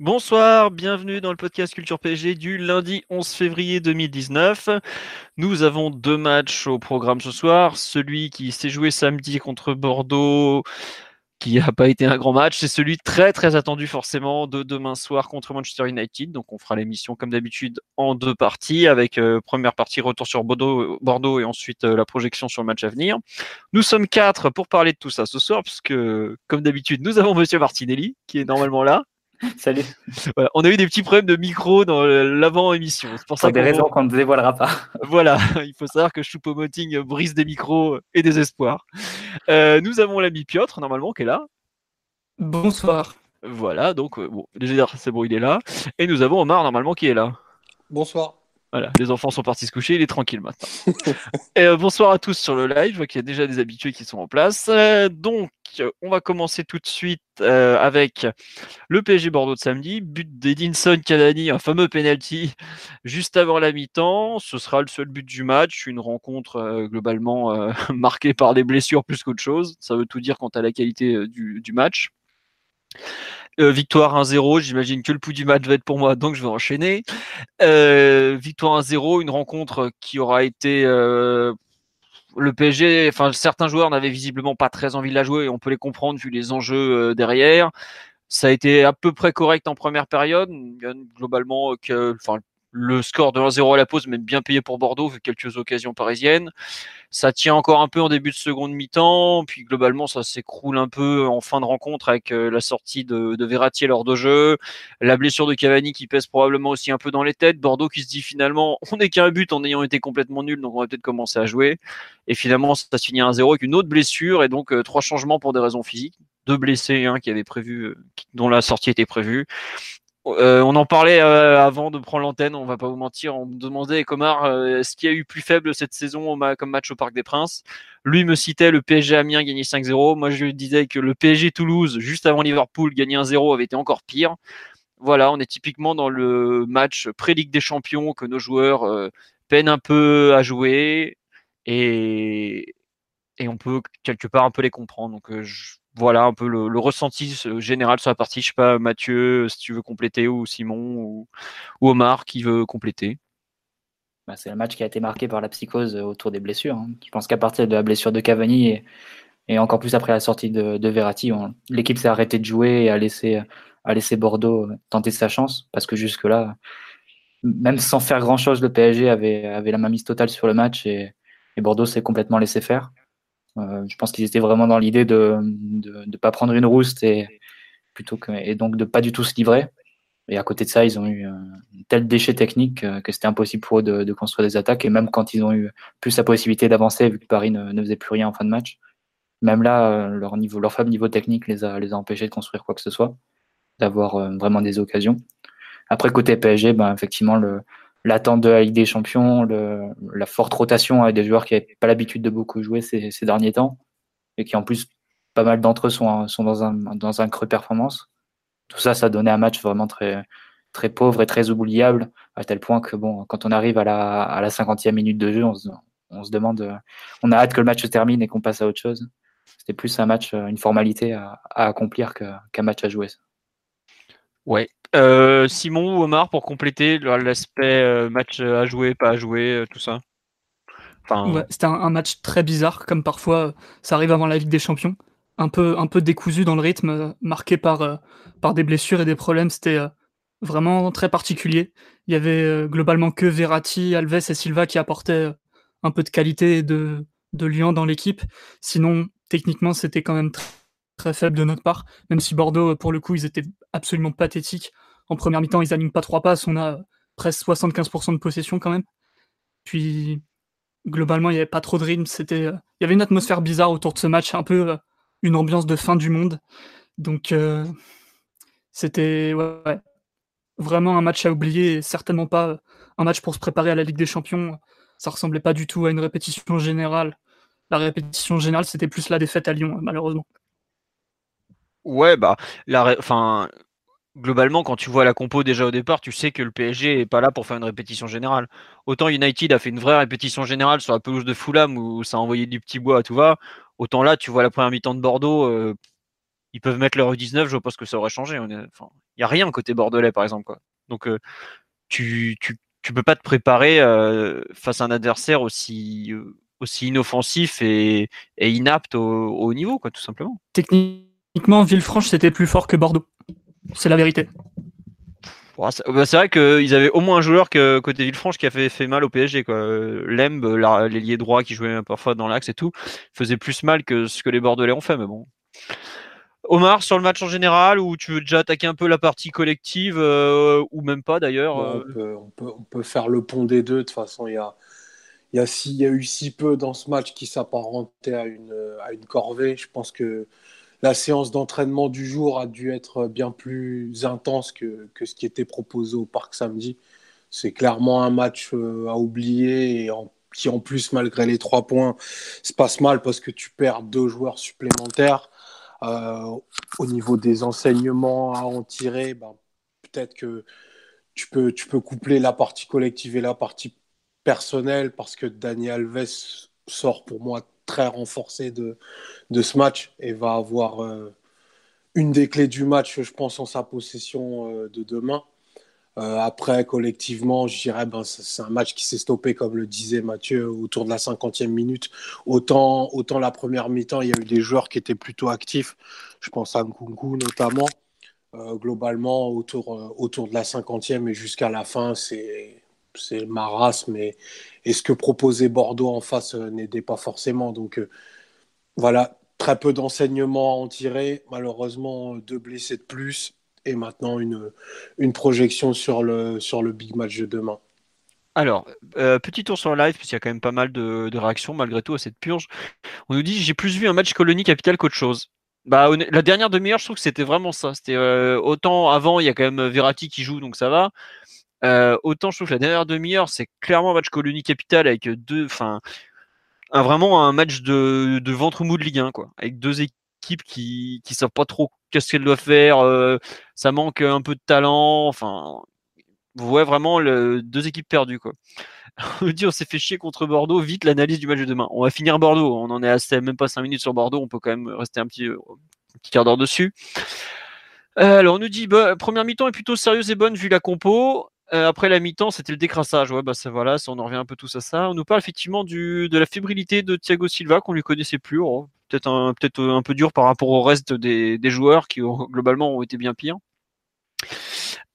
Bonsoir, bienvenue dans le podcast Culture PSG du lundi 11 février 2019. Nous avons deux matchs au programme ce soir. Celui qui s'est joué samedi contre Bordeaux qui n'a pas été un grand match. C'est celui très très attendu forcément de demain soir contre Manchester United. Donc on fera l'émission comme d'habitude en deux parties avec euh, première partie retour sur Bordeaux, et ensuite euh, la projection sur le match à venir. Nous sommes quatre pour parler de tout ça ce soir puisque comme d'habitude nous avons Monsieur Martinelli qui est normalement là. Salut. Voilà, on a eu des petits problèmes de micro dans l'avant-émission. C'est pour ça pour des raisons qu'on ne dévoilera pas. Voilà, il faut savoir que Choupo-Moting brise des micros et des espoirs. Euh, nous avons l'ami Piotr, normalement, qui est là. Bonsoir. Voilà, donc, euh, bon, déjà, c'est bon, il est là. Et nous avons Omar, normalement, qui est là. Bonsoir. Voilà, les enfants sont partis se coucher, il est tranquille maintenant. et, euh, bonsoir à tous sur le live, je vois qu'il y a déjà des habitués qui sont en place. Euh, donc, on va commencer tout de suite euh, avec le PSG Bordeaux de samedi, but d'Edinson Cavani, un fameux penalty juste avant la mi-temps. Ce sera le seul but du match, une rencontre globalement marquée par des blessures plus qu'autre chose. Ça veut tout dire quant à la qualité du, du match. Euh, victoire 1-0, j'imagine que le pouls du match va être pour moi, donc je vais enchaîner. Euh, victoire 1-0, une rencontre qui aura été euh, le PSG, enfin certains joueurs n'avaient visiblement pas très envie de la jouer et on peut les comprendre vu les enjeux derrière. Ça a été à peu près correct en première période. Globalement, que, le score de 1-0 à la pause, même bien payé pour Bordeaux, vu quelques occasions parisiennes. Ça tient encore un peu en début de seconde mi-temps, puis globalement ça s'écroule un peu en fin de rencontre avec euh, la sortie de, de Verratti lors de jeu, la blessure de Cavani qui pèse probablement aussi un peu dans les têtes, Bordeaux qui se dit finalement on n'est qu'un but en ayant été complètement nul, donc on va peut-être commencer à jouer. Et finalement ça se finit à 1-0 avec une autre blessure et donc euh, trois changements pour des raisons physiques deux blessés hein, qui avaient prévu, euh, dont la sortie était prévue. Euh, on en parlait euh, avant de prendre l'antenne, on va pas vous mentir. On me demandait, Comar, euh, est-ce qu'il y a eu plus faible cette saison comme match au Parc des Princes? Lui me citait le PSG Amiens gagné 5-0. Moi, je lui disais que le PSG Toulouse, juste avant Liverpool, gagné 1-0, avait été encore pire. Voilà, on est typiquement dans le match pré-Ligue des Champions que nos joueurs peinent un peu à jouer et, et on peut quelque part un peu les comprendre. Donc, je voilà un peu le, ressenti général sur la partie. Je sais pas, Mathieu, si tu veux compléter, ou Simon, ou, Omar qui veut compléter. Bah, c'est un match qui a été marqué par la psychose autour des blessures. Hein. Je pense qu'à partir de la blessure de Cavani et, encore plus après la sortie de, Verratti, l'équipe s'est arrêtée de jouer et a laissé, Bordeaux tenter sa chance? Parce que jusque-là, même sans faire grand-chose, le PSG avait, avait la mainmise totale sur le match et Bordeaux s'est complètement laissé faire. Euh, je pense qu'ils étaient vraiment dans l'idée de ne pas prendre une rouste et, plutôt que, et donc de pas du tout se livrer. Et à côté de ça, ils ont eu un tel déchet technique que c'était impossible pour eux de, construire des attaques. Et même quand ils ont eu plus la possibilité d'avancer, vu que Paris ne, faisait plus rien en fin de match, même là, euh, leur, niveau, leur faible niveau technique les a, les a empêchés de construire quoi que ce soit, d'avoir euh, vraiment des occasions. Après, côté PSG, ben, effectivement, le, l'attente de la Ligue des Champions, la forte rotation avec des joueurs qui n'avaient pas l'habitude de beaucoup jouer ces, derniers temps et qui en plus, pas mal d'entre eux sont, sont dans, un, dans un creux performance. Tout ça, ça donnait un match vraiment très, très pauvre et très oubliable, à tel point que bon, quand on arrive à la, à la 50e minute de jeu, on se, on se demande, on a hâte que le match se termine et qu'on passe à autre chose. C'était plus un match, une formalité à, accomplir qu'un match à jouer. Ouais. Euh, Simon ou Omar pour compléter l'aspect euh, match à jouer, pas à jouer, euh, tout ça. C'était un, match très bizarre, comme parfois ça arrive avant la Ligue des Champions. Un peu, un peu décousu dans le rythme, marqué par, par des blessures et des problèmes. C'était vraiment très particulier. Il y avait globalement que Verratti, Alves et Silva qui apportaient un peu de qualité et de, de lien dans l'équipe. Sinon, techniquement, c'était quand même très très faible de notre part, même si Bordeaux, pour le coup, ils étaient absolument pathétiques. En première mi-temps, ils alignent pas trois passes, on a presque 75% de possession quand même. Puis, globalement, il n'y avait pas trop de rythme. C'était, euh, il y avait une atmosphère bizarre autour de ce match, un peu, euh, une ambiance de fin du monde. Donc, c'était vraiment un match à oublier certainement pas un match pour se préparer à la Ligue des Champions. Ça ressemblait pas du tout à une répétition générale. La répétition générale, c'était plus la défaite à Lyon, malheureusement. Ouais, bah, la, enfin, globalement, quand tu vois la compo déjà au départ, tu sais que le PSG est pas là pour faire une répétition générale. Autant United a fait une vraie répétition générale sur la pelouse de Fulham où ça a envoyé du petit bois à tout va. Autant là, tu vois la première mi-temps de Bordeaux, euh, ils peuvent mettre leur U19, je ce que ça aurait changé. Il n'y a rien côté bordelais, par exemple. Quoi. Donc, euh, tu, tu, tu, peux pas te préparer euh, face à un adversaire aussi, aussi inoffensif et, inapte au, au, niveau, quoi, tout simplement. Techniquement, Villefranche, c'était plus fort que Bordeaux. C'est la vérité. Bah, c'est vrai qu'ils avaient au moins un joueur que côté Villefranche qui a fait, fait mal au PSG. Quoi. Lemb, l'ailier droit qui jouait parfois dans l'axe et tout, faisait plus mal que ce que les Bordelais ont fait. Mais bon. Omar, sur le match en général, ou tu veux déjà attaquer un peu la partie collective, euh, ou même pas d'ailleurs euh on, peut, on, peut, faire le pont des deux. De toute façon, il y a, il y, a si, il y a eu si peu dans ce match qui s'apparentait à une, à une corvée. Je pense que la séance d'entraînement du jour a dû être bien plus intense que, que, ce qui était proposé au parc samedi. C'est clairement un match euh, à oublier et qui en plus, malgré les trois points, se passe mal parce que tu perds deux joueurs supplémentaires. Euh, au niveau des enseignements à en tirer, ben, peut-être que tu peux, tu peux coupler la partie collective et la partie personnelle parce que Daniel Alves sort pour moi très renforcé de, de ce match et va avoir euh, une des clés du match, je pense, en sa possession euh, de demain. Euh, après, collectivement, je dirais, ben, c'est un match qui s'est stoppé, comme le disait Mathieu, autour de la 50e minute. Autant, autant la première mi-temps, il y a eu des joueurs qui étaient plutôt actifs. Je pense à Nkunku notamment. globalement, autour, autour de la 50e et jusqu'à la fin, c'est c'est ma race, mais ce que proposait Bordeaux en face n'aidait pas forcément. Donc voilà, très peu d'enseignements à en tirer. Malheureusement, deux blessés de plus et maintenant une, projection sur le, le big match de demain. Alors, euh, petit tour sur le live, puisqu'il y a quand même pas mal de, réactions malgré tout à cette purge. On nous dit j'ai plus vu un match colonie capital qu'autre chose. Bah, la dernière demi-heure, je trouve que c'était vraiment ça. C'était euh, autant avant, il y a quand même Verratti qui joue, donc ça va. Euh, autant je trouve que la dernière demi-heure, c'est clairement un match colonie capital avec deux, enfin, vraiment un match de, ventre mou de Ligue 1, quoi, avec deux équipes qui qui savent pas trop qu'est-ce qu'elles doivent faire. Euh, ça manque un peu de talent. Enfin, vous voyez vraiment le, deux équipes perdues, quoi. On dit on s'est fait chier contre Bordeaux. Vite l'analyse du match de demain. On va finir Bordeaux. On en est à même pas 5 minutes sur Bordeaux. On peut quand même rester un petit, petit quart d'heure dessus. Euh, alors on nous dit bah, première mi-temps est plutôt sérieuse et bonne vu la compo. Euh, après la mi-temps, c'était le décrassage. Ouais, bah ça voilà, ça, on en revient un peu tous à ça. On nous parle effectivement de la fébrilité de Thiago Silva qu'on lui connaissait plus. Oh, peut-être un, peut-être un peu dur par rapport au reste des, des joueurs qui globalement ont été bien pires.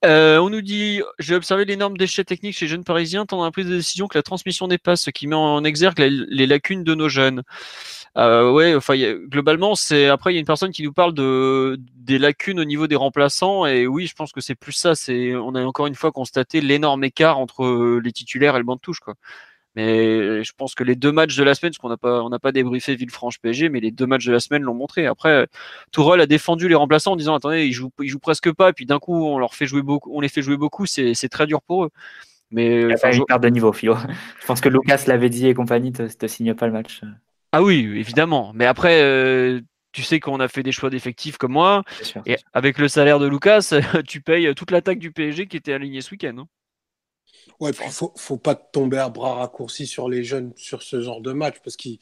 Euh, on nous dit, j'ai observé l'énorme déchet technique chez les jeunes parisiens, tant dans la prise de décision que la transmission des passes, ce qui met en exergue les lacunes de nos jeunes. Euh, ouais, enfin, globalement, c'est après il y a une personne qui nous parle de des lacunes au niveau des remplaçants et oui, je pense que c'est plus ça. C'est on a encore une fois constaté l'énorme écart entre les titulaires et le banc de touche, quoi. Mais je pense que les deux matchs de la semaine, parce qu'on n'a pas, on n'a pas débriefé Villefranche PSG, mais les deux matchs de la semaine l'ont montré. Après, Tourelle a défendu les remplaçants en disant attendez, ils jouent, ils jouent presque pas, et puis d'un coup on leur fait jouer beaucoup, on les fait jouer beaucoup, c'est, c'est très dur pour eux. Mais il enfin, je... de niveau, Philo. je pense que Lucas l'avait dit et compagnie, te, te signe pas le match. Ah oui, évidemment. Mais après, euh, tu sais qu'on a fait des choix d'effectifs comme moi. et avec le salaire de Lucas, tu payes toute l'attaque du PSG qui était alignée ce week-end. Hein. Ouais, il faut, faut pas tomber à bras raccourcis sur les jeunes sur ce genre de match parce qu'ils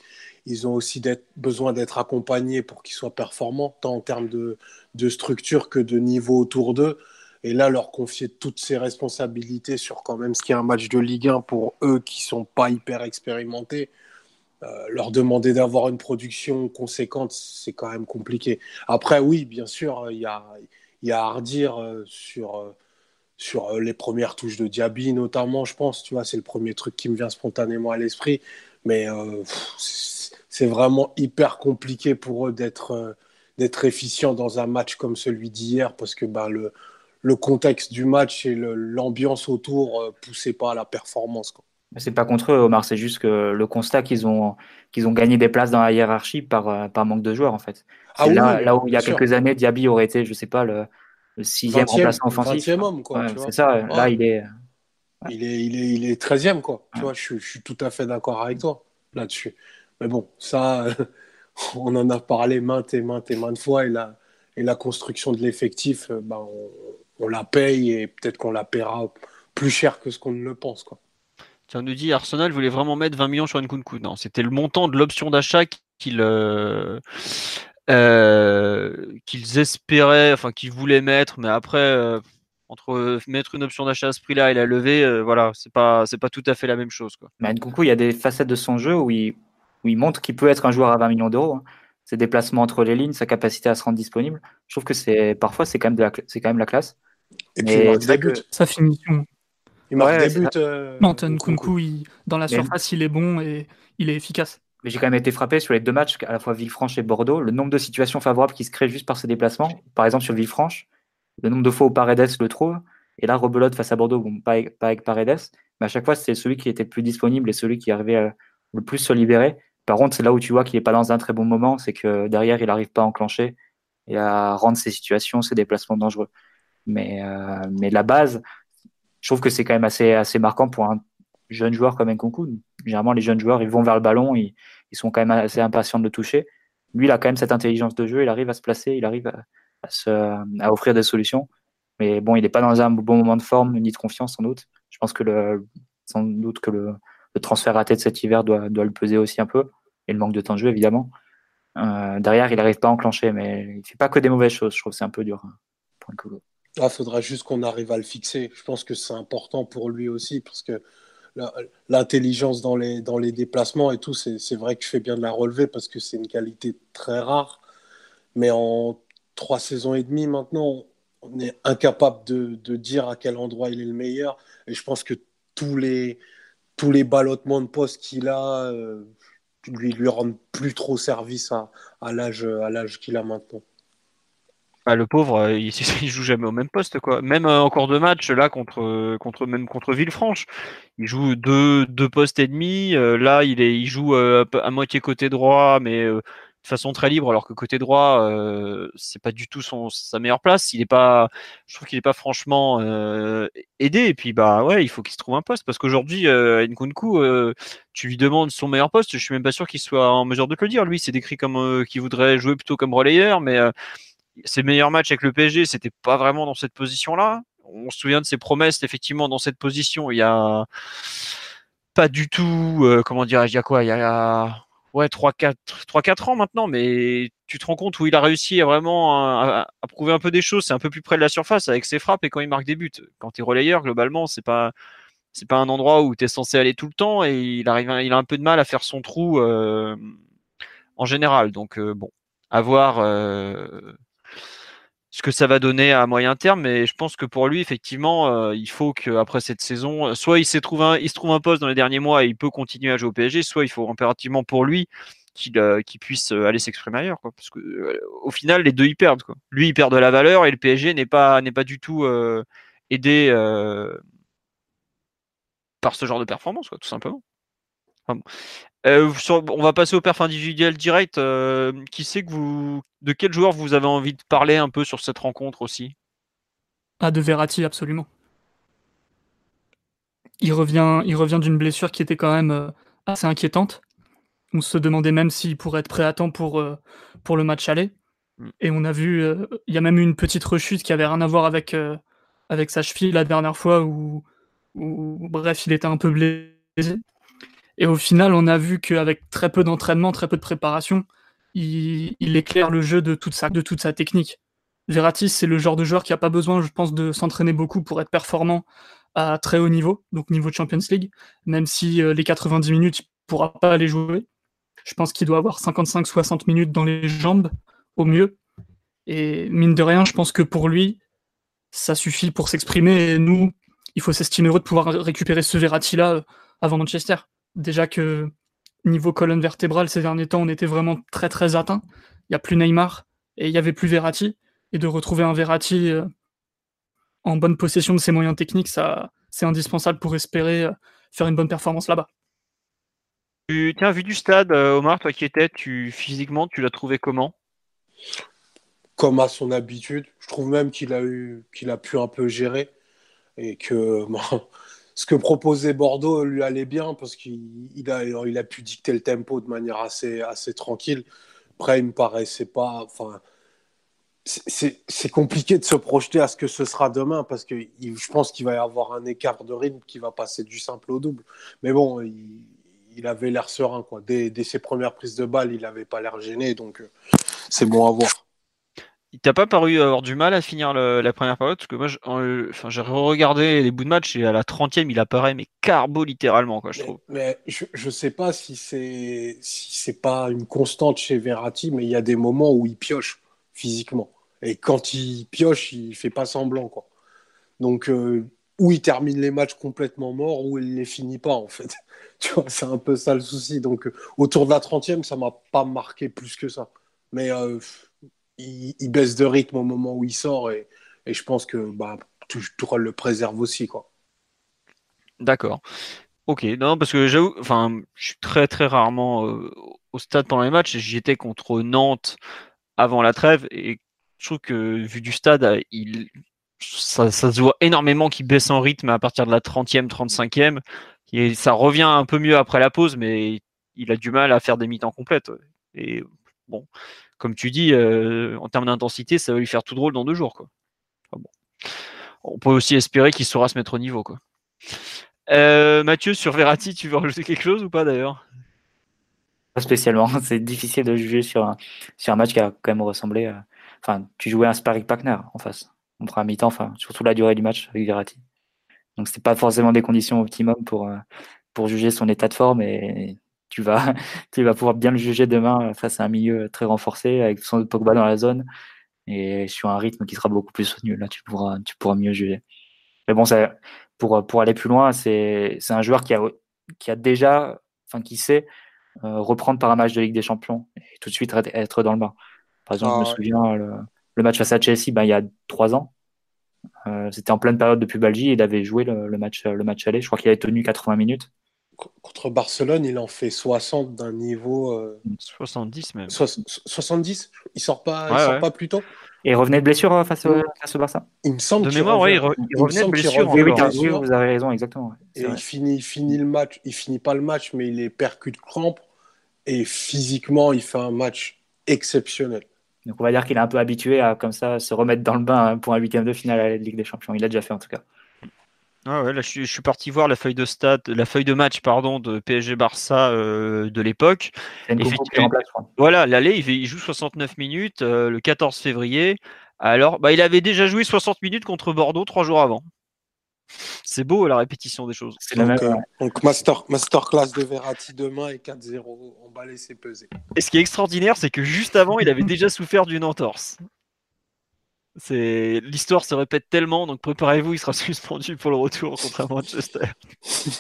ont aussi besoin d'être accompagnés pour qu'ils soient performants, tant en termes de, de structure que de niveau autour d'eux. Et là, leur confier toutes ces responsabilités sur quand même ce qui est un match de Ligue 1 pour eux qui sont pas hyper expérimentés, euh, leur demander d'avoir une production conséquente, c'est quand même compliqué. Après, oui, bien sûr, il y a, y a, à redire euh, sur, euh, sur les premières touches de Diaby, notamment, je pense. Tu vois, c'est le premier truc qui me vient spontanément à l'esprit. Mais c'est vraiment hyper compliqué pour eux d'être d'être efficient dans un match comme celui d'hier parce que ben, le, le contexte du match et l'ambiance autour ne poussaient pas à la performance. C'est pas contre eux, Omar, c'est juste que le constat qu'ils ont, qu'ils ont gagné des places dans la hiérarchie par, euh, par manque de joueurs, en fait. Ah là, là où il y a quelques années, Diaby aurait été, je sais pas, le, sixième remplaçant offensif. homme, quoi. c'est ça, là, il est. Il est, il est, il est 13e, quoi. Tu vois, je, je, suis tout à fait d'accord avec toi là-dessus. Mais bon, ça, on en a parlé maintes et maintes et maintes fois. Et la, et la construction de l'effectif, ben, on, on, la paye et peut-être qu'on la paiera plus cher que ce qu'on ne le pense, quoi. Tu nous dit Arsenal voulait vraiment mettre 20 millions sur Nkunku. Non, c'était le montant de l'option d'achat qu'ils euh, euh, qu'ils espéraient, enfin qu'ils voulaient mettre, mais après euh, entre mettre une option d'achat à ce prix-là et la lever, voilà, c'est pas c'est pas tout à fait la même chose. Quoi. Mais Nkunku, il y a des facettes de son jeu où il, où il montre qu'il peut être un joueur à 20 millions d'euros. Hein. Ses déplacements entre les lignes, sa capacité à se rendre disponible. Je trouve que c'est parfois c'est quand même de la, c'est quand même la classe. Et puis sa finition. Il marque des buts. Euh, non, Nkunku, dans la surface, il est bon et il est efficace. Mais j'ai quand même été frappé sur les deux matchs, à la fois Villefranche et Bordeaux, le nombre de situations favorables qui se créent juste par ses déplacements. Par exemple, sur Villefranche, le nombre de fois où Paredes le trouve. Et là, rebelote face à Bordeaux, bon, pas, avec, Paredes, mais à chaque fois, c'était celui qui était le plus disponible et celui qui arrivait le plus se libérer. Par contre, c'est là où tu vois qu'il n'est pas dans un très bon moment, c'est que derrière, il n'arrive pas à enclencher et à rendre ses situations, ses déplacements dangereux. Mais, euh, mais la base, je trouve que c'est quand même assez, assez marquant pour un jeune joueur comme Nkunku. Généralement, les jeunes joueurs, ils vont vers le ballon, ils, sont quand même assez impatients de le toucher. Lui, il a quand même cette intelligence de jeu, il arrive à se placer, il arrive à, se, à offrir des solutions. Mais bon, il n'est pas dans un bon moment de forme ni de confiance, sans doute. Je pense que le, sans doute que le, le transfert raté de cet hiver doit, doit, le peser aussi un peu. Et le manque de temps de jeu, évidemment. Euh, derrière, il n'arrive pas à enclencher, mais il ne fait pas que des mauvaises choses. Je trouve que c'est un peu dur hein, pour Nkunku. Il ah, faudra juste qu'on arrive à le fixer. Je pense que c'est important pour lui aussi, parce que l'intelligence dans les, dans les déplacements et tout, c'est vrai que je fais bien de la relever, parce que c'est une qualité très rare. Mais en trois saisons et demie maintenant, on est incapable de, de, dire à quel endroit il est le meilleur. Et je pense que tous les, tous les ballottements de poste qu'il a euh, lui, lui rendent plus trop service à, à l'âge qu'il a maintenant. Bah, le pauvre, euh, il, il, joue jamais au même poste, quoi. Même euh, encore deux matchs là contre contre même contre Villefranche, il joue deux deux postes et demi. Euh, là, il est il joue à moitié côté droit, mais de façon très libre, alors que côté droit, c'est pas du tout son sa meilleure place. Il est pas, je trouve qu'il est pas franchement aidé. Et puis bah ouais, il faut qu'il se trouve un poste parce qu'aujourd'hui, Nkunku, tu lui demandes son meilleur poste, je suis même pas sûr qu'il soit en mesure de le dire. Lui, c'est décrit comme qu'il voudrait jouer plutôt comme relayeur, mais ses meilleurs matchs avec le PSG, c'était pas vraiment dans cette position-là. On se souvient de ses promesses, effectivement, dans cette position. Il y a pas du tout, euh, comment dirais-je, il y a quoi? Il y a ouais 3-4 3-4 ans maintenant, mais tu te rends compte où il a réussi à vraiment à, prouver un peu des choses. C'est un peu plus près de la surface avec ses frappes et quand il marque des buts. Quand tu es relayeur, globalement, c'est pas c'est pas un endroit où tu es censé aller tout le temps et il arrive il a un peu de mal à faire son trou euh, en général. Donc euh, bon, à voir ce que ça va donner à moyen terme, mais je pense que pour lui, effectivement, euh, il faut qu'après cette saison, euh, soit il, se trouve un, il se trouve un poste dans les derniers mois et il peut continuer à jouer au PSG, soit il faut impérativement pour lui qu'il euh, puisse aller s'exprimer ailleurs. Quoi, parce que au final, les deux y perdent. Quoi. Lui, il perd de la valeur et le PSG n'est pas, pas du tout aidé par ce genre de performance, quoi, tout simplement. Euh, on va passer au perf individuel direct. Euh, qui sait que vous, de quel joueur vous avez envie de parler un peu sur cette rencontre aussi? Ah, de Verratti, absolument. Il revient, il revient d'une blessure qui était quand même euh, assez inquiétante. On se demandait même s'il pourrait être prêt à temps pour, pour le match aller. Mm. Et on a vu, il y a même eu une petite rechute qui avait rien à voir avec, avec sa cheville la dernière fois où, où, bref, il était un peu blessé. Et au final, on a vu qu'avec très peu d'entraînement, très peu de préparation, il, éclaire le jeu de toute sa, de toute sa technique. Verratti, c'est le genre de joueur qui n'a pas besoin, je pense, de s'entraîner beaucoup pour être performant à très haut niveau, donc niveau Champions League, même si euh, les 90 minutes, il ne pourra pas les jouer. Je pense qu'il doit avoir 55-60 minutes dans les jambes, au mieux. Et mine de rien, je pense que pour lui, ça suffit pour s'exprimer. Et nous, il faut s'estimer heureux de pouvoir récupérer ce Verratti-là euh, avant Manchester. Déjà que niveau colonne vertébrale, ces derniers temps, on était vraiment très très atteint. Il n'y a plus Neymar et il n'y avait plus Verratti. Et de retrouver un Verratti euh, en bonne possession de ses moyens techniques, ça, c'est indispensable pour espérer euh, faire une bonne performance là-bas. Tu, tiens, vu du stade, Omar, toi qui étais, tu, physiquement, tu l'as trouvé comment? Comme à son habitude. Je trouve même qu'il a, eu, qu'il a pu un peu gérer et que ce que proposait Bordeaux lui allait bien parce qu'il a, il a pu dicter le tempo de manière assez, assez tranquille. Après, il me paraissait pas. Enfin, c'est compliqué de se projeter à ce que ce sera demain parce que je pense qu'il va y avoir un écart de rythme qui va passer du simple au double. Mais bon, il, avait l'air serein. Quoi. Dès, dès, ses premières prises de balles, il n'avait pas l'air gêné. Donc, euh, c'est bon à voir. Il t'a pas paru avoir du mal à finir la première période? Parce que moi, j'ai regardé les bouts de match et à la 30e, il apparaît, mais carbo littéralement, quoi, je mais, trouve. Mais je, ne sais pas si c'est si c'est pas une constante chez Verratti, mais il y a des moments où il pioche physiquement. Et quand il pioche, il fait pas semblant, quoi. Donc, euh, ou il termine les matchs complètement morts, ou il les finit pas, en fait. tu vois, c'est un peu ça le souci. Donc, euh, autour de la 30e, ça m'a pas marqué plus que ça. Mais euh, il, baisse de rythme au moment où il sort et, je pense que bah, Tourelle le préserve aussi. quoi. D'accord. Ok, non, parce que j'avoue, enfin, je suis très très rarement euh, au stade pendant les matchs. J'y étais contre Nantes avant la trêve et je trouve que vu du stade, il, ça, se voit énormément qu'il baisse en rythme à partir de la 30e, 35e. Et ça revient un peu mieux après la pause, mais il a du mal à faire des mi-temps complètes. Et bon, comme tu dis, euh, en termes d'intensité, ça va lui faire tout drôle dans deux jours. Quoi. On peut aussi espérer qu'il saura se mettre au niveau. Quoi. Euh, Mathieu, sur Verratti, tu veux rajouter quelque chose ou pas d'ailleurs? Pas spécialement. C'est difficile de juger sur un, un match qui a quand même ressemblé. À... Enfin, tu jouais un sparring partner en face, en première mi-temps, enfin, surtout la durée du match avec Verratti. Donc, c'était pas forcément des conditions optimum pour, euh, pour juger son état de forme et tu vas, tu vas pouvoir bien le juger demain face à un milieu très renforcé avec sans doute Pogba dans la zone et sur un rythme qui sera beaucoup plus soutenu. Là, tu pourras, tu pourras mieux juger. Mais bon, ça, pour, pour aller plus loin, c'est un joueur qui a, qui a déjà, enfin, qui sait euh, reprendre par un match de Ligue des Champions et tout de suite être dans le bain. Par exemple, je me ah souviens, le, match face à Chelsea, ben, il y a trois ans, euh, c'était en pleine période de pubalgie et il avait joué le, le, match, le match aller. Je crois qu'il avait tenu 80 minutes contre Barcelone, il en fait 60 d'un niveau. 70 euh, même. 70 Il sort pas, il sort pas plus tôt? Et il revenait de blessure face, au, face au Barça? Il me semble De mémoire, oui, il, revenait de blessure. Oui, oui, vous avez raison, exactement. Et il finit, il finit le match, il finit pas le match, mais il est percute crampe. Et physiquement, il fait un match exceptionnel. Donc on va dire qu'il est un peu habitué à comme ça se remettre dans le bain hein, pour un huitième de finale à la Ligue des Champions. Il l'a déjà fait en tout cas. Ah ouais, là je suis, parti voir la feuille de stade, la feuille de match pardon de PSG Barça euh, de l'époque. Voilà, l'aller il, joue 69 minutes euh, le 14 février. Alors, bah, il avait déjà joué 60 minutes contre Bordeaux trois jours avant. C'est beau la répétition des choses. Donc, euh, donc master, masterclass de Verratti demain et 4-0, on va laisser peser. Et ce qui est extraordinaire, c'est que juste avant, il avait déjà souffert d'une entorse. C'est l'histoire se répète tellement, donc préparez-vous, il sera suspendu pour le retour contre un Manchester.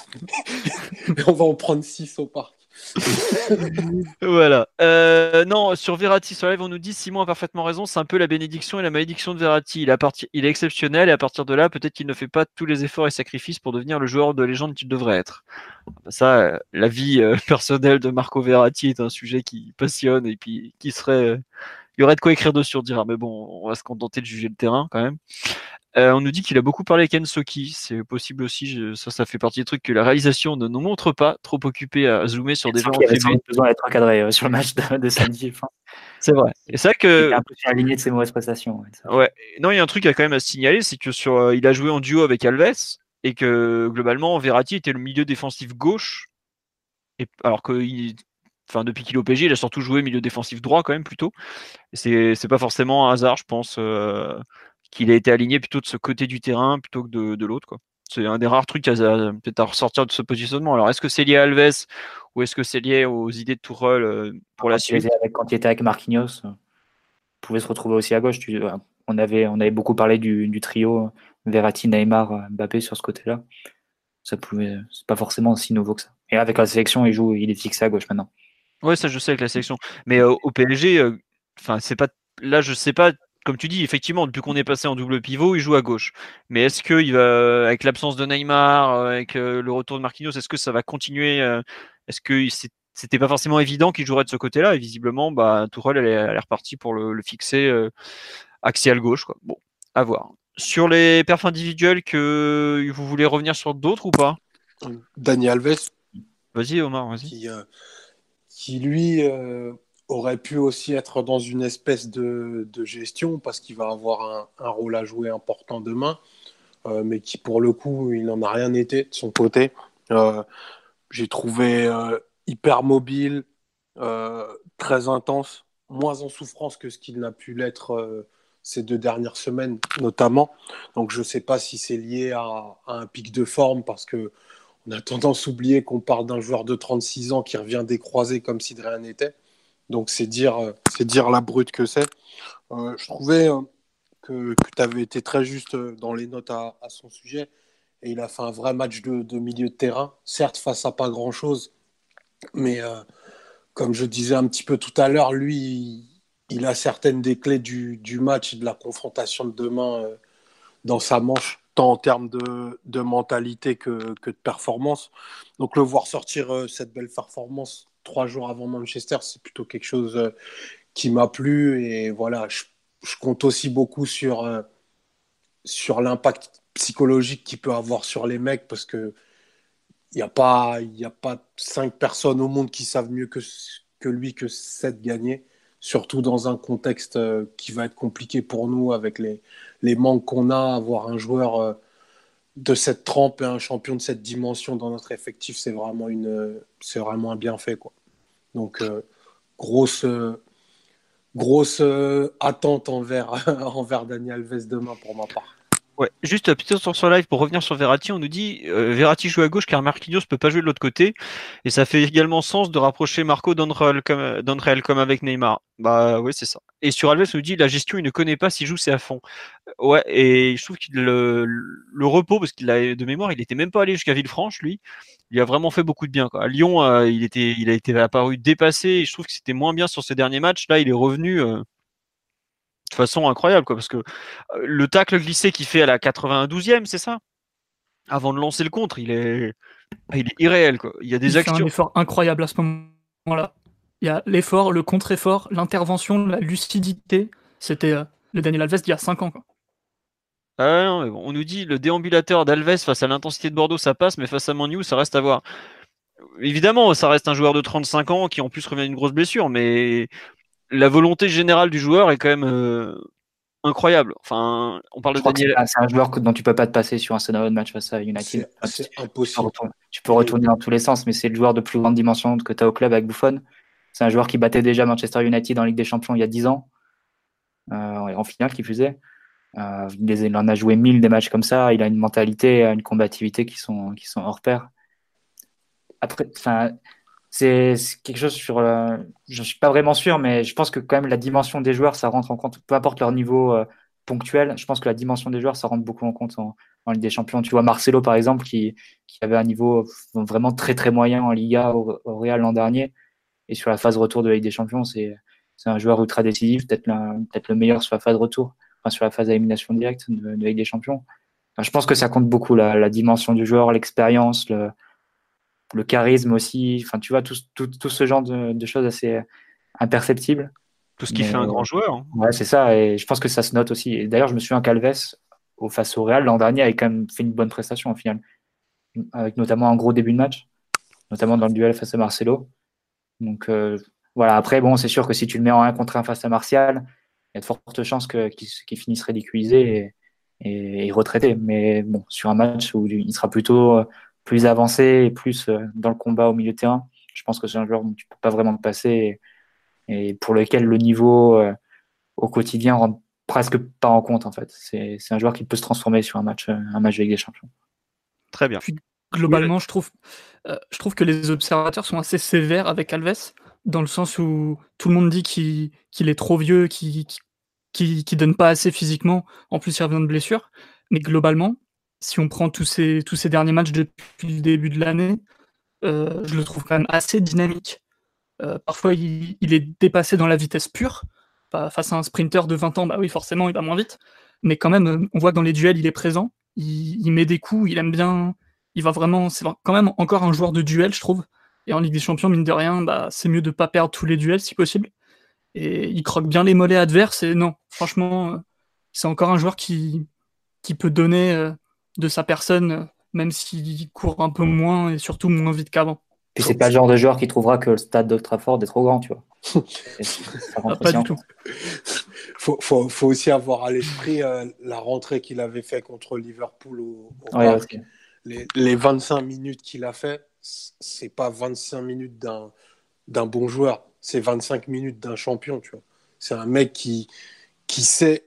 on va en prendre 6 au parc. voilà. Euh, non, sur Verratti, sur live, on nous dit Simon a parfaitement raison. C'est un peu la bénédiction et la malédiction de Verratti. Il, a il est exceptionnel et à partir de là, peut-être qu'il ne fait pas tous les efforts et sacrifices pour devenir le joueur de légende qu'il devrait être. Ça, euh, la vie euh, personnelle de Marco Verratti est un sujet qui passionne et puis qui serait il y aurait de quoi écrire dessus, on dira, mais bon, on va se contenter de juger le terrain quand même. Euh, on nous dit qu'il a beaucoup parlé avec Ensoki, c'est possible aussi, ça, ça fait partie des trucs que la réalisation ne nous montre pas, trop occupé à zoomer sur des gens qui avait besoin d'être encadré euh, sur le match de, samedi. c'est vrai. Et ça que. Il un peu aligné de ses mauvaises prestations. Ouais. Non, il y a un truc à quand même à signaler, c'est que sur, euh, il a joué en duo avec Alves et que globalement Verratti était le milieu défensif gauche, et alors qu'il enfin depuis qu'il est au PG, il a surtout joué milieu défensif droit quand même plutôt. C'est c'est pas forcément un hasard, je pense, euh, qu'il a été aligné plutôt de ce côté du terrain plutôt que de, l'autre quoi. C'est un des rares trucs à, peut-être à ressortir de ce positionnement. Alors est-ce que c'est lié à Alves ou est-ce que c'est lié aux idées de Tourelle euh, pour la suite? Quand il était avec Marquinhos, il pouvait se retrouver aussi à gauche. on avait on avait beaucoup parlé du, trio Verratti, Neymar, Mbappé sur ce côté-là. Ça pouvait, c'est pas forcément aussi nouveau que ça. Et avec la sélection, il joue, il est fixé à gauche maintenant. Ouais, ça je sais avec la sélection. Mais au PSG, enfin c'est pas là je sais pas comme tu dis, effectivement, depuis qu'on est passé en double pivot, il joue à gauche. Mais est-ce que il va, avec l'absence de Neymar, avec le retour de Marquinhos, est-ce que ça va continuer Est-ce que c'était pas forcément évident qu'il jouerait de ce côté-là? Et visiblement, bah, Tourelle elle est, repartie pour le, fixer axial gauche. Quoi. Bon, à voir. Sur les perfs individuels, que vous voulez revenir sur d'autres ou pas? Daniel Alves. Vas-y, Omar, vas-y. Qui, lui aurait pu aussi être dans une espèce de, gestion parce qu'il va avoir un, rôle à jouer important demain, euh, mais qui pour le coup, il n'en a rien été de son côté. Euh, j'ai trouvé euh, hyper mobile, très intense, moins en souffrance que ce qu'il n'a pu l'être ces deux dernières semaines notamment. Donc je ne sais pas si c'est lié à, un pic de forme parce que on a tendance à oublier qu'on parle d'un joueur de 36 ans qui revient décroisé comme si de rien n'était. Donc c'est dire, euh, c'est dire la brute que c'est. Euh, je trouvais euh, que, tu avais été très juste dans les notes à, son sujet. Et il a fait un vrai match de, milieu de terrain, certes face à pas grand-chose, mais comme je disais un petit peu tout à l'heure, lui, il, a certaines des clés du, match et de la confrontation de demain dans sa manche, tant en termes de, mentalité que, que, de performance. Donc le voir sortir cette belle performance trois jours avant Manchester, c'est plutôt quelque chose euh, qui m'a plu. Et voilà, je, compte aussi beaucoup sur, euh, sur l'impact psychologique qu'il peut avoir sur les mecs parce que il n'y a, pas, a pas cinq personnes au monde qui savent mieux que, que lui que sept gagner, surtout dans un contexte euh, qui va être compliqué pour nous avec les, manques qu'on a. Avoir un joueur de cette trempe et un champion de cette dimension dans notre effectif, c'est vraiment, c'est vraiment un bienfait. Quoi. Donc, euh, grosse, grosse euh, attente envers, envers Daniel Alves demain pour ma part. Ouais, juste petit sur live pour revenir sur Verratti, on nous dit euh, Verratti joue à gauche car Marquinhos peut pas jouer de l'autre côté et ça fait également sens de rapprocher Marco d'André comme, comme avec Neymar. Bah oui, c'est ça. Et sur Alves, on nous dit la gestion, il ne connaît pas s'il joue, c'est à fond. Ouais, et je trouve qu'il le, repos, parce qu'il a de mémoire, il était même pas allé jusqu'à Villefranche, lui. Il a vraiment fait beaucoup de bien. À Lyon, euh, il, était, il a été apparu dépassé et je trouve que c'était moins bien sur ses derniers matchs. Là, il est revenu. Euh, de façon incroyable, quoi, parce que euh, le tacle glissé qu'il fait à la 92e, c'est ça? Avant de lancer le contre, il est, il est irréel. Quoi. Il y a des actions. un effort incroyable à ce moment-là. Il y a l'effort, le contre-effort, l'intervention, la lucidité. C'était euh, le Daniel Alves d'il y a 5 ans. Quoi. Ah non, on nous dit le déambulateur d'Alves face à l'intensité de Bordeaux, ça passe, mais face à Manu, ça reste à voir. Évidemment, ça reste un joueur de 35 ans qui en plus revient d'une grosse blessure, mais la volonté générale du joueur est quand même euh, incroyable. Enfin, on parle de Daniel. C'est un joueur dont tu peux pas te passer sur un scénario de match face à United. C'est impossible. Tu peux, retourner dans tous les sens, mais c'est le joueur de plus grande dimension que tu as au club avec Buffon. C'est un joueur qui battait déjà Manchester United en Ligue des Champions il y a 10 ans, euh, en finale qui faisait. Euh, il en a joué 1000 des matchs comme ça. Il a une mentalité, une combativité qui sont, qui sont hors pair. Après, enfin, c'est quelque chose sur. Euh, je ne suis pas vraiment sûr, mais je pense que quand même la dimension des joueurs, ça rentre en compte, peu importe leur niveau euh, ponctuel. Je pense que la dimension des joueurs, ça rentre beaucoup en compte en, Ligue des Champions. Tu vois Marcelo, par exemple, qui, qui, avait un niveau vraiment très très moyen en Liga au, Real l'an dernier. Et sur la phase retour de la Ligue des Champions, c'est un joueur ultra décisif, peut-être peut le meilleur sur la phase retour, enfin, sur la phase d'élimination directe de, de, Ligue des Champions. je pense que ça compte beaucoup, la, la dimension du joueur, l'expérience, le, le charisme aussi, enfin tu vois, tout, tout, ce genre de, choses assez imperceptibles. Tout ce qui fait un grand joueur. Hein. Ouais, c'est ça, et je pense que ça se note aussi. Et d'ailleurs, je me souviens qu'Alves, au face au Real l'an dernier, avait quand même fait une bonne prestation au final, avec notamment un gros début de match, notamment dans le duel face à Marcelo. Donc euh, voilà, après, bon, c'est sûr que si tu le mets en 1 contre 1 face à Martial, il y a de fortes chances qu'il finisse ridiculisé et, et, retraité. Mais bon, sur un match où il sera plutôt plus avancé et plus euh, dans le combat au milieu de terrain. Je pense que c'est un joueur dont tu peux pas vraiment te passer et, pour lequel le niveau euh, au quotidien rentre presque pas en compte en fait. C'est un joueur qui peut se transformer sur un match, euh, un match avec des champions. Très bien. globalement, je trouve, je trouve que les observateurs sont assez sévères avec Alves, dans le sens où tout le monde dit qu'il est trop vieux, qu'il qui, donne pas assez physiquement. En plus, il revient de blessure. Mais globalement, si on prend tous ces, derniers matchs depuis le début de l'année, euh, je le trouve quand même assez dynamique. Euh, parfois, il, est dépassé dans la vitesse pure. Face à un sprinter de 20 ans, bah oui, forcément, il va moins vite. Mais quand même, on voit que dans les duels, il est présent. Il, met des coups, il aime bien. Il va vraiment. C'est quand même encore un joueur de duel, je trouve. Et en Ligue des Champions, mine de rien, bah, c'est mieux de pas perdre tous les duels si possible. Et il croque bien les mollets adverses. Et non, franchement, c'est encore un joueur qui, peut donner euh, de sa personne, même s'il court un peu moins et surtout moins vite qu'avant. Et c'est pas le genre de joueur qui trouvera que le stade de Trafford est trop grand, tu vois. Ah, pas du tout. Faut, faut, faut, aussi avoir à l'esprit euh, la rentrée qu'il avait fait contre Liverpool au, les, les, 25 minutes qu'il a fait, c'est pas 25 minutes d'un bon joueur, c'est 25 minutes d'un champion, tu vois. C'est un mec qui, qui sait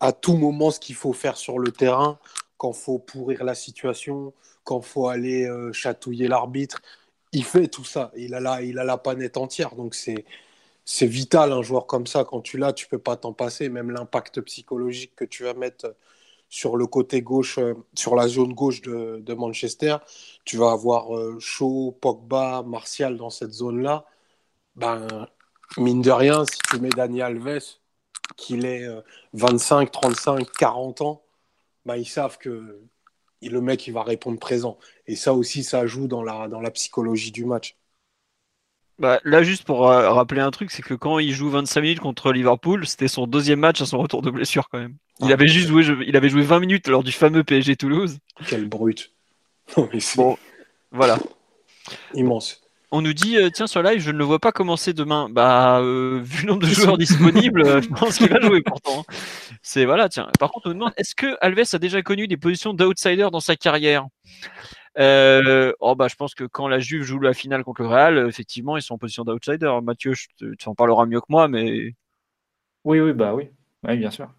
à tout moment ce qu'il faut faire sur le terrain, quand faut pourrir la situation, quand faut aller euh, chatouiller l'arbitre. Il fait tout ça. Il a la, il a la panette entière. Donc c'est, c'est vital un joueur comme ça. Quand tu l'as, tu peux pas t'en passer. Même l'impact psychologique que tu vas mettre sur le côté gauche, euh, sur la zone gauche de, Manchester, tu vas avoir euh, Pogba, Martial dans cette zone-là. Ben, mine de rien, si tu mets Dani Alves, qu'il ait 25, 35, 40 ans, bah, ils savent que le mec il va répondre présent. Et ça aussi, ça joue dans la, dans la psychologie du match. Bah, là, juste pour euh, rappeler un truc, c'est que quand il joue 25 minutes contre Liverpool, c'était son deuxième match à son retour de blessure quand même. Il, ah. avait, juste joué, il avait joué 20 minutes lors du fameux PSG Toulouse. Quel brut. bon, voilà. Immense. On nous dit, euh, tiens, sur live, je ne le vois pas commencer demain. Bah, euh, vu le nombre de joueurs disponibles, euh, je pense qu'il va jouer pourtant. C'est voilà, tiens. Par contre, on nous demande, est-ce que Alves a déjà connu des positions d'outsider dans sa carrière? Oh bah, je pense que quand la Juve joue la finale contre le Real, effectivement, ils sont en position d'outsider. Mathieu, tu en parleras mieux que moi, mais. Oui, oui, bah oui. Oui, bien sûr.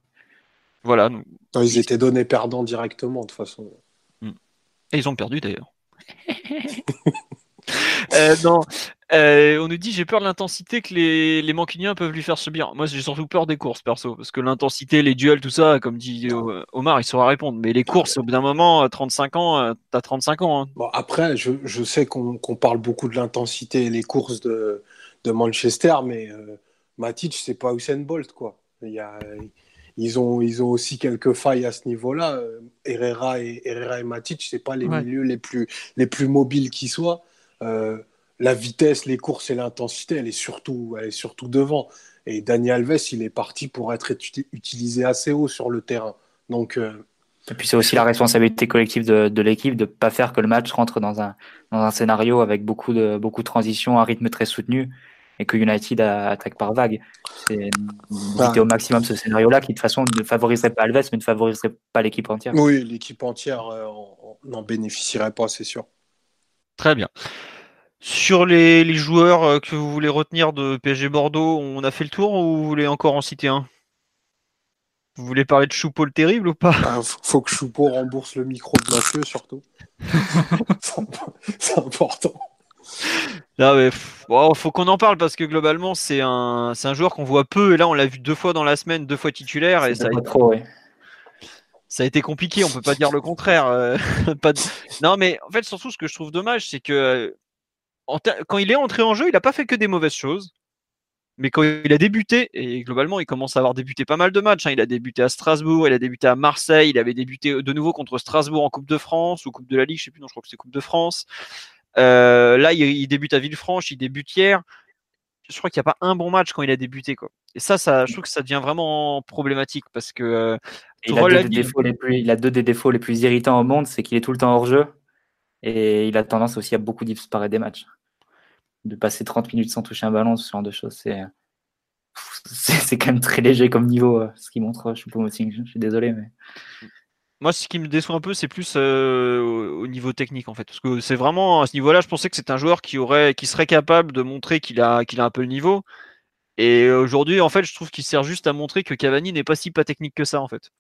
Voilà. ils étaient donnés perdants directement, de toute façon. Hmm. Et ils ont perdu d'ailleurs. Euh, non. Euh, on nous dit j'ai peur de l'intensité que les, les mancuniens peuvent lui faire subir. Moi j'ai surtout peur des courses perso, parce que l'intensité, les duels, tout ça, comme dit Omar, il saura répondre. Mais les courses, au bout d'un moment, 35 ans, euh, t'as 35 ans. Hein. Bon, après, je, je sais qu'on parle beaucoup de l'intensité et les courses de, de Manchester, mais euh, Matic, c'est pas Usain Bolt, quoi. Il y a, ils, ont, ils ont aussi quelques failles à ce niveau-là. Herrera et, Herrera et Matic, c'est pas les milieux les plus, les plus mobiles qui soient. Euh, la vitesse, les courses et l'intensité, elle est surtout, elle est surtout devant. Et Daniel Alves, il est parti pour être utilisé assez haut sur le terrain. Donc, euh, Et puis c'est aussi la responsabilité collective de, l'équipe de ne pas faire que le match rentre dans un, dans un scénario avec beaucoup de, beaucoup de transitions, un rythme très soutenu et que United attaque par vague. C'est bah. au maximum ce scénario-là qui de toute façon ne favoriserait pas Alves mais ne favoriserait pas l'équipe entière. Oui, l'équipe entière euh, n'en bénéficierait pas, c'est sûr. Très bien. Sur les, joueurs euh, que vous voulez retenir de PSG Bordeaux, on a fait le tour ou vous voulez encore en citer un? Vous voulez parler de Choupeau le terrible ou pas? Ah, Faut que Choupeau rembourse le micro de Mathieu surtout. c'est important. Là, mais, faut qu'on en parle parce que globalement, c'est un, un joueur qu'on voit peu. Et là, on l'a vu deux fois dans la semaine, deux fois titulaire. Et ça a, trop, ça a été compliqué, on peut pas dire le contraire. Euh, non, mais en fait, surtout, ce que je trouve dommage, c'est que quand il est entré en jeu, il n'a pas fait que des mauvaises choses. Mais quand il a débuté, et globalement, il commence à avoir débuté pas mal de matchs. Hein. Il a débuté à Strasbourg, il a débuté à Marseille, il avait débuté de nouveau contre Strasbourg en Coupe de France ou Coupe de la Ligue, je sais plus, non, je crois que c'est Coupe de France. Euh, là, il, débute à Villefranche, il débute hier. Je crois qu'il n'y a pas un bon match quand il a débuté. Quoi. Et ça, ça, je trouve que ça devient vraiment problématique parce que. Euh, il, a deux défauts les plus, il a deux des défauts les plus irritants au monde, c'est qu'il est tout le temps hors jeu et il a tendance aussi à beaucoup disparaître des matchs de passer 30 minutes sans toucher un ballon, ce genre de choses, c'est c'est quand même très léger comme niveau, euh, ce qui montre Choupo-Moting. Je suis désolé, mais. Moi, ce qui me déçoit un peu, c'est plus euh, au niveau technique, en fait. Parce que c'est vraiment, à ce niveau-là, je pensais que c'est un joueur qui, aurait, qui serait capable de montrer qu'il a, qu'il a un peu le niveau. Et aujourd'hui, en fait, je trouve qu'il sert juste à montrer que Cavani n'est pas si pas technique que ça, en fait.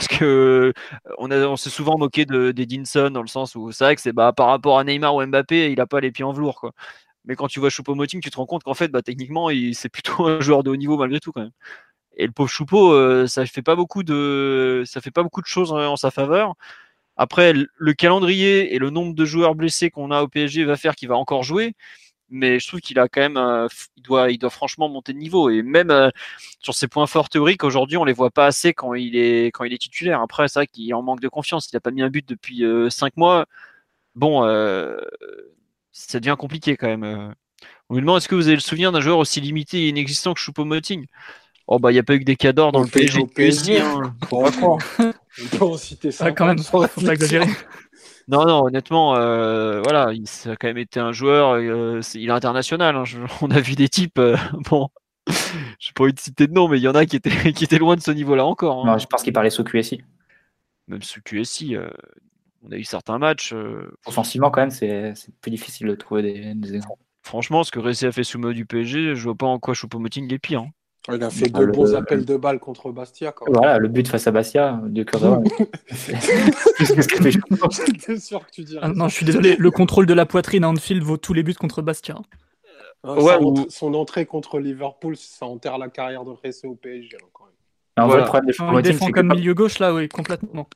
Parce que a, on s'est souvent moqué d'Edinson dans le sens où c'est vrai que c'est bah, par rapport à Neymar ou Mbappé, il n'a pas les pieds en velours. Mais quand tu vois Choupo-Moting, tu te rends compte qu'en fait, bah, techniquement, c'est plutôt un joueur de haut niveau malgré tout quand. Et le pauvre Choupo, euh, ça fait pas beaucoup de, ça fait pas beaucoup de choses en, sa faveur. Après, le calendrier et le nombre de joueurs blessés qu'on a au PSG va faire qu'il va encore jouer. Mais je trouve qu'il a quand même, euh, il doit, il doit franchement monter de niveau. Et même euh, sur ses points forts théoriques, aujourd'hui, on les voit pas assez quand il est, quand il est titulaire. Après, c'est vrai qu'il en manque de confiance. Il a pas mis un but depuis cinq mois. Bon, ça devient compliqué quand même. On me demande est-ce que vous avez le souvenir d'un joueur aussi limité et inexistant que Choupo-Moting? Oh bah il n'y a pas eu que des cadors dans le PSG. PSG hein. On peut en citer ça. Ah, quand même, faut pas exagérer. Non, non, honnêtement, euh, voilà, il a quand même été un joueur, euh, il est international. Hein, on a vu des types, euh, bon, je pas envie de citer de nom, mais il y en a qui étaient, qui étaient loin de ce niveau-là encore. Hein. je pense qu'il parlait sous QSI. Même sous QSI, on a eu certains matchs. Offensivement, quand même, c'est plus difficile de trouver des, des exemples. Franchement, ce que Ressé a fait sous mode du PSG, je vois pas en quoi Choupo-Moting est pire. Hein. Il a fait deux bons appels de balles contre Bastia. Voilà, le but face à Bastia, de cœur J'étais sûr que tu dirais. Ah, non, je suis désolé, le contrôle de la poitrine à Anfield vaut tous les buts contre Bastia. ouais, son, entrée contre Liverpool, ça enterre la carrière de Ressé au PSG. Hein, le problème il défend comme milieu gauche là, oui, complètement.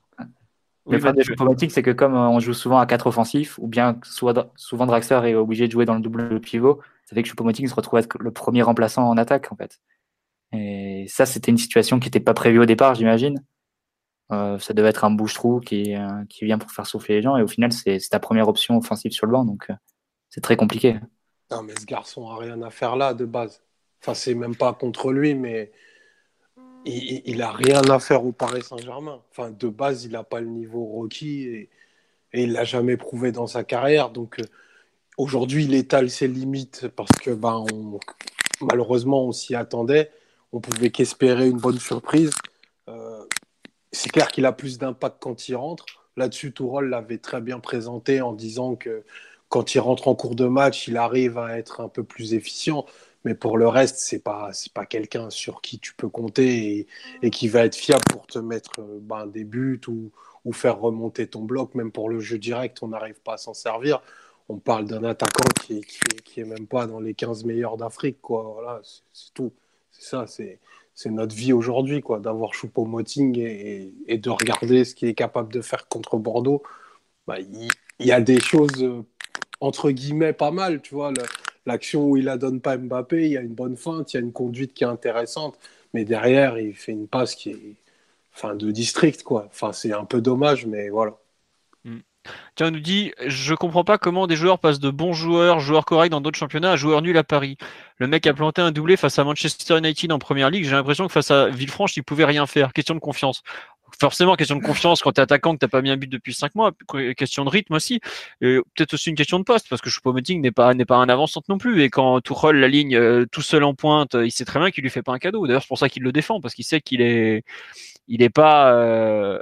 Le problème des Choupo-Moting, c'est que comme on joue souvent à 4 offensifs, ou bien soit, souvent Draxler est obligé de jouer dans le double pivot, ça fait que Choupo-Moting se retrouve être le premier remplaçant en attaque en fait. Et ça, c'était une situation qui n'était pas prévue au départ, j'imagine. Euh, ça devait être un bouche-trou qui, euh, qui vient pour faire souffler les gens. Et au final, c'est ta première option offensive sur le banc. Donc, euh, c'est très compliqué. Non, mais ce garçon a rien à faire là de base. Enfin, c'est même pas contre lui, mais il, il a rien à faire au Paris Saint-Germain. Enfin, de base, il n'a pas le niveau requis et, et il l'a jamais prouvé dans sa carrière. Donc, aujourd'hui, il étale ses limites parce que, ben, malheureusement, on s'y attendait on pouvait qu'espérer une bonne surprise. Euh, c'est clair qu'il a plus d'impact quand il rentre. Là-dessus, Tourol l'avait très bien présenté en disant que quand il rentre en cours de match, il arrive à être un peu plus efficient. Mais pour le reste, c'est pas c'est pas quelqu'un sur qui tu peux compter et, qui va être fiable pour te mettre euh, ben, des buts ou, faire remonter ton bloc. Même pour le jeu direct, on n'arrive pas à s'en servir. On parle d'un attaquant qui, qui, qui, même pas dans les 15 meilleurs d'Afrique. Quoi. Voilà, c'est tout. C'est ça, c'est notre vie aujourd'hui, quoi, d'avoir Choupo-Moting et, et, de regarder ce qu'il est capable de faire contre Bordeaux. Bah, il, y, a des choses, euh, entre guillemets, pas mal, tu vois. L'action où il la donne pas Mbappé, il y a une bonne feinte, il y a une conduite qui est intéressante, mais derrière, il fait une passe qui est de district, quoi. Enfin, c'est un peu dommage, mais voilà. Tiens, on nous dit Je comprends pas comment des joueurs passent de bons joueurs, joueurs corrects dans d'autres championnats, à joueurs nuls à Paris. Le mec a planté un doublé face à Manchester United en première ligue. J'ai l'impression que face à Villefranche, il pouvait rien faire. Question de confiance. Forcément, question de confiance quand tu es attaquant, que tu pas mis un but depuis 5 mois. Question de rythme aussi. Peut-être aussi une question de poste, parce que Choupo-Moting n'est pas, n'est pas un avançante non plus. Et quand Tourol la ligne euh, tout seul en pointe, il sait très bien qu'il lui fait pas un cadeau. D'ailleurs, c'est pour ça qu'il le défend, parce qu'il sait qu'il est il n'est pas, euh,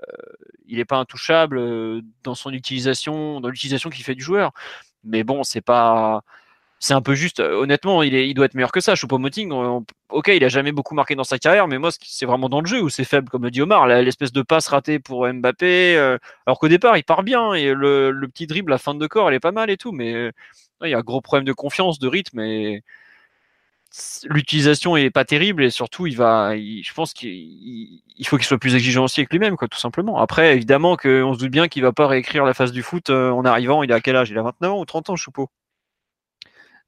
il pas intouchable euh, dans son utilisation, dans l'utilisation qu'il fait du joueur. Mais bon, c'est pas, c'est un peu juste. Euh, honnêtement, il, est, il doit être meilleur que ça. Choupo-Moting, ok, il a jamais beaucoup marqué dans sa carrière, mais moi, c'est vraiment dans le jeu où c'est faible, comme le dit Omar, l'espèce de passe ratée pour Mbappé. alors qu'au départ, il part bien et le, le, petit dribble, la fin de corps, elle est pas mal et tout, mais il y a un gros problème de confiance, de rythme et l'utilisation est pas terrible et surtout il va je pense qu'il faut qu'il soit plus exigeant aussi avec lui-même tout simplement. Après évidemment qu'on se doute bien qu'il va pas réécrire la phase du foot euh, en arrivant il a quel âge? Il a 29 ans ou 30 ans Choupeau?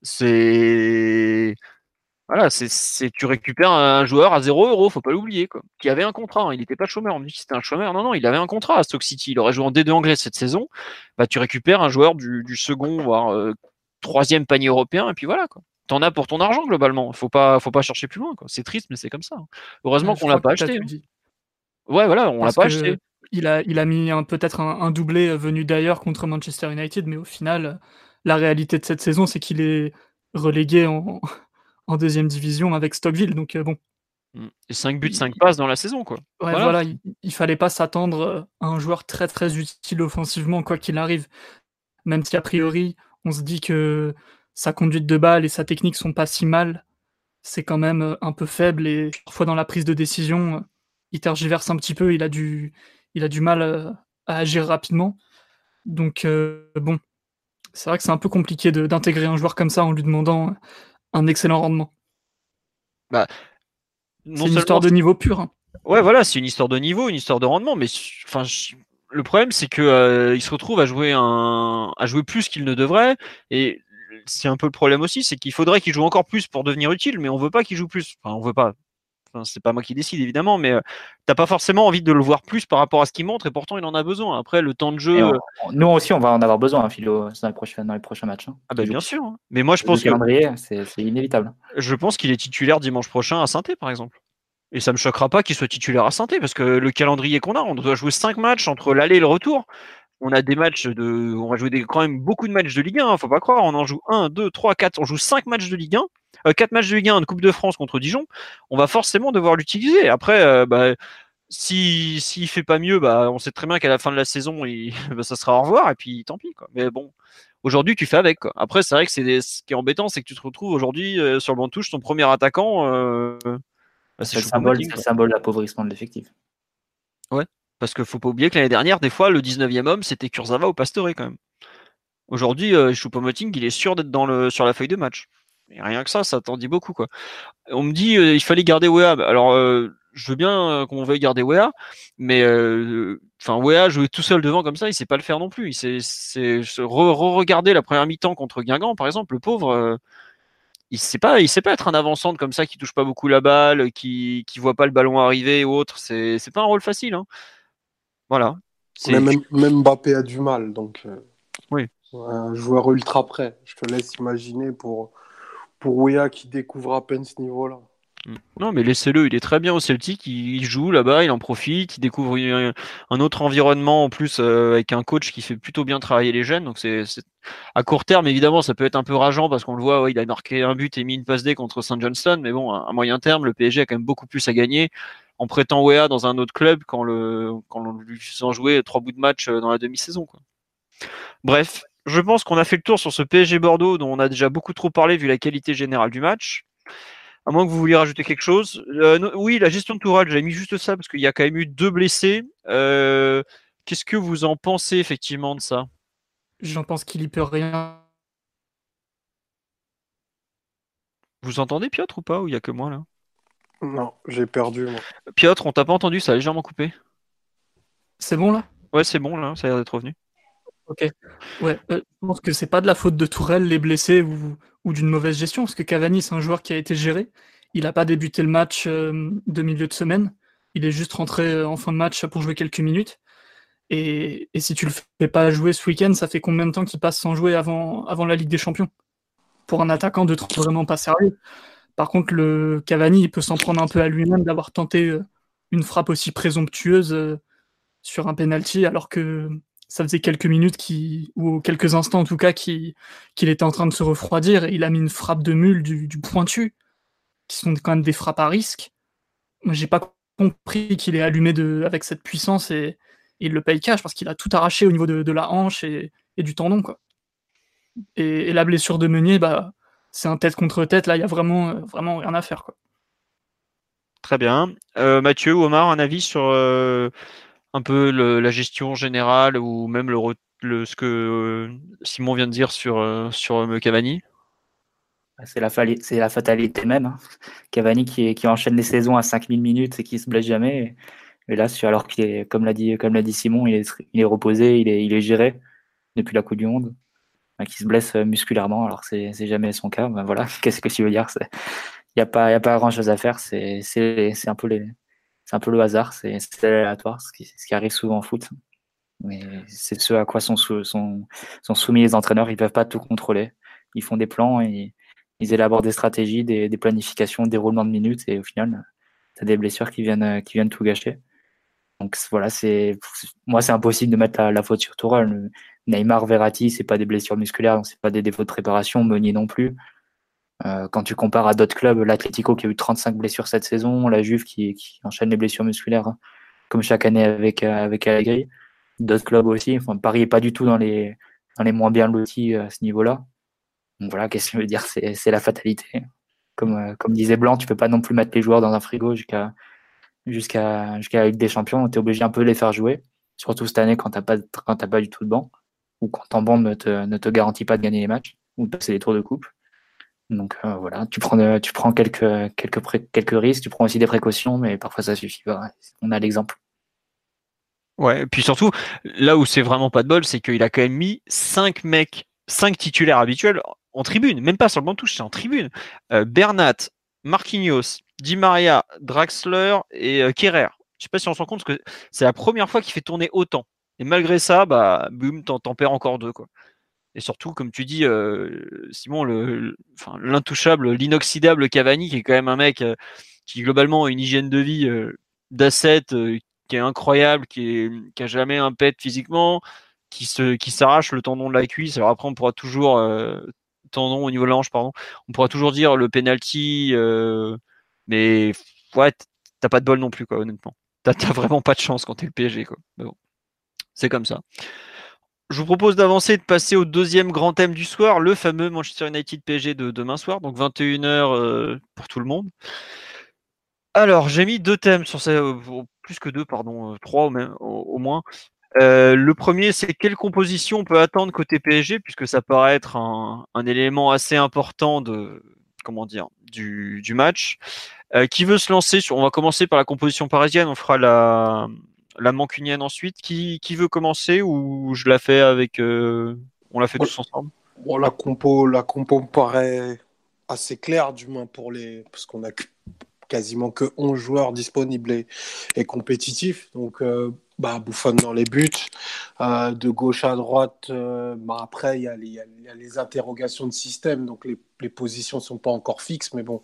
C'est voilà c'est tu récupères un joueur à 0 euros faut pas l'oublier qui avait un contrat hein. il n'était pas chômeur on dit c'était un chômeur. Non non il avait un contrat à Stock City. Il aurait joué en D2 anglais cette saison. Bah tu récupères un joueur du, second voire euh, troisième panier européen et puis voilà quoi t'en as pour ton argent globalement. Faut pas, faut pas chercher plus loin. C'est triste, mais c'est comme ça. Heureusement qu'on l'a pas acheté. Hein. Ouais, voilà, on l'a pas acheté. Il a, il a mis peut-être un, doublé euh, venu d'ailleurs contre Manchester United, mais au final, la réalité de cette saison, c'est qu'il est relégué en, en, deuxième division avec Stockville. Donc euh, bon. Mm. Et 5 buts, 5 passes dans la saison, quoi. Ouais, voilà, il, il, fallait pas s'attendre euh, à un joueur très très utile offensivement, quoi qu'il arrive. Même si a priori, on se dit que sa conduite de balle et sa technique sont pas si mal, c'est quand même euh, un peu faible et parfois dans la prise de décision, euh, il tergiverse un petit peu, il a du, il a du mal euh, à agir rapidement. Donc bon, c'est vrai que c'est un peu compliqué d'intégrer un joueur comme ça en lui demandant un excellent rendement. Bah, c'est une histoire de niveau pur. Hein. Ouais, voilà, c'est une histoire de niveau, une histoire de rendement, mais enfin, le problème c'est que il se retrouve à jouer un, à jouer plus qu'il ne devrait, et c'est un peu le problème aussi, c'est qu'il faudrait qu'il joue encore plus pour devenir utile, mais on veut pas qu'il joue plus. Enfin, on veut pas. Enfin, c'est pas moi qui décide évidemment, mais tu t'as pas forcément envie de le voir plus par rapport à ce qu'il montre, et pourtant il en a besoin. Après, le temps de jeu. nous aussi, on va en avoir besoin, hein, Philo, dans les prochains, dans les prochains matchs. Hein. Ah bah, bien sûr. Hein. Mais moi, je pense le calendrier, c'est inévitable. Je pense qu'il est titulaire dimanche prochain à saint par exemple. Et ça me choquera pas qu'il soit titulaire à saint parce que le calendrier qu'on a, on doit jouer 5 matchs entre l'aller et le retour on a des matchs de. On va jouer des, quand même beaucoup de matchs de Ligue 1, hein, faut pas croire. On en joue 1, 2, 3, 4. On joue 5 matchs de Ligue 1. Euh, 4 matchs de Ligue 1 de Coupe de France contre Dijon. On va forcément devoir l'utiliser. Après, euh, bah, s'il si, fait pas mieux, bah, on sait très bien qu'à la fin de la saison, il, bah, ça sera au revoir. Et puis tant pis. Quoi. Mais bon, aujourd'hui, tu fais avec. Quoi. Après, c'est vrai que c'est ce qui est embêtant, c'est que tu te retrouves aujourd'hui euh, sur le banc de touche, ton premier attaquant. Euh, bah, c'est le symbole, symbole de l'appauvrissement de l'effectif. Ouais. Parce qu'il faut pas oublier que l'année dernière, des fois, le 19e homme, c'était Kurzawa ou Pastore quand même. Aujourd'hui, euh, Choupo-Moting, il est sûr d'être dans le, sur la feuille de match. Et rien que ça, ça t'en dit beaucoup. Quoi. On me dit euh, il fallait garder Wea. Alors, euh, je veux bien euh, qu'on veuille garder Wea, mais enfin Wea jouer tout seul devant comme ça, il sait pas le faire non plus. Il sait, re-regarder la première mi-temps contre Guingamp, par exemple, le pauvre il sait pas, il sait pas être un avançante comme ça qui touche pas beaucoup la balle, qui qui voit pas le ballon arriver ou autre. C'est c'est pas un rôle facile. Hein. Voilà. Même, même, Mbappé a du mal, donc. Euh, oui. Un joueur ultra prêt. Je te laisse imaginer pour, pour Ouya qui découvre à peine ce niveau-là. Mm. Non, mais laissez-le, il est très bien au Celtic, il, joue là-bas, il en profite, il découvre un, autre environnement en plus euh, avec un coach qui fait plutôt bien travailler les jeunes. Donc c'est à court terme, évidemment, ça peut être un peu rageant parce qu'on le voit, il a marqué un but et mis une passe D contre Saint Johnston, mais bon, à, moyen terme, le PSG a quand même beaucoup plus à gagner en prêtant Wea dans un autre club quand, le, quand on lui faisant jouer trois bouts de match euh, dans la demi-saison. Bref, je pense qu'on a fait le tour sur ce PSG Bordeaux dont on a déjà beaucoup trop parlé vu la qualité générale du match. À moins que vous vouliez rajouter quelque chose. Euh, oui, la gestion de Toural, j'avais mis juste ça parce qu'il y a quand même eu deux blessés. Euh, qu'est-ce que vous en pensez effectivement de ça? J'en pense qu'il y peut rien. Vous entendez Piotr ou pas? Ou il n'y a que moi là? Non, j'ai perdu. Moi. Piotr, on t'a pas entendu, ça a légèrement coupé. C'est bon là? Ouais, c'est bon là, ça a l'air d'être revenu. Ok. Ouais, euh, je pense que c'est pas de la faute de Tourelle, les blessés ou, ou d'une mauvaise gestion, parce que Cavani, c'est un joueur qui a été géré. Il n'a pas débuté le match euh, de milieu de semaine. Il est juste rentré euh, en fin de match pour jouer quelques minutes. Et, et si tu le fais pas jouer ce week-end, ça fait combien de temps qu'il passe sans jouer avant, avant la Ligue des Champions? Pour un attaquant de vraiment pas sérieux. Par contre, le Cavani, il peut s'en prendre un peu à lui-même d'avoir tenté euh, une frappe aussi présomptueuse euh, sur un penalty, alors que ça faisait quelques minutes ou quelques instants en tout cas, qu'il était en train de se refroidir. Et il a mis une frappe de mule du, pointu, qui sont quand même des frappes à risque. J'ai pas compris qu'il est allumé avec cette puissance et, il le paye cash parce qu'il a tout arraché au niveau de, la hanche et, du tendon. Et, la blessure de Meunier, bah, c'est un tête contre tête. Là, il y a vraiment, euh, vraiment rien à faire. Quoi. Très bien. Euh, Mathieu ou Omar, un avis sur euh, un peu la gestion générale ou même le, ce que Simon vient de dire sur, sur Cavani? Bah, c'est la, c'est la fatalité même. Hein. Cavani qui, qui, enchaîne les saisons à 5000 minutes et qui se blesse jamais. Et, là, alors qu'il est, comme l'a dit, comme l'a dit Simon, il est, il est reposé, il est, il est géré depuis la Coupe du Monde qui se blesse euh, musculairement, alors c'est jamais son cas. Ben voilà, qu'est-ce que tu veux dire Il n'y a pas, y a pas grand chose à faire. C'est un peu les, c'est un peu le hasard, c'est aléatoire, ce qui, ce qui arrive souvent en foot. Mais c'est ce à quoi sont, sont, sont, soumis les entraîneurs. Ils peuvent pas tout contrôler. Ils font des plans et ils élaborent des stratégies, des, des planifications, des roulements de minutes et au final, tu as des blessures qui viennent, qui viennent tout gâcher. Donc voilà, c'est moi c'est impossible de mettre la, faute sur Tourelle. Neymar, Verratti, c'est pas des blessures musculaires, donc c'est pas des défauts de préparation. Meunier non plus. Euh, quand tu compares à d'autres clubs, l'Atlético qui a eu 35 blessures cette saison, la Juve qui, enchaîne les blessures musculaires hein, comme chaque année avec euh, avec Allegri, d'autres clubs aussi. Enfin, Paris est pas du tout dans les dans les moins bien lotis euh, à ce niveau-là. Donc voilà, qu'est-ce que je veux dire, c'est la fatalité. Comme comme disait Blanc, tu peux pas non plus mettre les joueurs dans un frigo jusqu'à jusqu'à jusqu'à des Champions. Tu es obligé un peu de les faire jouer, surtout cette année quand tu pas, quand pas du tout de banc, ou quand ton banc ne te, garantit pas de gagner les matchs, ou de passer les tours de coupe. Donc euh, voilà, tu prends, prends quelques, risques, tu prends aussi des précautions, mais parfois ça suffit. On a l'exemple. Ouais, et puis surtout, là où c'est vraiment pas de bol, c'est qu'il a quand même mis 5 mecs, 5 titulaires habituels en tribune, même pas sur le banc touche, c'est en tribune. Bernat, Marquinhos, Di Maria, Draxler et Kerrer. Je sais pas si on se rend compte que c'est la première fois qu'il fait tourner autant. Et malgré ça, bah, boum, t'en perds encore deux. Quoi. Et surtout, comme tu dis, Simon, l'intouchable, l'inoxydable Cavani, qui est quand même un mec qui globalement a une hygiène de vie d'asset qui est incroyable, qui, est, qui a jamais un pet physiquement, qui s'arrache le tendon de la cuisse. Alors après, on pourra toujours tendon au niveau de la hanche, pardon. On pourra toujours dire le penalty, euh, mais ouais, t'as pas de bol non plus, quoi, honnêtement. T'as vraiment pas de chance quand t'es le PSG, quoi. bon, c'est comme ça. Je vous propose d'avancer et de passer au deuxième grand thème du soir, le fameux Manchester United PSG de demain soir, donc 21h euh, pour tout le monde. Alors, j'ai mis deux thèmes sur ça, euh, plus que deux, pardon, trois au moins. Euh, le premier, c'est quelle composition on peut attendre côté PSG, puisque ça paraît être un, élément assez important de comment dire du, match. Euh, qui veut se lancer On va commencer par la composition parisienne, on fera la, la mancunienne ensuite. Qui, qui veut commencer ou je la fais avec euh, On la fait tous ensemble? bon, la compo, la compo me paraît assez claire, du moins pour les parce qu'on a quasiment que 11 joueurs disponibles et, et compétitifs. Donc bah, bouffonne dans les buts, euh, de gauche à droite. Euh, bah, après, il y, y, a les interrogations de système, donc les, les positions ne sont pas encore fixes, mais bon,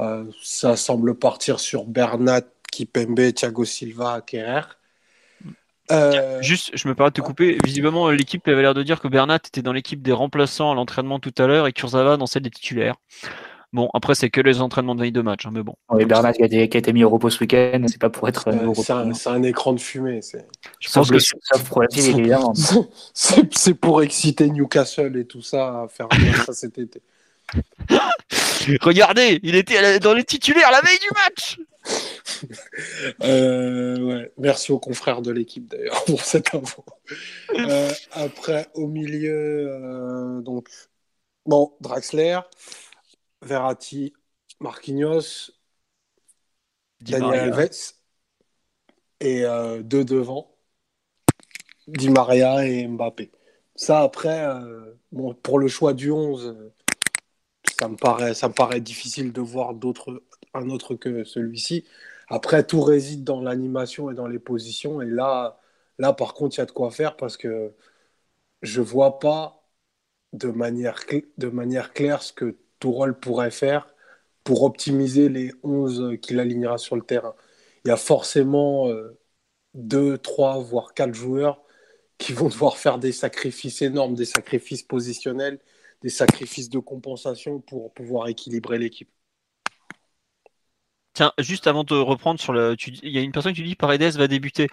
euh, ça semble partir sur Bernat, Kipembe, Thiago Silva, Kerrer. Juste, je me permets de te couper. Visiblement, l'équipe avait l'air de dire que Bernat était dans l'équipe des remplaçants à l'entraînement tout à l'heure et Kurzawa dans celle des titulaires. Bon, après, c'est que les entraînements de veille de match, hein, mais bon. Oui, Bernat qui a, été, mis au repos ce week-end, c'est pas pour être. Euh, c'est un, écran de fumée. Je pense que c'est pour exciter Newcastle et tout ça à faire ça cet été. Regardez, il était dans les titulaires la veille du match. Euh, ouais. Merci aux confrères de l'équipe d'ailleurs pour cette info. Euh, après, au milieu, donc bon, Draxler. Verratti, Marquinhos, Daniel Alves et euh, deux devant, Di Maria et Mbappé. Ça, après, euh, bon, pour le choix du 11, ça me paraît, ça me paraît difficile de voir d'autres, un autre que celui-ci. Après, tout réside dans l'animation et dans les positions. Et là, là, par contre, il y a de quoi faire parce que je vois pas de manière, de manière claire ce que rôle pourrait faire pour optimiser les 11 qu'il alignera sur le terrain. Il y a forcément 2, euh, 3, voire 4 joueurs qui vont devoir faire des sacrifices énormes, des sacrifices positionnels, des sacrifices de compensation pour pouvoir équilibrer l'équipe. Tiens, juste avant de reprendre sur le. Il y a une personne qui dit Paredes va débuter.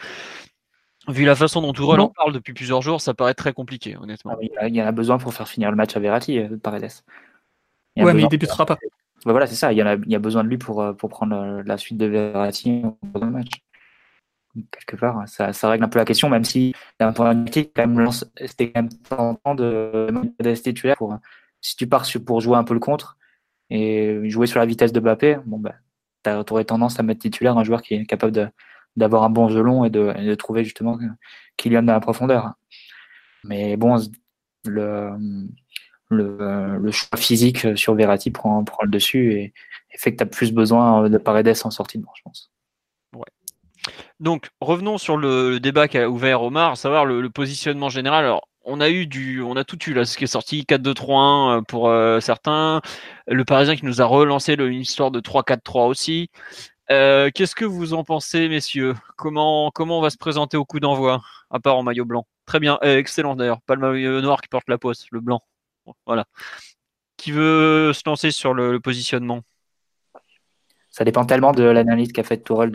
Vu la façon dont Tourelle en parle depuis plusieurs jours, ça paraît très compliqué, honnêtement. Ah il y en a besoin pour faire finir le match à Verratti, euh, Paredes. Ouais, mais il débutera pas. voilà, c'est ça. Il y, a, il y, a, besoin de lui pour, euh, pour prendre euh, la suite de Verratti au match. Quelque part, ça, ça, règle un peu la question, même si d'un point de vue quand même, c'était quand même tentant de mettre titulaire pour si tu pars pour jouer un peu le contre et jouer sur la vitesse de Mbappé, bon ben, tu aurais tendance à mettre titulaire un joueur qui est capable d'avoir un bon jeu long et de, et de trouver justement Kylian dans la profondeur. Mais bon, le, le, choix physique sur Verratti prend, prend le dessus et, fait que tu as plus besoin de Paredes en sortie de banc, je pense. Donc, revenons sur le, débat qu'a ouvert Omar, à savoir le, positionnement général. Alors, on a eu du, on a tout eu là, ce qui est sorti 4-2-3-1 euh, pour euh, certains. Le Parisien qui nous a relancé une histoire de 3-4-3 aussi. Euh, qu'est-ce que vous en pensez, messieurs? Comment, on va se présenter au coup d'envoi, à part en maillot blanc? Très bien, excellent d'ailleurs. Pas le maillot noir qui porte la poste, le blanc. Voilà. Qui veut se lancer sur le, positionnement? Ça dépend tellement de l'analyse qu'a fait Tourelle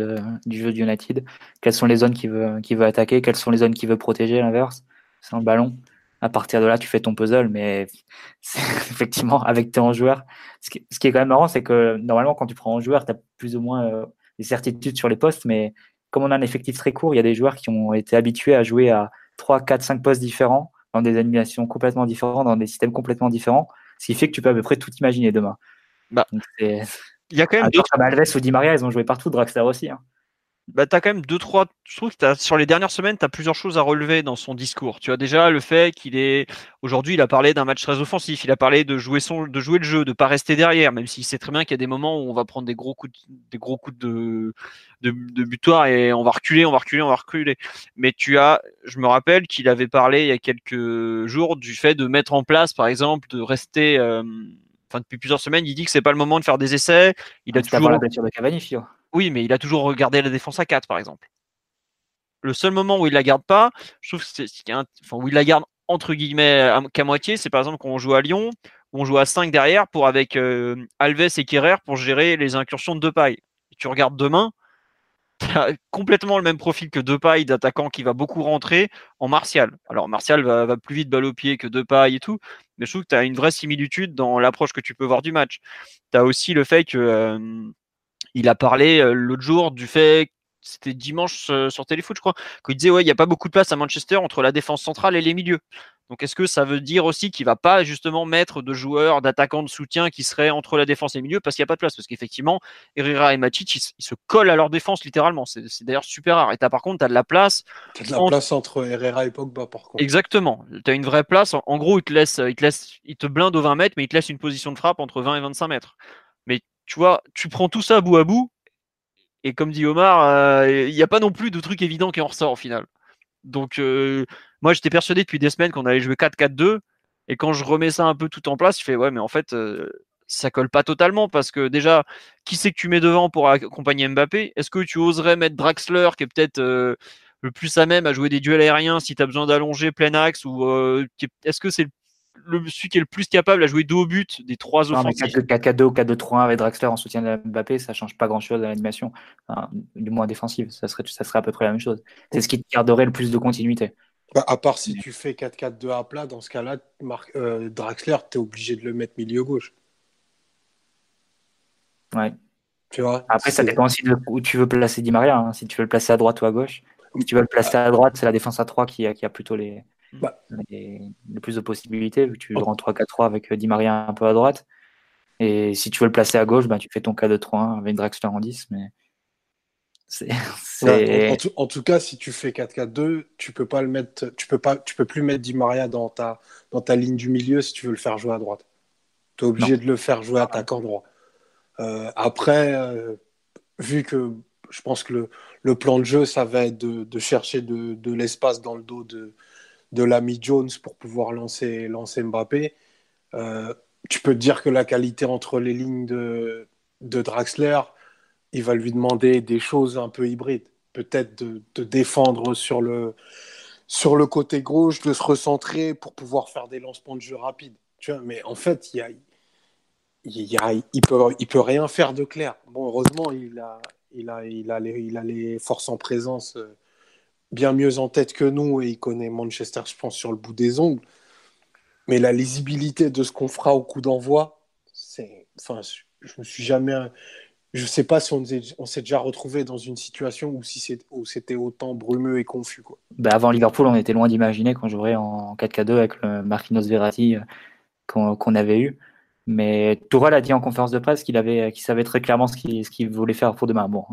du jeu de United. Quelles sont les zones qu'il veut, veut attaquer, quelles sont les zones qu'il veut protéger l'inverse, c'est le ballon. À partir de là, tu fais ton puzzle, mais effectivement, avec tes 11 joueurs, ce qui, est quand même marrant, c'est que normalement, quand tu prends 11 joueurs, tu as plus ou moins euh, des certitudes sur les postes, mais comme on a un effectif très court, il y a des joueurs qui ont été habitués à jouer à 3, 4, 5 postes différents dans des animations complètement différentes, dans des systèmes complètement différents, ce qui fait que tu peux à peu près tout imaginer demain. Bah, il y a quand même d'autres. Comme Alves ou Di Maria, ils ont joué partout, Draxler aussi. Hein. Bah, tu as quand même deux, trois. Je trouve que sur les dernières semaines, tu as plusieurs choses à relever dans son discours. Tu as déjà le fait qu'il est. Aujourd'hui, il a parlé d'un match très offensif. Il a parlé de jouer, son... de jouer le jeu, de ne pas rester derrière, même s'il sait très bien qu'il y a des moments où on va prendre des gros coups de, des gros coups de... de... de butoir et on va reculer, on va reculer, on va reculer. Mais tu as. Je me rappelle qu'il avait parlé il y a quelques jours du fait de mettre en place, par exemple, de rester. Euh, enfin, depuis plusieurs semaines, il dit que c'est pas le moment de faire des essais. Il a ah, toujours. la de Cavani, oui, mais il a toujours regardé la défense à 4, par exemple. Le seul moment où il la garde pas, je trouve que c'est, où il la garde entre guillemets qu'à moitié, c'est par exemple quand on joue à Lyon, où on joue à 5 derrière pour avec euh, Alves et Kerrer pour gérer les incursions de Depay. Tu regardes demain, tu as complètement le même profil que Depay d'attaquant qui va beaucoup rentrer en Martial. Alors Martial va, plus vite balle au pied que Depay et tout, mais je trouve que tu as une vraie similitude dans l'approche que tu peux voir du match. Tu as aussi le fait que euh, il a parlé euh, l'autre jour du fait c'était dimanche euh, sur Téléfoot, je crois, qu'il disait ouais, il n'y a pas beaucoup de place à Manchester entre la défense centrale et les milieux. Donc est-ce que ça veut dire aussi qu'il va pas justement mettre de joueurs, d'attaquants de soutien qui seraient entre la défense et les milieux parce qu'il n'y a pas de place? Parce qu'effectivement, Herrera et Matic, ils, se collent à leur défense littéralement. C'est d'ailleurs super rare. Et as, par contre, tu as de la place. Tu as de la place entre Herrera et Pogba par contre. Exactement. Tu as une vraie place. En, gros, il te, laisse, il, te laisse, il te blinde aux 20 mètres, mais il te laisse une position de frappe entre 20 et 25 mètres. Tu vois, tu prends tout ça bout à bout, et comme dit Omar, euh, il n'y a pas non plus de truc évident qui en ressort au final. Donc, euh, moi, j'étais persuadé depuis des semaines qu'on allait jouer 4-4-2, et quand je remets ça un peu tout en place, je fais ouais, mais en fait, euh, ça colle pas totalement parce que déjà, qui c'est que tu mets devant pour accompagner Mbappé? Est-ce que tu oserais mettre Draxler, qui est peut-être le plus à même à jouer des duels aériens si tu as besoin d'allonger plein axe, ou est-ce que c'est le le, celui qui est le plus capable à jouer dos au but des trois offensifs. 4-4-2 ou 4-2-3-1 avec Draxler en soutien de Mbappé, ça change pas grand-chose à l'animation, du moins défensive. Ça serait, ça serait à peu près la même chose. C'est ce qui te garderait le plus de continuité. Bah, à part si tu fais 4-4-2 à plat, dans ce cas-là, euh, Draxler, tu es obligé de le mettre milieu gauche. Ouais. Tu vois, Après, ça dépend aussi de où tu veux placer Di Maria. Hein. Si tu veux le placer à droite ou à gauche. Si tu veux le placer à droite, c'est la défense à 3 qui a, qui a plutôt les, bah. le plus de possibilités, vu que tu rentres 3-4-3 avec euh, Di Maria un peu à droite. Et si tu veux le placer à gauche, bah, tu fais ton k 2 3 avec Draxler en 10. Mais en, tout, cas, si tu fais 4-4-2, tu peux pas le mettre, tu peux pas, tu peux plus mettre Di Maria dans ta, dans ta ligne du milieu si tu veux le faire jouer à droite. Tu es obligé de le faire jouer attaquant droit. Euh, après, euh, vu que je pense que le, le, plan de jeu, ça va être de, de chercher de, de l'espace dans le dos de, de l'ami Jones pour pouvoir lancer, lancer Mbappé. Euh, tu peux te dire que la qualité entre les lignes de, de Draxler, il va lui demander des choses un peu hybrides. Peut-être de, défendre sur le, sur le côté gauche, de se recentrer pour pouvoir faire des lancements de jeu rapides. Tu vois, mais en fait, il, y il, il, peut, il peut rien faire de clair. Bon, heureusement, il a, il a, il a, les, il a les forces en présence euh, bien mieux en tête que nous et il connaît Manchester, je pense, sur le bout des ongles. Mais la lisibilité de ce qu'on fera au coup d'envoi, c'est. Enfin, je me suis jamais. Je sais pas si on, s'est déjà retrouvé dans une situation où, si c'était autant brumeux et confus. Quoi. Bah avant Liverpool, on était loin d'imaginer qu'on jouerait en 4K2 avec le Marquinhos Verratti euh, qu'on avait eu. Mais Tourelle a dit en conférence de presse qu'il avait, qu'il savait très clairement ce qu'il, voulait faire pour demain. Bon,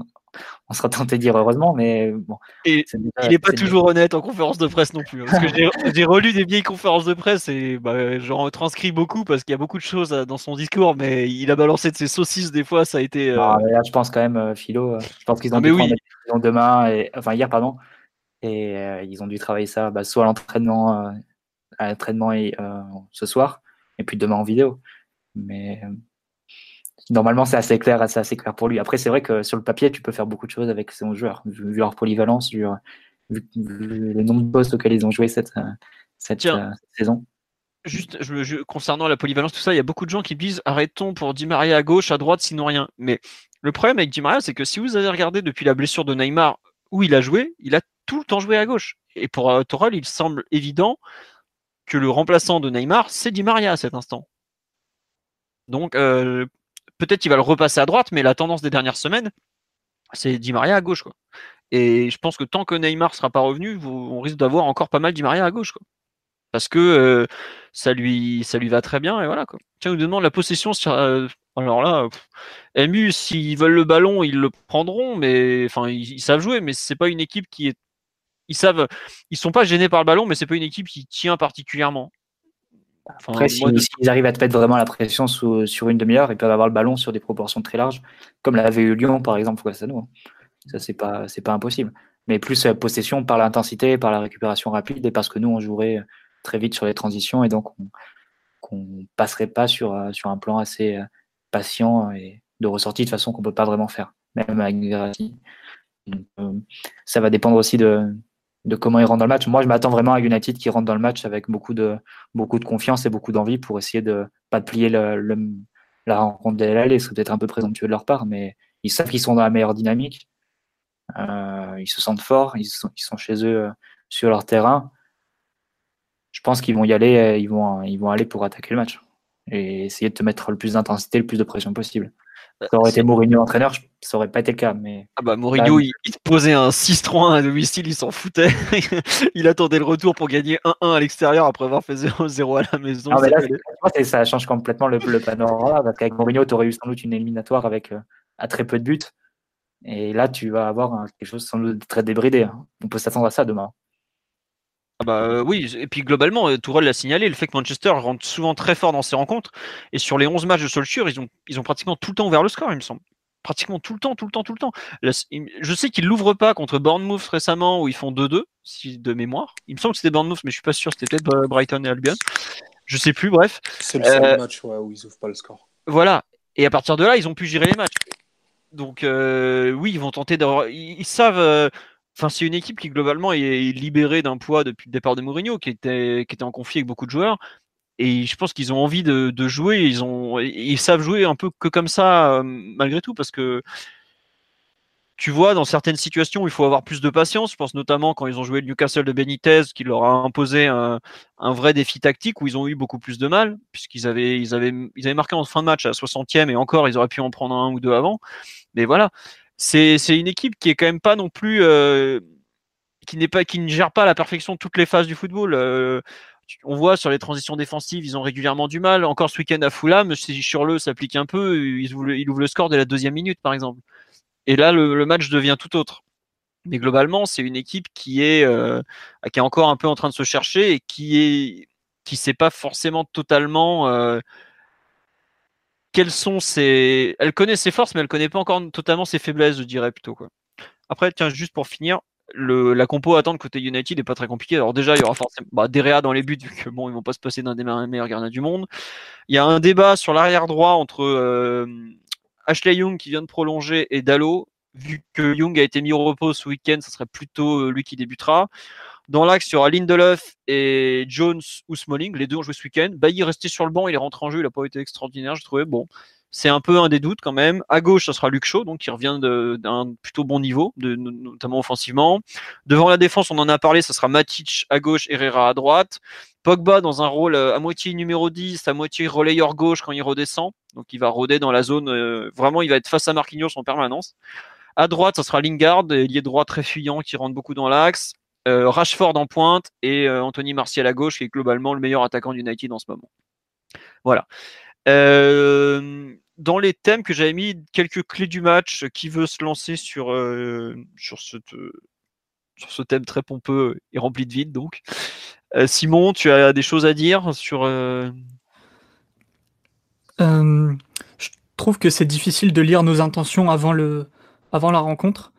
on sera tenté de dire heureusement, mais bon. Et il n'est pas toujours honnête en conférence de presse non plus. Hein, parce que j'ai, relu des vieilles conférences de presse et bah, j'en transcris beaucoup parce qu'il y a beaucoup de choses euh, dans son discours, mais il a balancé de ses saucisses des fois, ça a été. Euh, là, je pense quand même, euh, Philo, je pense qu'ils ont dû oui. demain, et, enfin hier, pardon, et ils ont dû travailler ça bah, soit à l'entraînement, à l'entraînement et, ce soir, et puis demain en vidéo. Mais normalement, c'est assez clair, c'est assez clair pour lui. Après, c'est vrai que sur le papier, tu peux faire beaucoup de choses avec ces joueurs, vu, leur polyvalence, vu, le nombre de postes auxquels ils ont joué cette, euh, cette, euh, saison. Juste concernant la polyvalence, tout ça, il y a beaucoup de gens qui disent arrêtons pour Di Maria à gauche, à droite, sinon rien. Mais le problème avec Di Maria, c'est que si vous avez regardé depuis la blessure de Neymar où il a joué, il a tout le temps joué à gauche. Et pour euh, il semble évident que le remplaçant de Neymar, c'est Di Maria à cet instant. Donc euh, peut-être qu'il va le repasser à droite, mais la tendance des dernières semaines, c'est Di Maria à gauche. Quoi. Et je pense que tant que Neymar sera pas revenu, on risque d'avoir encore pas mal Di Maria à gauche. Quoi. parce que ça lui ça lui va très bien et voilà quoi. Tiens, nous demande la possession sur, alors là, MU s'ils veulent le ballon, ils le prendront, mais enfin ils, savent jouer, mais c'est pas une équipe qui est ils savent ils sont pas gênés par le ballon, mais c'est pas une équipe qui tient particulièrement. Après, s'ils arrivent à te mettre vraiment la pression sur une demi-heure, ils peuvent avoir le ballon sur des proportions très larges, comme l'avait eu Lyon, par exemple, à nous. Ça, c'est pas, c'est pas impossible. Mais plus euh, possession par l'intensité, par la récupération rapide, et parce que nous, on jouerait très vite sur les transitions, et donc on, ne passerait pas sur, euh, sur un plan assez euh, patient et de ressortie de façon qu'on peut pas vraiment faire, même avec Verratti. ça va dépendre aussi de, de comment ils rentrent dans le match. Moi, je m'attends vraiment à United qui rentre dans le match avec beaucoup de, beaucoup de confiance et beaucoup d'envie pour essayer de pas de plier le, la rencontre de l'aller. C'est peut-être un peu présomptueux de leur part, mais ils savent qu'ils sont dans la meilleure dynamique. Euh, ils se sentent forts, ils sont, ils sont chez eux euh, sur leur terrain. Je pense qu'ils vont y aller, euh, ils vont, ils vont aller pour attaquer le match et essayer de te mettre le plus d'intensité, le plus de pression possible. Ça aurait été Mourinho entraîneur, ça aurait pas été le cas. Mais ah bah Mourinho, il, te posait un 6-3 à domicile, il s'en foutait. il attendait le retour pour gagner 1-1 à l'extérieur après avoir fait 0-0 à la maison. Ah, là, ça change complètement le, le panorama parce qu'avec Mourinho, tu aurais eu sans doute une éliminatoire avec euh, à très peu de buts. Et là, tu vas avoir quelque chose sans doute très débridé. Hein. On peut s'attendre à ça demain. Ah bah euh, oui, et puis globalement, euh, Tourelle l'a signalé, le fait que Manchester rentre souvent très fort dans ses rencontres, et sur les 11 matchs de Solskjaer, ils ont, ils ont pratiquement tout le temps ouvert le score, il me semble. Pratiquement tout le temps, tout le temps, tout le temps. je sais qu'ils l'ouvrent pas contre Bournemouth récemment, où ils font 2-2, si de mémoire. Il me semble que c'était Bournemouth, mais je suis pas sûr, c'était peut-être euh, Brighton et Albion. Je sais plus, bref. C'est le seul match où ils ouvrent pas le score. Voilà, et à partir de là, ils ont pu gérer les matchs. Donc oui, ils vont tenter d'avoir. Ils, savent Enfin, c'est une équipe qui globalement est libérée d'un poids depuis le départ de Mourinho, qui était, qui était en conflit avec beaucoup de joueurs. Et je pense qu'ils ont envie de, jouer. Ils, ont, ils savent jouer un peu que comme ça, euh, malgré tout, parce que tu vois, dans certaines situations, il faut avoir plus de patience. Je pense notamment quand ils ont joué le Newcastle de Benitez, qui leur a imposé un, vrai défi tactique où ils ont eu beaucoup plus de mal, puisqu'ils avaient, ils avaient, ils avaient marqué en fin de match à 60e et encore, ils auraient pu en prendre un ou deux avant. Mais voilà, c'est une équipe qui est quand même pas non plus euh, qui n'est pas qui ne gère pas à la perfection toutes les phases du football. Euh, on voit sur les transitions défensives, ils ont régulièrement du mal. Encore ce week-end à Fulham, si sur le s'applique un peu, ils ouvrent, le score dès la deuxième minute, par exemple. Et là, le, match devient tout autre. Mais globalement, c'est une équipe qui est, euh, qui est encore un peu en train de se chercher et qui est qui sait pas forcément totalement quelles sont ses. Elle connaît ses forces, mais elle connaît pas encore totalement ses faiblesses, je dirais plutôt. Quoi. Après, tiens, juste pour finir, la compo à attendre côté United n'est pas très compliquée. Alors déjà, il y aura forcément bah, Derea dans les buts, vu que bon, ils vont pas se passer d'un des meilleurs gardiens du monde. Il y a un débat sur l'arrière droit entre euh, Ashley Young qui vient de prolonger et Dallo. Vu que Young a été mis au repos ce week-end, ce serait plutôt euh, lui qui débutera. Dans l'axe, il y aura Lindelof et Jones ou Smalling. Les deux ont joué ce week-end. Bailly est resté sur le banc, il est rentré en jeu, il n'a pas été extraordinaire, je trouvais. Bon, c'est un peu un des doutes quand même. À gauche, ça sera Luke Shaw, donc qui revient d'un plutôt bon niveau, notamment offensivement. Devant la défense, on en a parlé, ça sera Matic à gauche, Herrera à droite. Pogba dans un rôle euh, à moitié numéro 10, à moitié relayeur gauche quand il redescend. Donc il va rôder dans la zone, euh, vraiment il va être face à Marquinhos en permanence. À droite, ça sera Lingard, lié droit très fuyant qui rentre beaucoup dans l'axe. Euh, Rashford en pointe et euh, Anthony Martial à gauche, qui est globalement le meilleur attaquant d'United en ce moment. Voilà. Euh, dans les thèmes que j'avais mis, quelques clés du match, qui veut se lancer sur, sur, ce, sur ce thème très pompeux et rempli de vide, donc. Simon, tu as des choses à dire sur. je trouve que c'est difficile de lire nos intentions avant, le, avant la rencontre,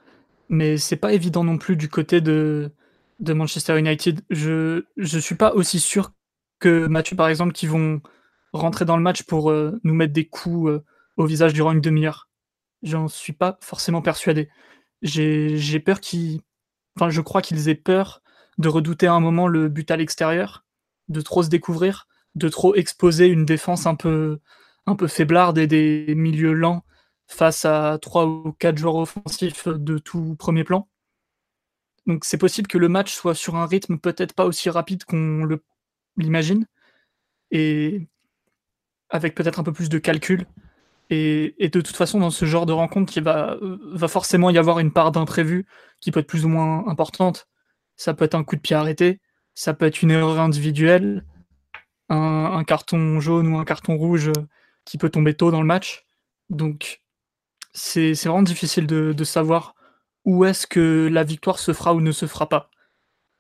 mais c'est pas évident non plus du côté de, de Manchester United. Je ne suis pas aussi sûr que Mathieu, par exemple, qui vont rentrer dans le match pour euh, nous mettre des coups euh, au visage durant une demi-heure. J'en suis pas forcément persuadé. J'ai peur qu'ils. Enfin, je crois qu'ils aient peur de redouter un moment le but à l'extérieur, de trop se découvrir, de trop exposer une défense un peu, un peu faiblarde et des milieux lents face à trois ou quatre joueurs offensifs de tout premier plan. Donc c'est possible que le match soit sur un rythme peut-être pas aussi rapide qu'on l'imagine, et avec peut-être un peu plus de calcul. Et, de toute façon, dans ce genre de rencontre, il va, va forcément y avoir une part d'imprévu qui peut être plus ou moins importante. Ça peut être un coup de pied arrêté, ça peut être une erreur individuelle, un, carton jaune ou un carton rouge qui peut tomber tôt dans le match. Donc, c'est vraiment difficile de, savoir où est-ce que la victoire se fera ou ne se fera pas.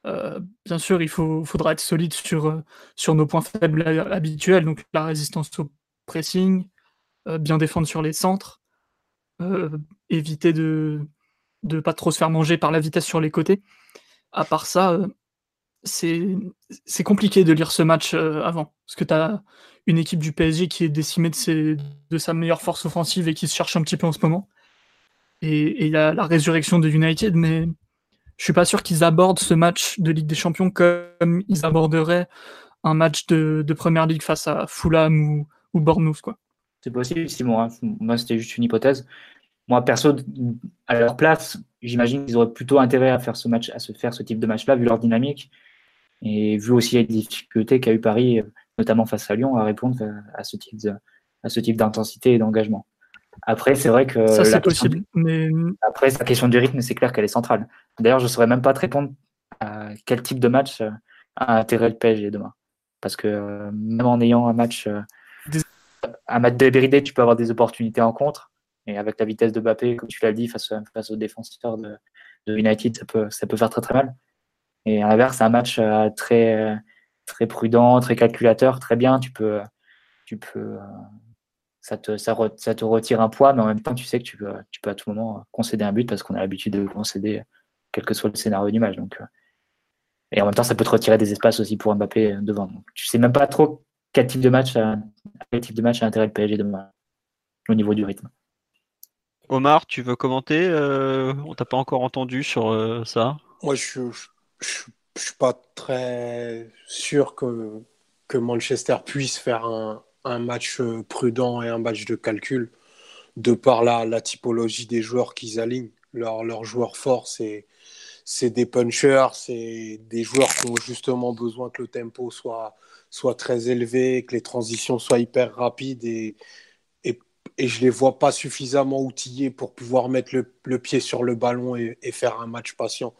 Euh, bien sûr, il faudra être solide sur, sur nos points faibles habituels, donc la résistance au pressing, euh, bien défendre sur les centres, euh, éviter de ne pas trop se faire manger par la vitesse sur les côtés. À part ça, c'est compliqué de lire ce match avant, parce que tu as une équipe du PSG qui est décimée de, sa meilleure force offensive et qui se cherche un petit peu en ce moment. Et la résurrection de United, mais je suis pas sûr qu'ils abordent ce match de Ligue des Champions comme ils aborderaient un match de, de Première Ligue face à Fulham ou, ou. Quoi. C'est possible, Simon. Hein. Moi, c'était juste une hypothèse. Moi, perso, à leur place, j'imagine qu'ils auraient plutôt intérêt à faire ce match, à se faire ce type de match-là, vu leur dynamique. Et vu aussi les difficultés qu'a eu Paris, notamment face à Lyon, à répondre à ce type à ce type d'intensité et d'engagement. Après, c'est vrai que. Ça, c'est possible. Mais... Après, sa question du rythme, c'est clair qu'elle est centrale. D'ailleurs, je ne saurais même pas te répondre à quel type de match a intérêt le PSG demain. Parce que euh, même en ayant un match. Euh, un match de Béridé, tu peux avoir des opportunités en contre. Et avec la vitesse de Mbappé, comme tu l'as dit, face, face aux défenseurs de, de United, ça peut, ça peut faire très très mal. Et à l'inverse, c'est un match euh, très, euh, très prudent, très calculateur, très bien. Tu peux, tu peux, euh, ça te, ça, te retire un poids, mais en même temps, tu sais que tu peux, tu peux à tout moment concéder un but parce qu'on a l'habitude de concéder, quel que soit le scénario du match. Donc, et en même temps, ça peut te retirer des espaces aussi pour Mbappé devant. Donc, tu sais même pas trop quel type de match, quel type de match a intérêt le PSG demain au niveau du rythme. Omar, tu veux commenter On t'a pas encore entendu sur ça? Moi, je, je ne suis pas très sûr que, que Manchester puisse faire un, un, match prudent et un match de calcul de par la, la typologie des joueurs qu'ils alignent. Leurs leur joueurs forts, c'est des punchers, c'est des joueurs qui ont justement besoin que le tempo soit, très élevé, que les transitions soient hyper rapides et, je ne les vois pas suffisamment outillés pour pouvoir mettre le, pied sur le ballon et, et faire un match patient.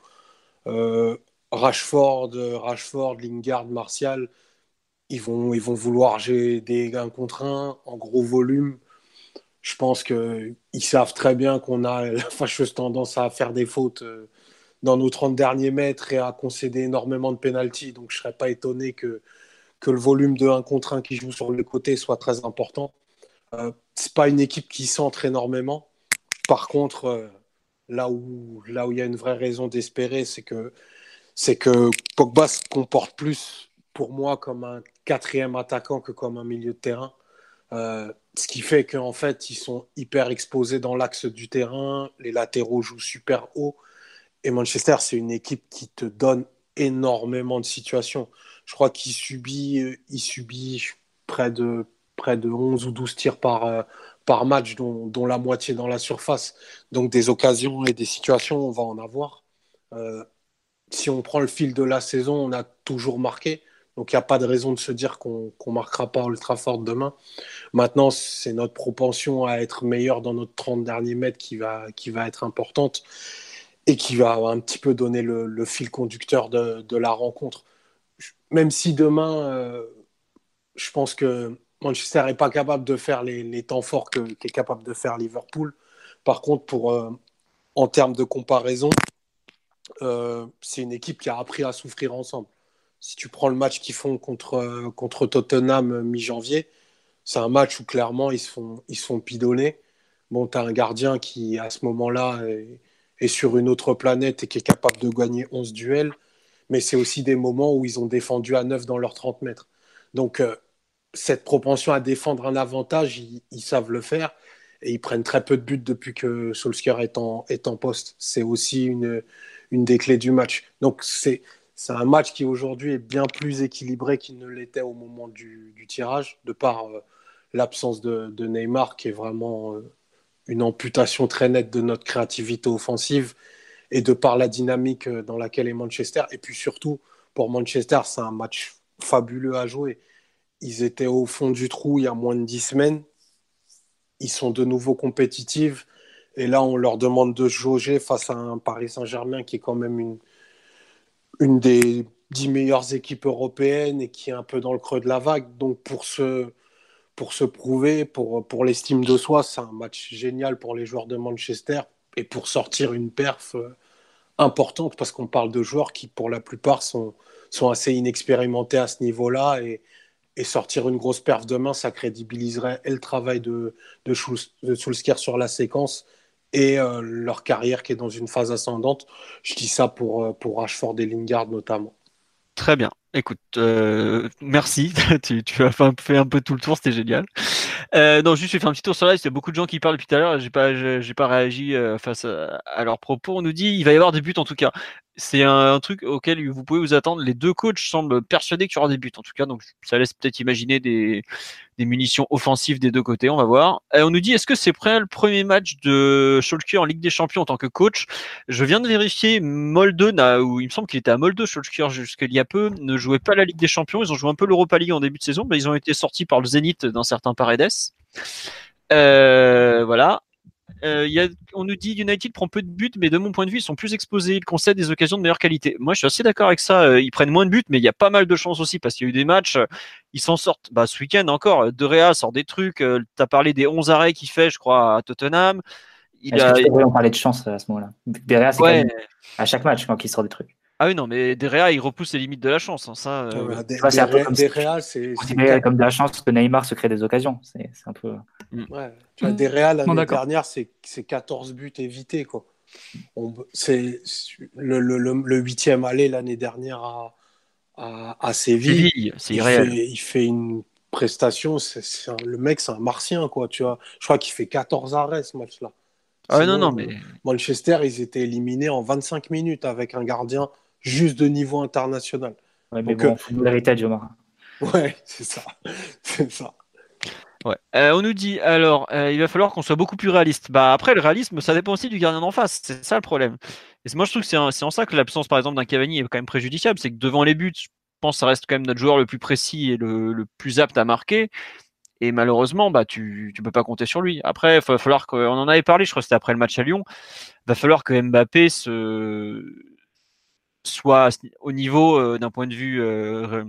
Euh, Rashford, Rashford, Lingard, Martial, ils vont, ils vont vouloir gérer des 1 contre 1 en gros volume. Je pense qu'ils savent très bien qu'on a la fâcheuse tendance à faire des fautes euh, dans nos 30 derniers mètres et à concéder énormément de pénalties. Donc je ne serais pas étonné que, que le volume de 1 contre 1 qui joue sur le côté soit très important. Euh, Ce n'est pas une équipe qui centre énormément. Par contre, euh, là, où, là où il y a une vraie raison d'espérer, c'est que c'est que Pogba se comporte plus pour moi comme un quatrième attaquant que comme un milieu de terrain. Euh, ce qui fait qu'en fait, ils sont hyper exposés dans l'axe du terrain, les latéraux jouent super haut. Et Manchester, c'est une équipe qui te donne énormément de situations. Je crois qu'il subit, il subit près de, près de 11 ou 12 tirs par, euh, par match, dont, la moitié dans la surface. Donc des occasions et des situations, on va en avoir. Euh, si on prend le fil de la saison, on a toujours marqué. Donc il n'y a pas de raison de se dire qu'on ne marquera pas Ultra Fort demain. Maintenant, c'est notre propension à être meilleur dans notre 30 derniers mètres qui va, qui va être importante et qui va un petit peu donner le, fil conducteur de, la rencontre. Même si demain, euh, je pense que Manchester n'est pas capable de faire les, temps forts qu'est capable de faire Liverpool. Par contre, pour, euh, en termes de comparaison, euh, c'est une équipe qui a appris à souffrir ensemble. Si tu prends le match qu'ils font contre, euh, contre Tottenham euh, mi-janvier, c'est un match où clairement ils se font, ils se pidonner. Bon, tu as un gardien qui, à ce moment-là, est, sur une autre planète et qui est capable de gagner 11 duels. Mais c'est aussi des moments où ils ont défendu à 9 dans leurs 30 mètres. Donc, cette propension à défendre un avantage, ils, ils, savent le faire. Et ils prennent très peu de buts depuis que Solskjaer est en, est en poste. C'est aussi une, une des clés du match. Donc c'est un match qui aujourd'hui est bien plus équilibré qu'il ne l'était au moment du, tirage, de par euh, l'absence de, Neymar, qui est vraiment euh, une amputation très nette de notre créativité offensive, et de par la dynamique euh, dans laquelle est Manchester. Et puis surtout, pour Manchester, c'est un match fabuleux à jouer. Ils étaient au fond du trou il y a moins de dix semaines. Ils sont de nouveau compétitifs. Et là, on leur demande de jauger face à un Paris Saint-Germain qui est quand même une, une des 10 meilleures équipes européennes et qui est un peu dans le creux de la vague. Donc pour se, pour se prouver, pour, pour l'estime de soi, c'est un match génial pour les joueurs de Manchester et pour sortir une perf euh, importante parce qu'on parle de joueurs qui pour la plupart sont, sont assez inexpérimentés à ce niveau-là et, et sortir une grosse perf demain, ça crédibiliserait le travail de, de, sur la séquence et euh, leur carrière qui est dans une phase ascendante. Je dis ça pour, euh, pour Rashford et Lingard notamment. Très bien. Écoute, euh, merci. tu, as fait un peu tout le tour, c'était génial. Euh, non, juste, je vais faire un petit tour sur live. Il y a beaucoup de gens qui parlent depuis tout à l'heure. J'ai pas, pas réagi face à, leurs propos. On nous dit, il va y avoir des buts en tout cas. C'est un, truc auquel vous pouvez vous attendre. Les deux coachs semblent persuadés qu'il y aura des buts en tout cas. Donc, ça laisse peut-être imaginer des, munitions offensives des deux côtés. On va voir. On nous dit, est-ce que c'est prêt le premier match de Schalke en Ligue des Champions en tant que coach? Je viens de vérifier. Molde, où il me semble qu'il était à Molde, Schalke jusqu'il y a peu, ne jouait pas la Ligue des Champions. Ils ont joué un peu l'Europa League en début de saison, mais ils ont été sortis par le Zénith d'un certain Paredes. Euh, voilà. Euh, y a, on nous dit United prend peu de buts, mais de mon point de vue, ils sont plus exposés. Ils concèdent des occasions de meilleure qualité. Moi, je suis assez d'accord avec ça. Euh, ils prennent moins de buts, mais il y a pas mal de chances aussi parce qu'il y a eu des matchs. Ils s'en sortent. Bah, ce week-end encore, De Réa sort des trucs. tu as parlé des 11 arrêts qu'il fait, je crois, à Tottenham. Il a... que on parlait de chance à ce moment-là? De Réa, c'est ouais. à chaque match quand il sort des trucs. Ah oui, non, mais Derea, il repousse les limites de la chance. Hein, ça, euh... c'est un peu comme, c'est comme de la chance que Neymar se crée des occasions. C'est un peu. Mm. Ouais. Tu vois, Derea, l'année dernière, c'est 14 buts évités. Quoi. C'est le, le, le, huitième aller l'année dernière à, à, à Séville. c'est irréel. il fait une prestation. c'est le mec, c'est un martien. Quoi, tu vois. Je crois qu'il fait 14 arrêts ce match-là. Ah non, non, mais... Manchester, ils étaient éliminés en 25 minutes avec un gardien juste de niveau international. Ouais, mais bon, euh... l'héritage, Omar. Ouais, c'est ça. c'est ça. Ouais. Euh, on nous dit alors, euh, il va falloir qu'on soit beaucoup plus réaliste. Bah après, le réalisme, ça dépend aussi du gardien d'en face. C'est ça le problème. Et moi, je trouve que c'est en ça que l'absence, par exemple, d'un Cavani est quand même préjudiciable. C'est que devant les buts, je pense que ça reste quand même notre joueur le plus précis et le, le plus apte à marquer. Et malheureusement, bah, tu ne peux pas compter sur lui. Après, il va falloir qu'on en avait parlé, je crois que c'était après le match à Lyon. Il va falloir que Mbappé se, soit au niveau euh, d'un point de vue euh,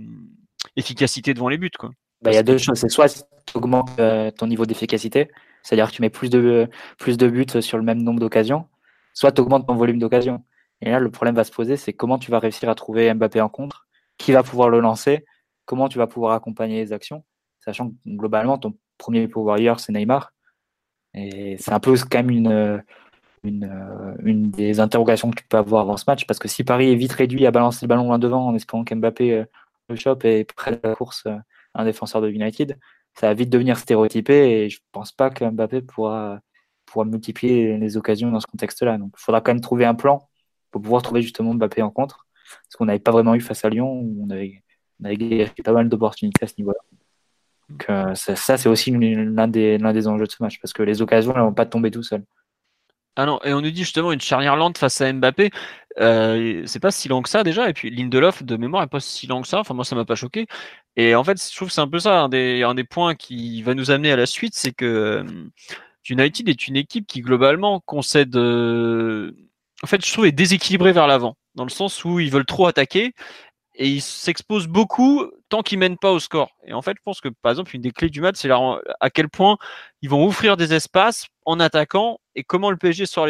efficacité devant les buts. Quoi. Bah, il y a deux choses. C'est soit tu augmentes euh, ton niveau d'efficacité, c'est-à-dire que tu mets plus de, plus de buts sur le même nombre d'occasions, soit tu augmentes ton volume d'occasions. Et là, le problème va se poser, c'est comment tu vas réussir à trouver Mbappé en contre, qui va pouvoir le lancer, comment tu vas pouvoir accompagner les actions, sachant que globalement, ton premier pouvoir c'est Neymar. Et c'est un peu quand même une, une, une, des interrogations que tu peux avoir avant ce match, parce que si Paris est vite réduit à balancer le ballon loin devant en espérant qu'Mbappé euh, le chope et près de la course euh, un défenseur de United, ça va vite devenir stéréotypé et je pense pas que Mbappé pourra, pourra multiplier les occasions dans ce contexte-là. Donc il faudra quand même trouver un plan pour pouvoir trouver justement Mbappé en contre, ce qu'on n'avait pas vraiment eu face à Lyon, où on avait, on avait pas mal d'opportunités à ce niveau-là. Donc euh, ça, c'est aussi l'un des, des enjeux de ce match, parce que les occasions ne vont pas tomber tout seules. Ah non, et on nous dit justement une charnière lente face à Mbappé, euh, c'est pas si long que ça déjà, et puis Lindelof de mémoire est pas si long que ça, enfin moi ça m'a pas choqué. Et en fait, je trouve que c'est un peu ça, un des, un des points qui va nous amener à la suite, c'est que euh, United est une équipe qui globalement concède, euh, en fait je trouve est déséquilibrée vers l'avant, dans le sens où ils veulent trop attaquer, et ils s'exposent beaucoup tant qu'ils mènent pas au score. Et en fait, je pense que par exemple, une des clés du match, c'est à quel point ils vont ouvrir des espaces en attaquant et comment le PSG saura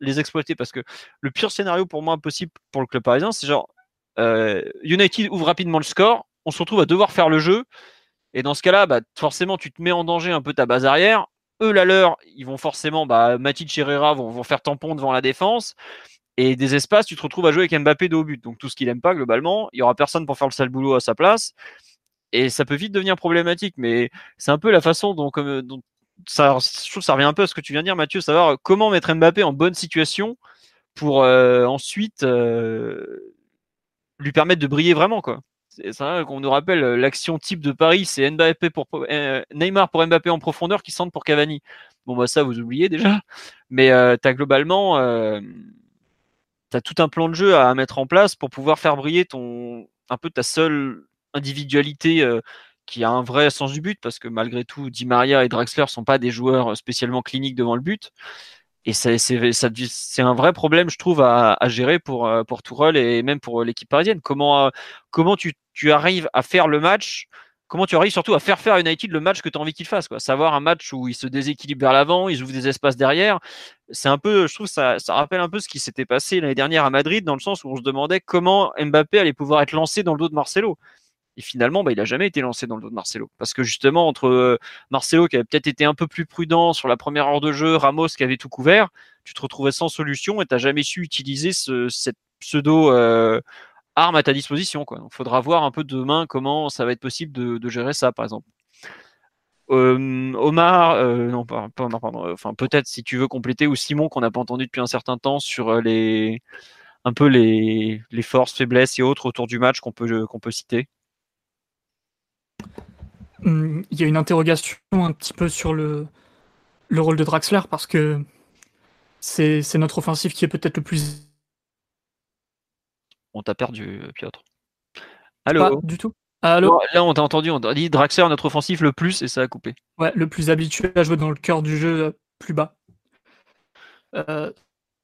les, exploiter. Parce que le pire scénario pour moi possible pour le club parisien, c'est genre euh, United ouvre rapidement le score, on se retrouve à devoir faire le jeu. Et dans ce cas-là, bah, forcément, tu te mets en danger un peu ta base arrière. Eux, la leur, ils vont forcément, bah, Matic et Herrera vont faire tampon devant la défense. Et des espaces, tu te retrouves à jouer avec Mbappé de haut but. Donc tout ce qu'il aime pas globalement, il y aura personne pour faire le sale boulot à sa place. Et ça peut vite devenir problématique. Mais c'est un peu la façon dont, comme, ça, je trouve ça revient un peu à ce que tu viens de dire, Mathieu, savoir comment mettre Mbappé en bonne situation pour euh, ensuite euh, lui permettre de briller vraiment, quoi. C'est ça qu'on nous rappelle l'action type de Paris, c'est Mbappé pour euh, Neymar pour Mbappé en profondeur qui centre pour Cavani. Bon bah ça vous oubliez déjà, mais tu as globalement tu as tout un plan de jeu à mettre en place pour pouvoir faire briller ton un peu ta seule individualité euh, qui a un vrai sens du but parce que malgré tout Di Maria et Draxler sont pas des joueurs spécialement cliniques devant le but Et c'est un vrai problème, je trouve, à, gérer pour, euh, pour Tourelle et même pour l'équipe parisienne. Comment, euh, comment tu, tu, arrives à faire le match Comment tu arrives surtout à faire faire à United le match que tu as envie qu'il fasse quoi. Savoir un match où il se déséquilibre vers l'avant, il ouvre des espaces derrière. C'est un peu, je trouve, ça, ça rappelle un peu ce qui s'était passé l'année dernière à Madrid, dans le sens où on se demandait comment Mbappé allait pouvoir être lancé dans le dos de Marcelo. Et finalement, bah, il n'a jamais été lancé dans le dos de Marcelo. Parce que justement, entre euh, Marcelo qui avait peut-être été un peu plus prudent sur la première heure de jeu, Ramos qui avait tout couvert, tu te retrouvais sans solution et tu n'as jamais su utiliser cette pseudo euh, arme à ta disposition. Il faudra voir un peu demain comment ça va être possible de, gérer ça, par exemple. Euh, Omar, non pas, Omar, pardon. Enfin, peut-être si tu veux compléter ou Simon qu'on n'a pas entendu depuis un certain temps sur les un peu les, forces, faiblesses et autres autour du match qu'on peut qu'on peut citer. Hum, il y a une interrogation un petit peu sur le, le rôle de Draxler parce que c'est notre offensif qui est peut-être le plus. On t'a perdu, Piotr. Allô? du tout. Allô? Là, on t'a entendu, on t'a dit Draxler, notre offensif le plus, et ça a coupé. Ouais, le plus habitué à jouer dans le cœur du jeu euh, plus bas. Euh,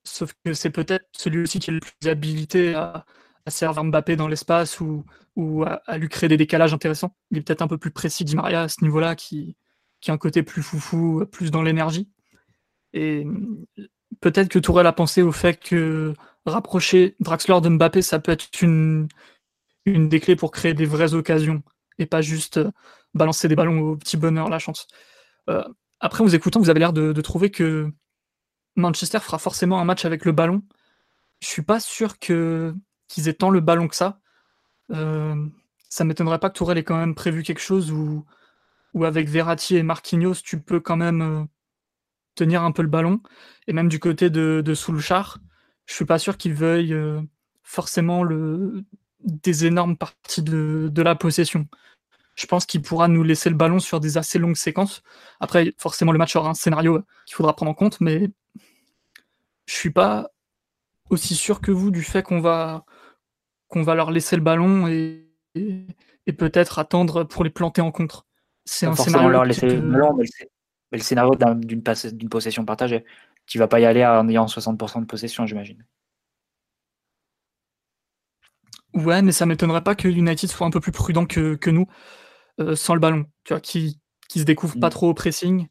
sauf que c'est peut-être celui aussi qui est le plus habilité à, à servir Mbappé dans l'espace ou, ou à, lui créer des décalages intéressants. Il est peut-être un peu plus précis Di Maria à ce niveau-là, qui, qui a un côté plus foufou, plus dans l'énergie. Et peut-être que Tourelle a pensé au fait que rapprocher Draxler de Mbappé, ça peut être une, une des clés pour créer des vraies occasions et pas juste euh, balancer des ballons au petit bonheur, la chance. Euh, après, en vous écoutant, vous avez l'air de, trouver que Manchester fera forcément un match avec le ballon. Je suis pas sûr que qu'ils aient tant le ballon que ça. Euh, ça m'étonnerait pas que Tourelle ait quand même prévu quelque chose où, où avec Verratti et Marquinhos, tu peux quand même tenir un peu le ballon. Et même du côté de, de Soulchar, je suis pas sûr qu'il veuille euh, forcément le, des énormes parties de, de la possession. Je pense qu'il pourra nous laisser le ballon sur des assez longues séquences. Après, forcément, le match aura un scénario qu'il faudra prendre en compte, mais je suis pas aussi sûr que vous du fait qu'on va qu'on va leur laisser le ballon et, et, peut-être attendre pour les planter en contre. C'est un scénario leur laisser le ballon, mais, le, scénario d'une possession partagée. Tu vas pas y aller en ayant 60% de possession, j'imagine. Ouais, mais ça m'étonnerait pas que United soit un peu plus prudent que, que nous euh, sans le ballon. Tu vois, qui qui se découvrent pas mm. trop au pressing,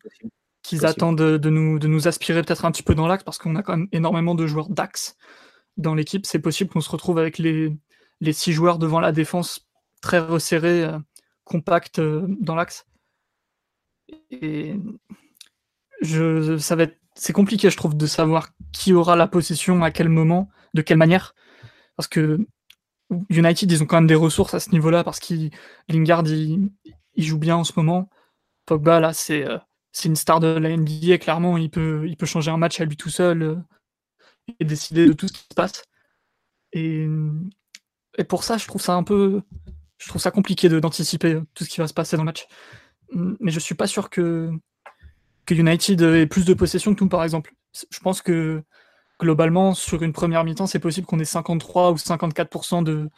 qu'ils attendent de, de, nous, de nous aspirer peut-être un petit peu dans l'axe parce qu'on a quand même énormément de joueurs d'axe dans l'équipe. C'est possible qu'on se retrouve avec les, les six joueurs devant la défense très resserrés, euh, compacts euh, dans l'axe. Et je, ça va être, c'est compliqué, je trouve, de savoir qui aura la possession, à quel moment, de quelle manière. Parce que United, ils ont quand même des ressources à ce niveau-là, parce que Lingard, il, joue bien en ce moment. Pogba, là, c'est, euh, une star de la NBA, clairement, il peut, changer un match à lui tout seul et décider de tout ce qui se passe. Et pour ça, je trouve ça un peu, je trouve ça compliqué d'anticiper tout ce qui va se passer dans le match. Mais je suis pas sûr que, que United ait plus de possession que nous, par exemple. Je pense que globalement, sur une première mi-temps, c'est possible qu'on ait 53 ou 54% de,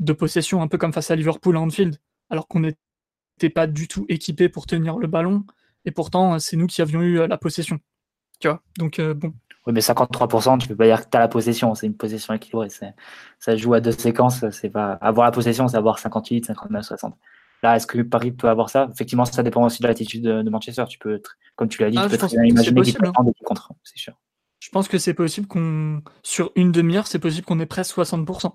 de possession, un peu comme face à Liverpool à Anfield, alors qu'on n'était pas du tout équipé pour tenir le ballon. Et pourtant, c'est nous qui avions eu la possession. Tu vois? Donc, euh, bon, oui, mais 53%, tu peux pas dire que tu as la possession, c'est une possession équilibrée. Ça joue à deux séquences, c'est pas avoir la possession, c'est avoir 58, 59, 60. Là, est-ce que Paris peut avoir ça? Effectivement, ça dépend aussi de l'attitude de, Manchester. Tu peux, comme tu l'as dit, ah, tu peux très bien imaginer qu'il peut prendre des contre, c'est sûr. Je pense que c'est possible qu'on, sur une demi-heure, c'est possible qu'on ait presque 60%.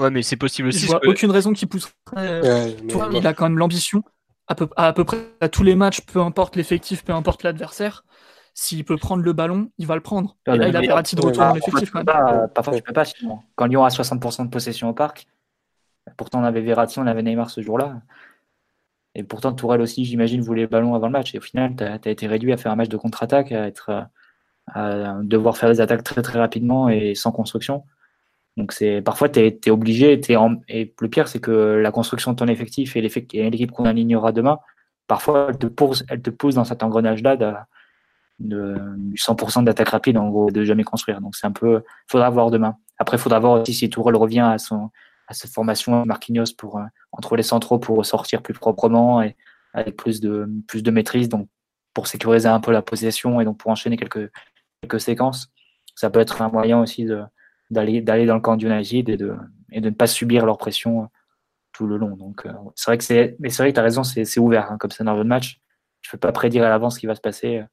Ouais, mais c'est possible aussi. Je vois aucune raison qui pousserait. Euh, il a quand même l'ambition, à peu, à peu près à tous les matchs, peu importe l'effectif, peu importe l'adversaire, s'il peut prendre le ballon, il va le prendre. Et là, il a Verratti de retour dans l'effectif. Parfois, tu peux pas. Quand Lyon a 60% de possession au parc, pourtant on avait Verratti, on avait Neymar ce jour-là. Et pourtant, Tourelle aussi, j'imagine, voulait le ballon avant le match. Et au final, tu as, été réduit à faire un match de contre-attaque, à, à devoir faire des attaques très très rapidement et sans construction. Donc parfois tu es, obligé, et le pire c'est que la construction de ton effectif et l'équipe qu'on alignera demain, parfois elle te pousse, elle te pousse dans cet engrenage-là de, du 100% d'attaque rapide, en gros, de jamais construire. Donc c'est un peu, faudra voir demain. Après, il faudra voir aussi si Tourelle revient à son à cette formation Marquinhos pour euh, entre les centraux pour sortir plus proprement et avec plus de plus de maîtrise, donc pour sécuriser un peu la possession et donc pour enchaîner quelques quelques séquences, ça peut être un moyen aussi d'aller dans le camp du United et de, et de ne pas subir leur pression tout le long. Donc, c'est vrai que c'est, mais c'est vrai que tu as raison, c'est, ouvert hein, comme scénario de match. Je ne peux pas prédire à l'avance ce qui va se passer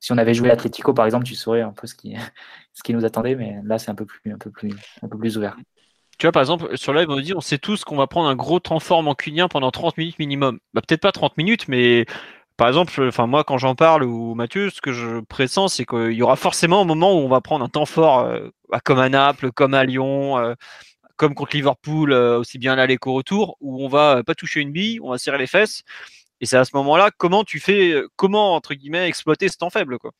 si on avait joué l'Atletico, par exemple, tu saurais un peu ce qui, ce qui nous attendait, mais là, c'est un peu plus, un peu plus, un peu plus ouvert. Tu vois, par exemple, sur live, on nous dit, on sait tous qu'on va prendre un gros temps fort en cunien pendant 30 minutes minimum. Bah, peut-être pas 30 minutes, mais par exemple, enfin, moi, quand j'en parle, ou Mathieu, ce que je pressens, c'est qu'il y aura forcément un moment où on va prendre un temps fort, euh, comme à Naples, comme à Lyon, euh, comme contre Liverpool, euh, aussi bien l'aller qu'au retour, où on va pas toucher une bille, on va serrer les fesses. Et c'est à ce moment-là, comment tu fais, comment entre guillemets exploiter ce temps faible, quoi.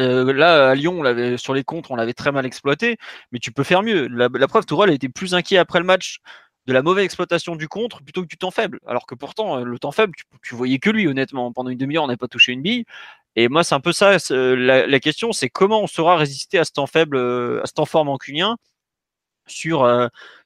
Euh, là, à Lyon, sur les contres, on l'avait très mal exploité, mais tu peux faire mieux. La, preuve, Tourelle a été plus inquiet après le match de la mauvaise exploitation du contre plutôt que du temps faible. Alors que pourtant, euh, le temps faible, tu, voyais que lui, honnêtement. Pendant une demi-heure, on n'a pas touché une bille. Et moi, c'est un peu ça. La, question, c'est comment on saura résister à ce temps faible, à ce temps fort mancunien sur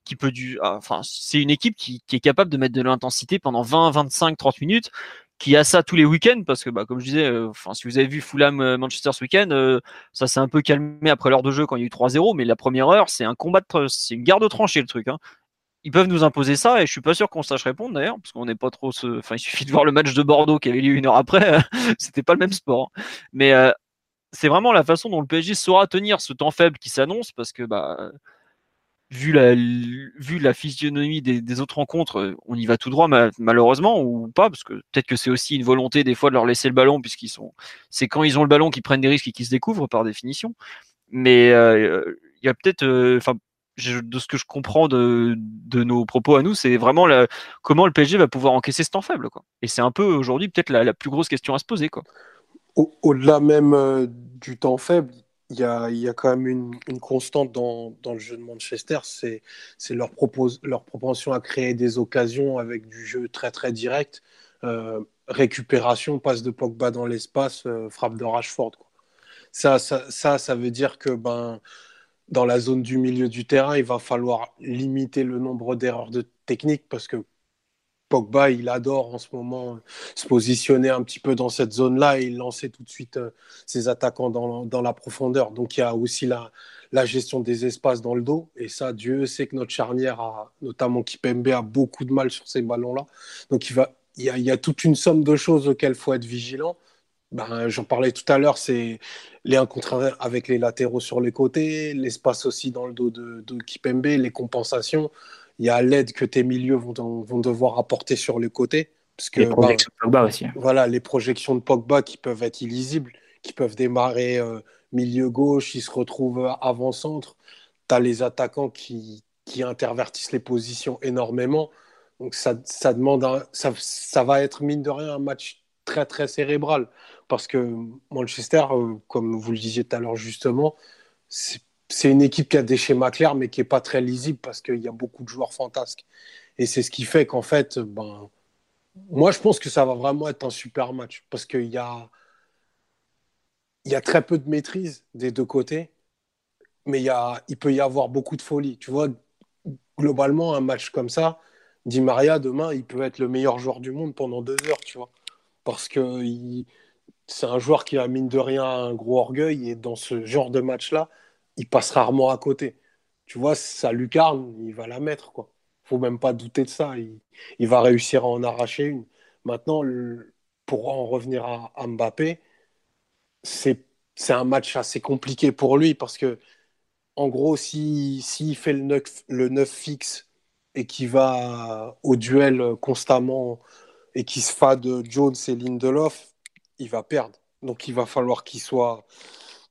qui peut du ah, enfin c'est une équipe qui, est capable de mettre de l'intensité pendant 20 25 30 minutes qui a ça tous les week-ends parce que bah, comme je disais enfin si vous avez vu Fulham Manchester ce week-end ça s'est un peu calmé après l'heure de jeu quand il y a eu 3-0 mais la première heure c'est un combat de c'est une garde tranchée le truc hein. ils peuvent nous imposer ça et je suis pas sûr qu'on sache répondre d'ailleurs parce qu'on n'est pas trop enfin il suffit de voir le match de Bordeaux qui avait lieu une heure après c'était pas le même sport hein. mais c'est vraiment la façon dont le PSG saura tenir ce temps faible qui s'annonce parce que bah vu la, vu la physionomie des, autres rencontres, euh, on y va tout droit malheureusement ou pas, parce que peut-être que c'est aussi une volonté des fois de leur laisser le ballon, puisqu'ils sont, c'est quand ils ont le ballon qu'ils prennent des risques et qu'ils se découvrent par définition. Mais euh, il y a peut-être, euh, enfin, de ce que je comprends de, de nos propos à nous, c'est vraiment la, comment le PSG va pouvoir encaisser ce temps faible, quoi. Et c'est un peu aujourd'hui peut-être la, la, plus grosse question à se poser, quoi. Au-delà même du temps faible, il y a, y a, quand même une, constante dans, le jeu de Manchester, c'est leur, propension à créer des occasions avec du jeu très très direct. Euh, récupération, passe de Pogba dans l'espace, euh, frappe de Rashford. Ça, ça, ça, ça, veut dire que ben, dans la zone du milieu du terrain, il va falloir limiter le nombre d'erreurs de technique parce que Pogba, il adore en ce moment se positionner un petit peu dans cette zone-là et lancer tout de suite euh, ses attaquants dans, dans, la profondeur. Donc il y a aussi la, gestion des espaces dans le dos. Et ça, Dieu sait que notre charnière, notamment Kipembe, a beaucoup de mal sur ces ballons-là. Donc il, y a, toute une somme de choses auxquelles il faut être vigilant. Ben, J'en parlais tout à l'heure, c'est les 1 contre avec les latéraux sur les côtés, l'espace aussi dans le dos de, de Kipembe, les compensations il y a l'aide que tes milieux vont, vont devoir apporter sur les côtés. Parce que, les projections de Pogba aussi. Voilà, les projections de Pogba qui peuvent être illisibles, qui peuvent démarrer euh, milieu gauche, ils se retrouvent avant-centre. Tu as les attaquants qui, qui intervertissent les positions énormément. Donc ça, ça demande ça, ça, va être mine de rien un match très très cérébral parce que Manchester, euh, comme vous le disiez tout à l'heure justement, c'est c'est une équipe qui a des schémas clairs, mais qui n'est pas très lisible parce qu'il y a beaucoup de joueurs fantasques. Et c'est ce qui fait qu'en fait, ben, moi, je pense que ça va vraiment être un super match parce qu'il y a, y a très peu de maîtrise des deux côtés, mais il peut y avoir beaucoup de folie. Tu vois, globalement, un match comme ça, Di Maria, demain, il peut être le meilleur joueur du monde pendant deux heures, tu vois. Parce que c'est un joueur qui a, mine de rien, un gros orgueil et dans ce genre de match-là, il passe rarement à côté. Tu vois, sa lucarne, il va la mettre. quoi. faut même pas douter de ça. Il, va réussir à en arracher une. Maintenant, pour en revenir à, Mbappé, c'est un match assez compliqué pour lui parce que, en gros, s'il si, fait le 9, le 9 fixe et qu'il va au duel constamment et qu'il se de Jones et Lindelof, il va perdre. Donc il va falloir qu'il soit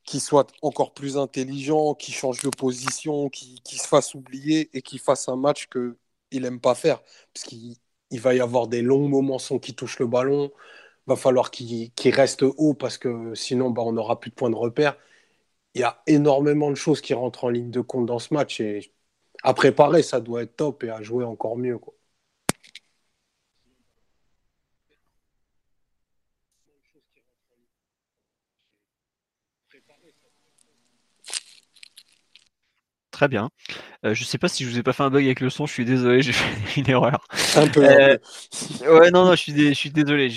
qui soit encore plus intelligent, qui change de position, qui, se fasse oublier et qui fasse un match qu'il n'aime pas faire. Parce qu'il il va y avoir des longs moments sans qu'il touche le ballon. Va falloir qu'il reste haut parce que sinon, bah, on n'aura plus de points de repère. Il y a énormément de choses qui rentrent en ligne de compte dans ce match. Et à préparer, ça doit être top et à jouer encore mieux. Très bien. Euh, je sais pas si je vous ai pas fait un bug avec le son, je suis désolé, j'ai fait une erreur. Un peu. Euh, ouais, non, non, je suis, je suis désolé.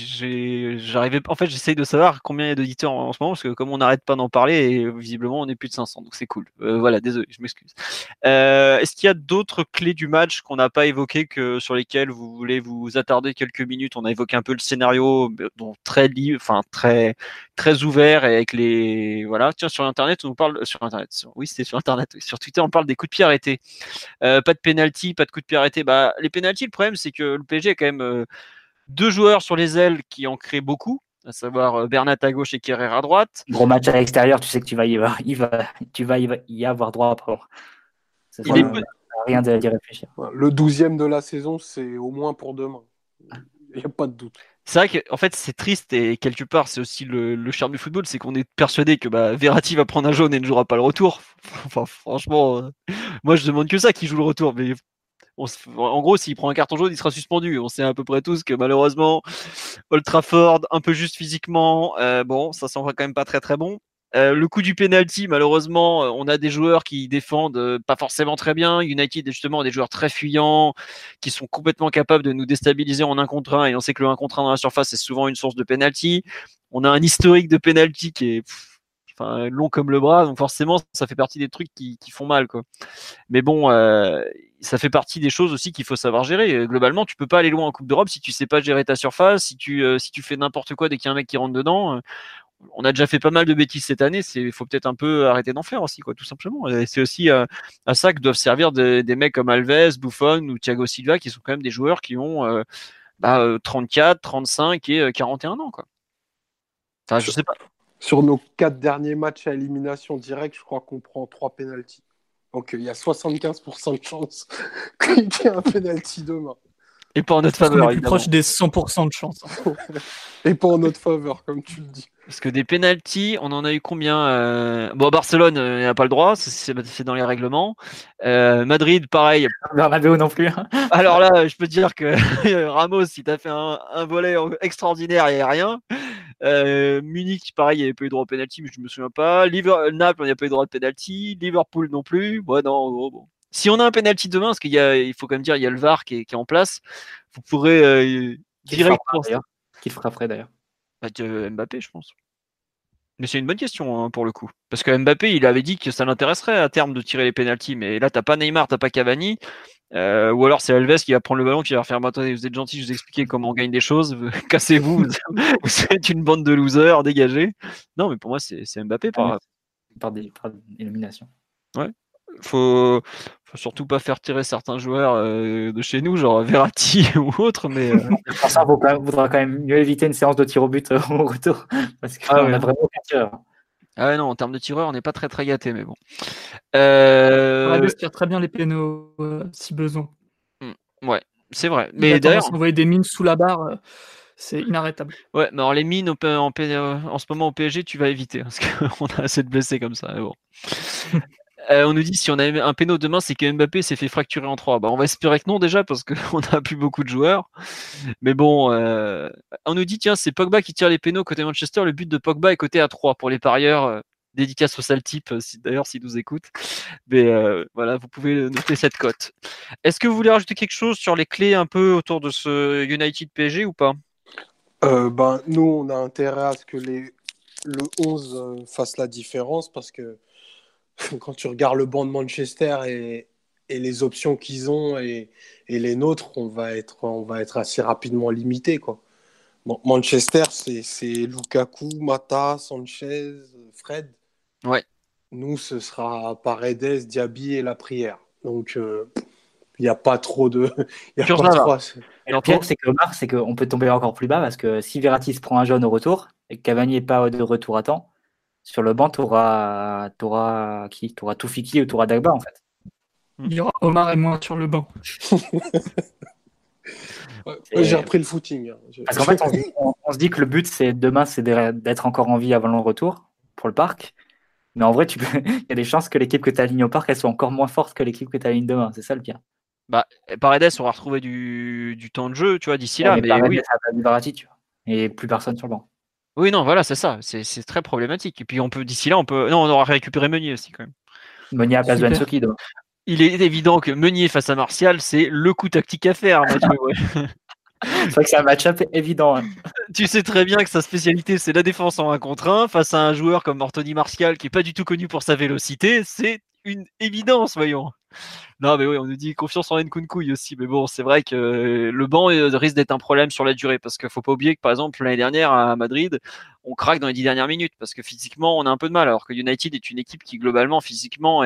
J'arrivais, en fait, j'essaye de savoir combien il y a d'auditeurs en, ce moment parce que comme on n'arrête pas d'en parler, et visiblement on est plus de 500, donc c'est cool. Euh, voilà, désolé, je m'excuse. Est-ce qu'il y a d'autres clés du match qu'on n'a pas évoquées que sur lesquelles vous voulez vous attarder quelques minutes? On a évoqué un peu le scénario, donc très libre, enfin très très ouvert et avec les voilà. Tiens, sur internet, on nous parle sur internet. Oui, c'est sur internet. Sur Twitter, on parle des coups de pied arrêtés. Euh, pas de penalty, pas de coups de pied arrêtés. Bah, les penalties, le problème, c'est que le PSG a quand même euh, deux joueurs sur les ailes qui en créent beaucoup, à savoir euh, Bernat à gauche et Kerrer à droite. Gros match à l'extérieur, tu sais que tu vas y avoir, il va, tu vas y avoir droit. Il est... rien d'y réfléchir. Le douzième de la saison, c'est au moins pour demain. Il n'y a pas de doute c'est vrai qu'en fait c'est triste et quelque part c'est aussi le, charme du football, c'est qu'on est persuadé que bah, Verratti va prendre un jaune et ne jouera pas le retour. Enfin franchement, euh, moi je demande que ça qui joue le retour, mais en gros s'il prend un carton jaune il sera suspendu. On sait à peu près tous que malheureusement Old Trafford un peu juste physiquement, euh, bon ça s'en va quand même pas très très bon. Euh, le coup du penalty, malheureusement, euh, on a des joueurs qui défendent euh, pas forcément très bien. United, justement, des joueurs très fuyants, qui sont complètement capables de nous déstabiliser en un contre un. Et on sait que le 1 contre 1 dans la surface, c'est souvent une source de penalty. On a un historique de penalty qui est long comme le bras, donc forcément, ça fait partie des trucs qui, font mal. Quoi. Mais bon, ça fait partie des choses aussi qu'il faut savoir gérer. Globalement, tu peux pas aller loin en Coupe d'Europe si tu sais pas gérer ta surface, si tu, si tu fais n'importe quoi dès qu'il y a un mec qui rentre dedans on a déjà fait pas mal de bêtises cette année. Il faut peut-être un peu arrêter d'en faire aussi, quoi, tout simplement. Et c'est aussi euh, à ça que doivent servir des mecs comme Alves, Buffon ou Thiago Silva, qui sont quand même des joueurs qui ont 34, euh, 35 bah, et 41 euh, ans, quoi. Enfin, je sais pas. Sur nos quatre derniers matchs à élimination directe, je crois qu'on prend trois pénalties. Donc il y a 75% de chance qu'il y ait un pénalty demain. Et pas en notre faveur. On est plus proche des 100% de chance. Et pas en notre faveur, comme tu le dis. Parce que des penalties, on en a eu combien euh... Bon, Barcelone euh, n'a pas le droit, c'est dans les règlements. Euh, Madrid, pareil. Bernabeu non plus. Hein. Alors là, je peux dire que Ramos, il t'a fait un, un, volet extraordinaire et rien. Euh, Munich, pareil, il n'y avait pas eu droit au penalty, mais je me souviens pas. Liverpool, Naples, il n'y a pas eu droit de penalty. Liverpool non plus. Ouais, non, bon. Si on a un penalty demain, parce qu'il y a, il faut quand même dire, il y a le VAR qui est, qui est en place, vous pourrez euh, direct. Qui le frapperait d'ailleurs bah, Mbappé, je pense. Mais c'est une bonne question hein, pour le coup. Parce que Mbappé, il avait dit que ça l'intéresserait à terme de tirer les pénalties. Mais là, t'as pas Neymar, t'as pas Cavani. Euh, ou alors c'est Alves qui va prendre le ballon, qui va faire attendez, vous êtes gentil, je vous expliquer comment on gagne des choses. Cassez-vous, vous êtes une bande de losers, dégagez. Non, mais pour moi, c'est Mbappé par... Par, des, par élimination. Ouais faut, faut surtout pas faire tirer certains joueurs euh, de chez nous, genre Verratti ou autre. Mais euh... pour ça, il faudra quand même mieux éviter une séance de tir au but euh, au retour, parce qu'on ah a vraiment aucun tireur. Ah ouais, non, en termes de tireur, on n'est pas très très gâté, mais bon. Euh... On tire très bien les pénaux euh, si besoin. Hmm, ouais, c'est vrai. Mais d'ailleurs, envoyer des mines sous la barre. C'est inarrêtable. Ouais, mais alors les mines en, en, ce moment au PSG, tu vas éviter parce qu'on a assez de blessés comme ça. Bon. Euh, on nous dit si on a un péno demain, c'est que Mbappé s'est fait fracturer en trois. Bah, on va espérer que non déjà parce qu'on n'a plus beaucoup de joueurs. Mais bon, euh, on nous dit tiens, c'est Pogba qui tire les pénaux côté Manchester. Le but de Pogba est côté à 3 pour les parieurs. Euh, dédicace au sale type, d'ailleurs, s'il nous écoute. Mais voilà, vous pouvez noter cette cote. Est-ce que vous voulez rajouter quelque chose sur les clés un peu autour de ce United PSG ou pas? Ben, Nous, on a intérêt à ce que les, le 11 fasse la différence parce que quand tu regardes le banc de Manchester et, et les options qu'ils ont et, et, les nôtres, on va être, on va être assez rapidement limité. Quoi. Bon, Manchester, c'est Lukaku, Mata, Sanchez, Fred. Ouais. Nous, ce sera Paredes, Diaby et la prière. Donc, euh, il n'y a pas trop de. Y a pas trop... Et le pire, c'est que c'est qu'on peut tomber encore plus bas parce que si Verratti se prend un jaune au retour et que Cavani n'est pas de retour à temps, sur le banc, tu auras, auras, qui? Tu auras Toufiki ou tu auras Dagba, en fait. Il y aura Omar et moi sur le banc. J'ai repris le footing. Hein. Parce qu'en fait, on, se dit que le but, c'est demain, c'est d'être encore en vie avant le retour pour le parc. Mais en vrai, tu il y a des chances que l'équipe que tu alignes au parc, elle soit encore moins forte que l'équipe que tu alignes demain. C'est ça le pire. Bah, Paredes aura retrouvé du, du temps de jeu, tu vois, d'ici là. Mais, oui. tu vois. Et plus personne sur le banc. Oui, non, voilà, c'est ça. C'est très problématique. Et puis on peut d'ici là, on peut. Non, on aura récupéré Meunier aussi quand même. Meunier à place de Il est évident que Meunier face à Martial, c'est le coup tactique à faire, c'est vrai que c'est un match-up évident. Hein. Tu sais très bien que sa spécialité, c'est la défense en 1 contre 1 face à un joueur comme Anthony Martial qui est pas du tout connu pour sa vélocité. C'est une évidence, voyons. Non, mais oui, on nous dit confiance en Nkunku aussi. Mais bon, c'est vrai que le banc euh, risque d'être un problème sur la durée parce qu'il faut pas oublier que par exemple l'année dernière à Madrid, on craque dans les dix dernières minutes parce que physiquement on a un peu de mal. Alors que United est une équipe qui globalement physiquement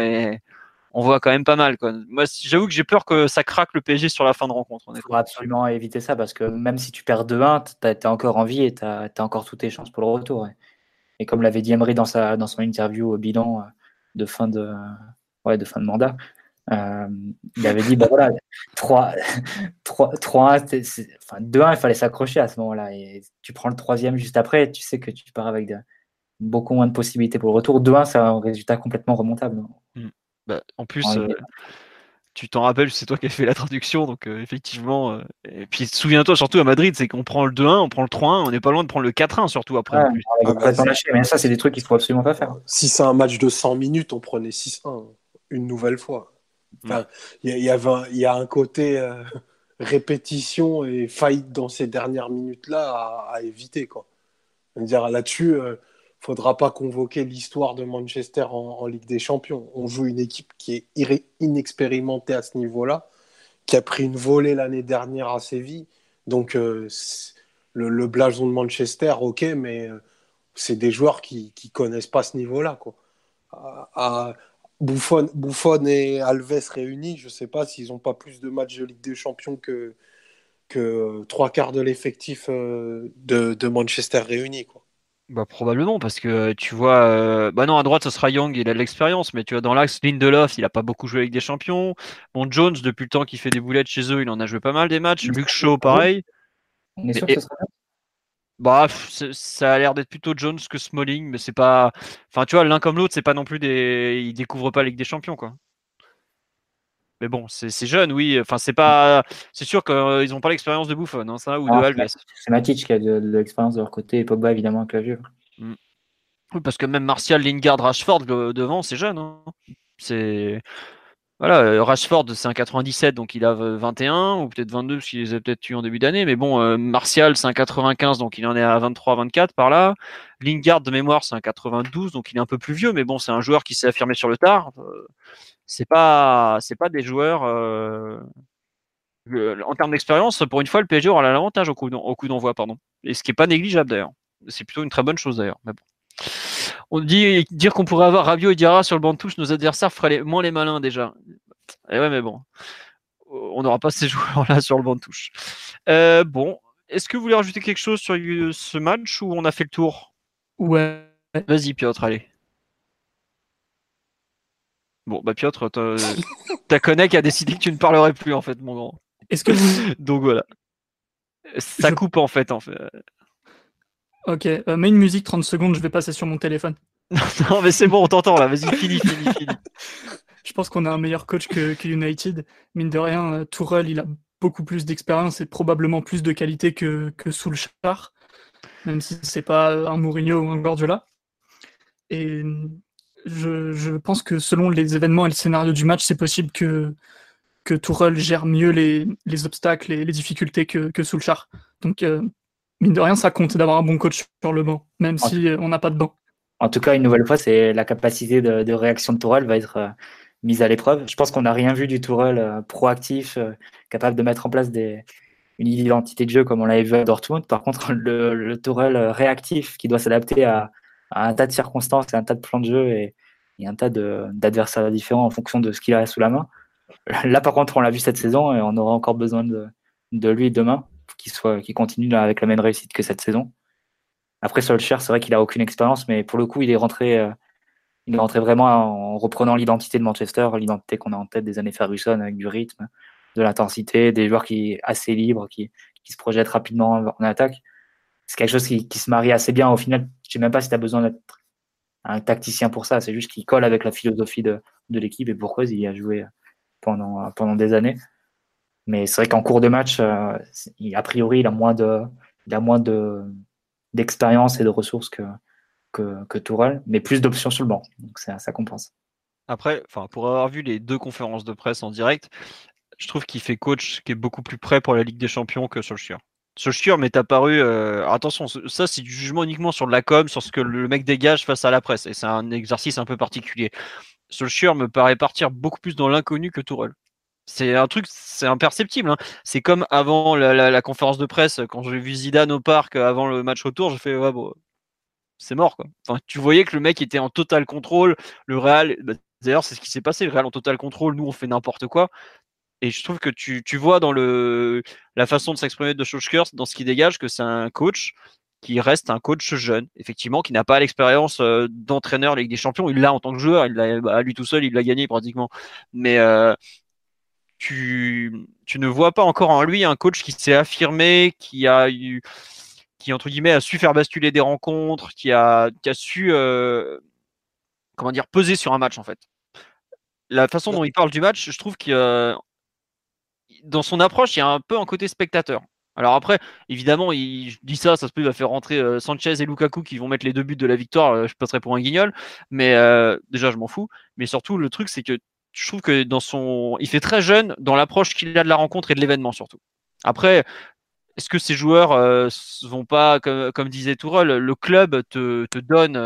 on voit quand même pas mal. Quoi. Moi, j'avoue que j'ai peur que ça craque le PSG sur la fin de rencontre. Il faut absolument éviter ça parce que même si tu perds 2-1, tu encore en vie et tu as, encore toutes tes chances pour le retour. Et comme l'avait dit Emery dans, sa, dans son interview au bilan euh, de fin de, ouais, de fin de mandat. Euh, il avait dit, bah voilà, 3, 3, 3 enfin, 2-1, il fallait s'accrocher à ce moment-là. Et tu prends le troisième juste après, tu sais que tu pars avec beaucoup moins de possibilités pour le retour. 2-1, c'est un résultat complètement remontable. Hmm. Bah, en plus, euh, tu t'en rappelles, c'est toi qui as fait la traduction, donc euh, effectivement. et puis souviens-toi, surtout à Madrid, c'est qu'on prend le 2-1, on prend le 3-1, on n'est pas loin de prendre le 4-1, surtout après. Ah, bah, mais ça, c'est des trucs qu'il faut absolument pas faire. Si c'est un match de 100 minutes, on prenait 6-1 une nouvelle fois. Il y, y, a un côté euh, répétition et faillite dans ces dernières minutes-là à, éviter. Quoi. Dire là-dessus, euh, faudra pas convoquer l'histoire de Manchester en, Ligue des Champions. On joue une équipe qui est inexpérimentée à ce niveau-là, qui a pris une volée l'année dernière à Séville. Donc euh, le, blason de Manchester, ok, mais euh, c'est des joueurs qui ne connaissent pas ce niveau-là. Quoi. À, Bouffon, et Alves réunis, je ne sais pas s'ils n'ont pas plus de matchs de Ligue des Champions que, que trois quarts de l'effectif euh, de, Manchester réunis. Quoi. Bah, probablement, parce que tu vois, euh, bah non, à droite, ce sera Young, il a de l'expérience, mais tu vois, dans l'axe, Lindelof, il n'a pas beaucoup joué avec des champions. Bon, Jones, depuis le temps qu'il fait des boulettes chez eux, il en a joué pas mal des matchs. Luke Shaw, pareil. On est sûr que ce sera bah, ça a l'air d'être plutôt Jones que Smalling, mais c'est pas. Enfin, tu vois, l'un comme l'autre, c'est pas non plus des. Ils découvrent pas la Ligue des Champions, quoi. Mais bon, c'est jeune, oui. Enfin, c'est pas. C'est sûr qu'ils n'ont pas l'expérience de Buffon, hein, ça, ou de Alves. C'est Matic qui a de, l'expérience de leur côté, et Pogba, évidemment, avec la vieux. Mm. Oui, parce que même Martial, Lingard, Rashford devant, c'est jeune. Hein. C'est. Voilà, euh, Rashford, c'est un 97, donc il a 21 ou peut-être 22 parce qu'il les a peut-être tués en début d'année. Mais bon, euh, Martial, c'est un 95, donc il en est à 23, 24 par là. Lingard, de mémoire, c'est un 92, donc il est un peu plus vieux, mais bon, c'est un joueur qui s'est affirmé sur le tard. Euh, c'est pas, c'est pas des joueurs. en termes d'expérience, pour une fois, le PSG aura l'avantage au coup d'envoi, pardon. Et ce qui est pas négligeable d'ailleurs. C'est plutôt une très bonne chose d'ailleurs. On dit dire qu'on pourrait avoir Rabiot et Diarra sur le banc de touche, nos adversaires feraient moins les malins déjà. Et eh ouais, mais bon, on n'aura pas ces joueurs-là sur le banc de touche. Euh, bon, est-ce que vous voulez rajouter quelque chose sur ce match ou on a fait le tour? Ouais. Vas-y, Piotr, allez. Bon, bah Piotr, ta connect a décidé que tu ne parlerais plus en fait, mon grand. Est-ce que vous... Donc voilà. Ça coupe en fait, en fait. Ok, euh, mets une musique 30 secondes, je vais passer sur mon téléphone. non, mais c'est bon, on t'entend là, vas-y, fini, fini, fini. je pense qu'on a un meilleur coach que, United. Mine de rien, euh, Tourelle, il a beaucoup plus d'expérience et probablement plus de qualité que, que Soulchar, même si c'est pas un Mourinho ou un Guardiola. Et je, pense que selon les événements et le scénario du match, c'est possible que, que Tourelle gère mieux les, obstacles et les difficultés que, que Soulchar. Donc, euh, mine de rien, ça compte d'avoir un bon coach sur le banc, même si on n'a pas de banc. En tout cas, une nouvelle fois, c'est la capacité de, réaction de Tourelle va être euh, mise à l'épreuve. Je pense qu'on n'a rien vu du Tourelle euh, proactif, euh, capable de mettre en place des, une identité de jeu comme on l'avait vu à Dortmund. Par contre, le, le Tourelle réactif qui doit s'adapter à, un tas de circonstances et un tas de plans de jeu et, un tas d'adversaires différents en fonction de ce qu'il a sous la main. Là, par contre, on l'a vu cette saison et on aura encore besoin de, de lui demain qu'il soit, qu'il continue avec la même réussite que cette saison. Après, Solskjaer, c'est vrai qu'il a aucune expérience, mais pour le coup, il est rentré, euh, il est rentré vraiment en reprenant l'identité de Manchester, l'identité qu'on a en tête des années Ferguson avec du rythme, de l'intensité, des joueurs qui assez libres, qui, qui se projettent rapidement en attaque. C'est quelque chose qui, qui, se marie assez bien. Au final, je sais même pas si tu as besoin d'être un tacticien pour ça. C'est juste qu'il colle avec la philosophie de, de l'équipe et pourquoi il y a joué pendant, pendant des années. Mais c'est vrai qu'en cours de match, euh, a priori, il a moins d'expérience et de ressources que, que, mais plus d'options sur le banc. Donc ça, ça compense. Après, pour avoir vu les deux conférences de presse en direct, je trouve qu'il fait coach qui est beaucoup plus prêt pour la Ligue des Champions que Solskjaer. Solskjaer m'est apparu. Euh, attention, ça c'est du jugement uniquement sur de la com, sur ce que le mec dégage face à la presse, et c'est un exercice un peu particulier. Solskjaer me paraît partir beaucoup plus dans l'inconnu que Tourelle. C'est un truc, c'est imperceptible. Hein. C'est comme avant la, conférence de presse, quand j'ai vu Zidane au parc avant le match retour, j'ai fait ouais, bon, c'est mort quoi. Enfin, tu voyais que le mec était en total contrôle. Le Real, bah, d'ailleurs, c'est ce qui s'est passé. Le Real en total contrôle. Nous, on fait n'importe quoi. Et je trouve que tu, tu vois dans le, la façon de s'exprimer de Solskjaer, dans ce qui dégage, que c'est un coach qui reste un coach jeune, effectivement, qui n'a pas l'expérience euh, d'entraîneur Ligue des Champions. Il l'a en tant que joueur, il l'a, bah, lui tout seul, il l'a gagné pratiquement. Mais euh, tu, ne vois pas encore en lui un coach qui s'est affirmé, qui a eu, qui entre guillemets a su faire basculer des rencontres, qui a, qui a su, euh, comment dire, peser sur un match en fait. La façon dont il parle du match, je trouve que dans son approche, il y a un peu un côté spectateur. Alors après, évidemment, il dit ça, ça se peut, il va faire rentrer euh, Sanchez et Lukaku qui vont mettre les deux buts de la victoire. Euh, je passerai pour un guignol, mais déjà, je m'en fous. Mais surtout, le truc, c'est que je trouve que dans son, il fait très jeune dans l'approche qu'il a de la rencontre et de l'événement surtout. Après, est-ce que ces joueurs euh, vont pas, comme, disait Tourelle, le club te, donne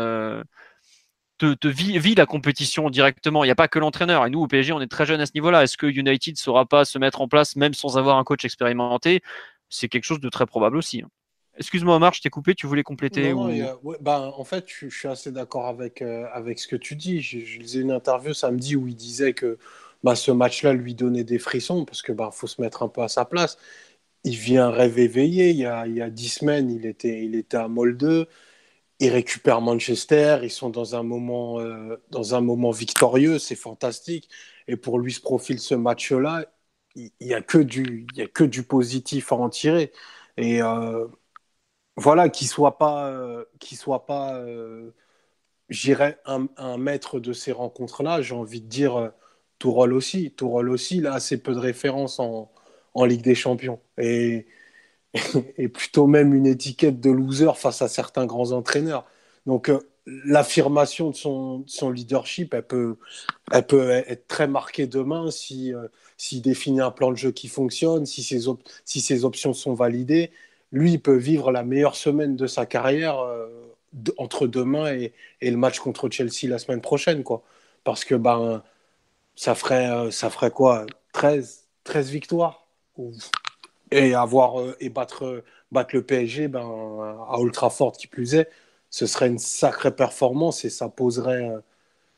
te, vit, la compétition directement. Il n'y a pas que l'entraîneur. Et nous, au PSG, on est très jeunes à ce niveau-là. Est-ce que United saura pas se mettre en place même sans avoir un coach expérimenté? C'est quelque chose de très probable aussi. Hein. Excuse-moi, Omar, je t'ai coupé. Tu voulais compléter bah, En fait, je, suis assez d'accord avec, euh, avec ce que tu dis. Je, lisais une interview samedi où il disait que bah, ce match-là lui donnait des frissons parce qu'il bah, faut se mettre un peu à sa place. Il vient rêve éveillé. Il y a, il y a dix semaines, il était, il était à Molde ils récupèrent Manchester, ils sont dans un moment, euh, dans un moment victorieux, c'est fantastique. Et pour lui, ce profil, ce match-là, il n'y a, que du, y a que du positif à en tirer. Et euh, voilà, qu'il soit pas, euh, soit pas euh, j'irais, un, maître de ces rencontres-là, j'ai envie de dire Tourol aussi. Tourol aussi, il a assez peu de références en, en Ligue des Champions. Et plutôt même une étiquette de loser face à certains grands entraîneurs. Donc euh, l'affirmation de son, leadership, elle peut, elle peut être très marquée demain si, euh, s'il définit un plan de jeu qui fonctionne, si ses, si ses options sont validées. Lui, il peut vivre la meilleure semaine de sa carrière euh, entre demain et, et, le match contre Chelsea la semaine prochaine. Quoi. Parce que ben, ça, ferait, ça ferait quoi 13, 13 victoires? Et avoir euh, et battre, euh, battre le PSG ben, à Ultra Trafford qui plus est, ce serait une sacrée performance et ça poserait, euh,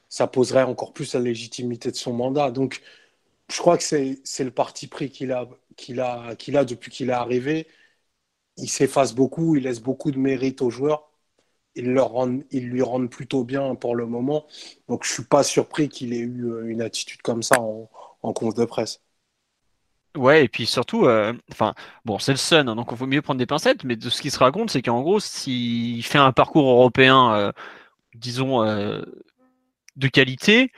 ça poserait encore plus la légitimité de son mandat. Donc, je crois que c'est le parti pris qu'il a, a, qu'il a depuis qu'il est arrivé. Il s'efface beaucoup, il laisse beaucoup de mérite aux joueurs. Il, leur rend, il lui rendent plutôt bien pour le moment. Donc, je ne suis pas surpris qu'il ait eu une attitude comme ça en, en conf de presse. Ouais, et puis surtout, euh, bon, c'est le Sun, hein, donc il vaut mieux prendre des pincettes, mais de ce qui se raconte, c'est qu'en gros, s'il fait un parcours européen, euh, disons, euh, de qualité,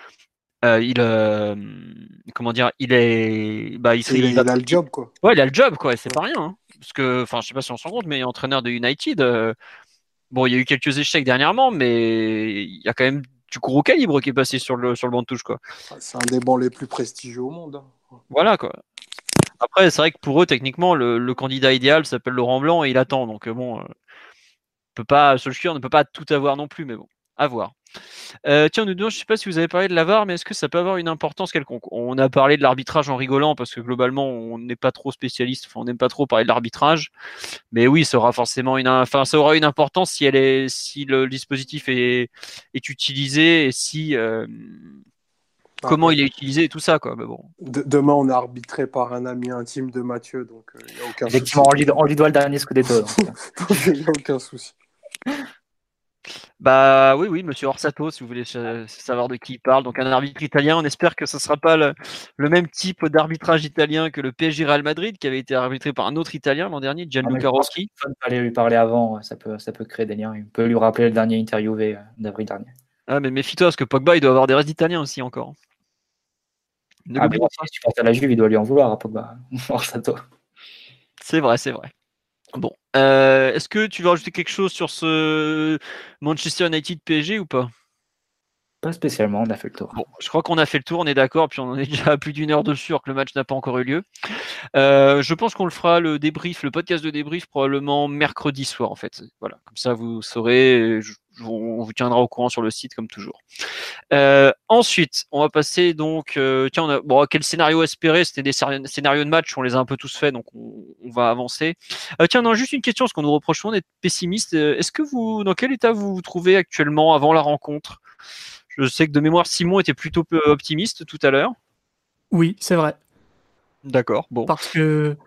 il, comment dire, il est, bah, il, serait, il, a, le job, quoi. Ouais, il a le job, quoi, c'est pas rien, hein. Parce que, enfin, je sais pas si on s'en compte, mais entraîneur de United, bon, il y a eu quelques échecs dernièrement, mais il y a quand même du gros calibre qui est passé sur le, sur le banc de touche, quoi. C'est un des bancs les plus prestigieux au monde. Hein. Voilà, quoi. Après, c'est vrai que pour eux, techniquement, le, candidat idéal s'appelle Laurent Blanc et il attend. Donc euh, bon, euh, peut pas, Solskjaer ne peut pas tout avoir non plus, mais bon, à voir. Euh, tiens, nous, je ne sais pas si vous avez parlé de la VAR, mais est-ce que ça peut avoir une importance quelconque? On a parlé de l'arbitrage en rigolant parce que globalement, on n'est pas trop spécialiste, enfin, on n'aime pas trop parler de l'arbitrage. Mais oui, ça aura forcément une, enfin, ça aura une importance si elle est, si le dispositif est, est utilisé et si ah, comment il est utilisé et tout ça. Quoi. Mais bon. demain, on est arbitré par un ami intime de Mathieu, donc il euh, n'y a aucun Effectivement, souci. On, lui, doit le dernier Scudetto. Il n'y a aucun souci. Bah oui, oui, monsieur Orsato, si vous voulez savoir de qui il parle. Donc un arbitre italien, on espère que ce ne sera pas le, même type d'arbitrage italien que le PSG Real Madrid, qui avait été arbitré par un autre italien l'an dernier, Gianluca ah, Rossi. Il fallait lui parler avant, ça peut, ça peut créer des liens. Il peut lui rappeler le dernier interviewé euh, d'avril dernier. Ah mais méfie-toi, parce que Pogba, il doit avoir des restes d'Italiens aussi encore. Ah, si tu penses à la Juve, il doit lui en vouloir à Pogba. c'est vrai, c'est vrai. Bon, euh, est-ce que tu veux rajouter quelque chose sur ce Manchester United PSG ou pas? Pas spécialement, on a fait le tour. Bon, je crois qu'on a fait le tour, on est d'accord, puis on est déjà à plus d'une heure dessus alors que le match n'a pas encore eu lieu. Euh, je pense qu'on le fera le débrief, le podcast de débrief probablement mercredi soir en fait. Voilà, comme ça vous saurez, on vous tiendra au courant sur le site comme toujours. Euh, ensuite, on va passer donc, euh, tiens, on a, bon, quel scénario espérer? C'était des scénarios de match, on les a un peu tous faits, donc on, va avancer. tiens, non, juste une question, parce qu'on nous reproche d'être pessimiste. Est-ce que vous, dans quel état vous vous trouvez actuellement avant la rencontre? Je sais que de mémoire, Simon était plutôt optimiste tout à l'heure. Oui, c'est vrai. D'accord, bon. Parce que,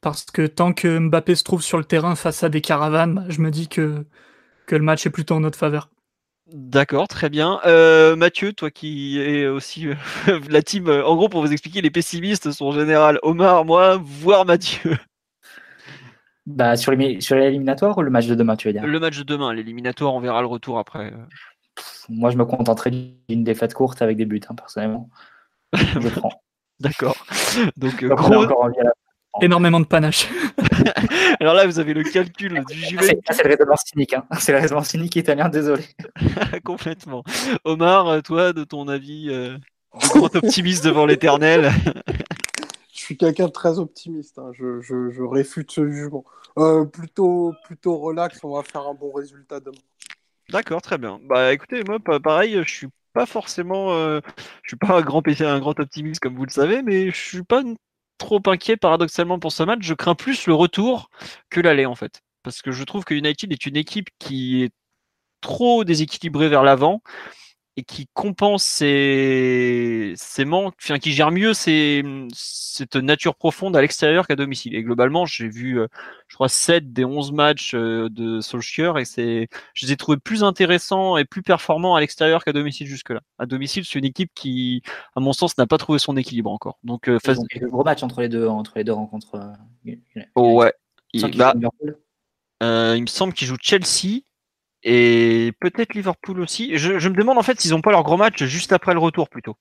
parce que tant que Mbappé se trouve sur le terrain face à des caravanes, je me dis que, que le match est plutôt en notre faveur. D'accord, très bien. Euh, Mathieu, toi qui es aussi euh, la team, euh, en gros, pour vous expliquer, les pessimistes sont en général Omar, moi, voire Mathieu. Bah, sur l'éliminatoire ou le match de demain, tu veux dire? Le match de demain, l'éliminatoire, on verra le retour après moi, je me contenterai d'une défaite courte avec des buts, hein, personnellement. Je prends. D'accord. Donc, gros... énormément de panache. Alors là, vous avez le calcul du JV. C'est le raisonnement cynique. Hein. C'est le raisonnement cynique italien, désolé. Complètement. Omar, toi, de ton avis, euh, grand optimiste devant l'éternel? Je suis quelqu'un de très optimiste. Hein. Je, je, je, réfute ce jugement. Euh, plutôt, plutôt relax, on va faire un bon résultat demain. D'accord, très bien. Bah écoutez, moi pareil, je suis pas forcément, euh, je suis pas un grand un grand optimiste comme vous le savez, mais je suis pas trop inquiet paradoxalement pour ce match. Je crains plus le retour que l'aller en fait, parce que je trouve que United est une équipe qui est trop déséquilibrée vers l'avant et qui compense ses, manques, enfin, qui gère mieux cette nature profonde à l'extérieur qu'à domicile. Et globalement, j'ai vu, euh, je crois, 7 des 11 matchs euh, de Solskjaer et c'est, je les ai trouvés plus intéressants et plus performants à l'extérieur qu'à domicile jusque-là. À domicile, c'est une équipe qui, à mon sens, n'a pas trouvé son équilibre encore. Donc, euh, phase... Donc, gros match entre les deux, entre les deux rencontres. oh, ouais. Bah, il me semble qu'il joue Chelsea et peut-être Liverpool aussi. Je, me demande en fait s'ils n'ont pas leur gros match juste après le retour plutôt.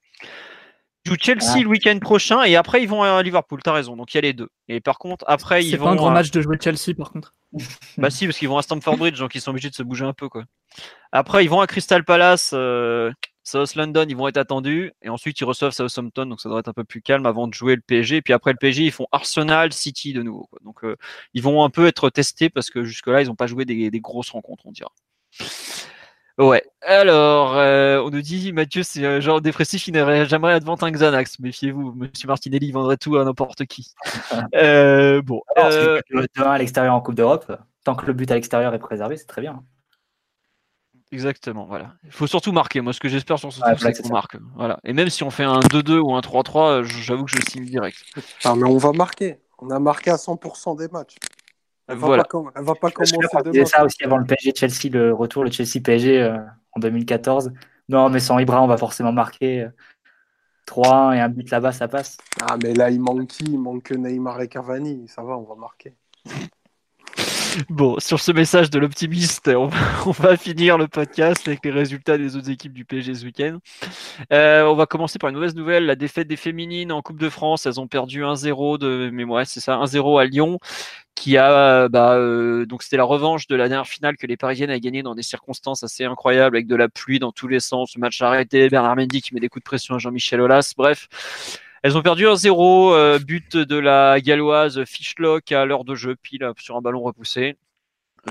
Ils jouent Chelsea le week-end prochain et après ils vont à Liverpool, t'as raison, donc il y a les deux. Et par contre, après ils vont. C'est pas un gros match de jouer Chelsea par contre. bah si, parce qu'ils vont à Stamford Bridge, donc ils sont obligés de se bouger un peu quoi. Après ils vont à Crystal Palace, euh, South London, ils vont être attendus et ensuite ils reçoivent Southampton, donc ça devrait être un peu plus calme avant de jouer le PSG. Et puis après le PSG, ils font Arsenal, City de nouveau. Donc euh, ils vont un peu être testés parce que jusque-là ils n'ont pas joué des grosses rencontres, on dira. Ouais. Alors, euh, on nous dit Mathieu, c'est un genre dépressif, il n'aimerait jamais advent un Xanax. Méfiez-vous, Monsieur Martinelli vendrait tout à n'importe qui. euh, bon. euh... à l'extérieur en Coupe d'Europe, tant que le but à l'extérieur est préservé, c'est très bien. Exactement, voilà. Il faut surtout marquer. Moi, ce que j'espère sur ce c'est qu'on marque. Voilà. Et même si on fait un 2-2 ou un 3-3, j'avoue que je signe direct. Ah, mais on va marquer. On a marqué à 100% des matchs. Elle va voilà. Pas, elle va pas commencer demain. ça aussi avant le PSG Chelsea, le retour, le Chelsea PSG euh, en 2014. Non, mais sans Ibra, on va forcément marquer 3 euh, et un but là-bas, ça passe. Ah, mais là, il manque qui? Il manque Neymar et Cavani. Ça va, on va marquer. Bon, sur ce message de l'optimiste, on, va finir le podcast avec les résultats des autres équipes du PSG ce week-end. Euh, on va commencer par une mauvaise nouvelle, la défaite des féminines en Coupe de France. Elles ont perdu 1-0 de mémoire, c'est ça, 1-0 à Lyon, qui a, bah, euh, donc c'était la revanche de la dernière finale que les Parisiennes avaient gagné dans des circonstances assez incroyables, avec de la pluie dans tous les sens, le match arrêté, Bernard Mendy qui met des coups de pression à Jean-Michel Aulas, bref. Elles ont perdu 1-0, euh, but de la galloise Fishlock à l'heure de jeu, pile sur un ballon repoussé.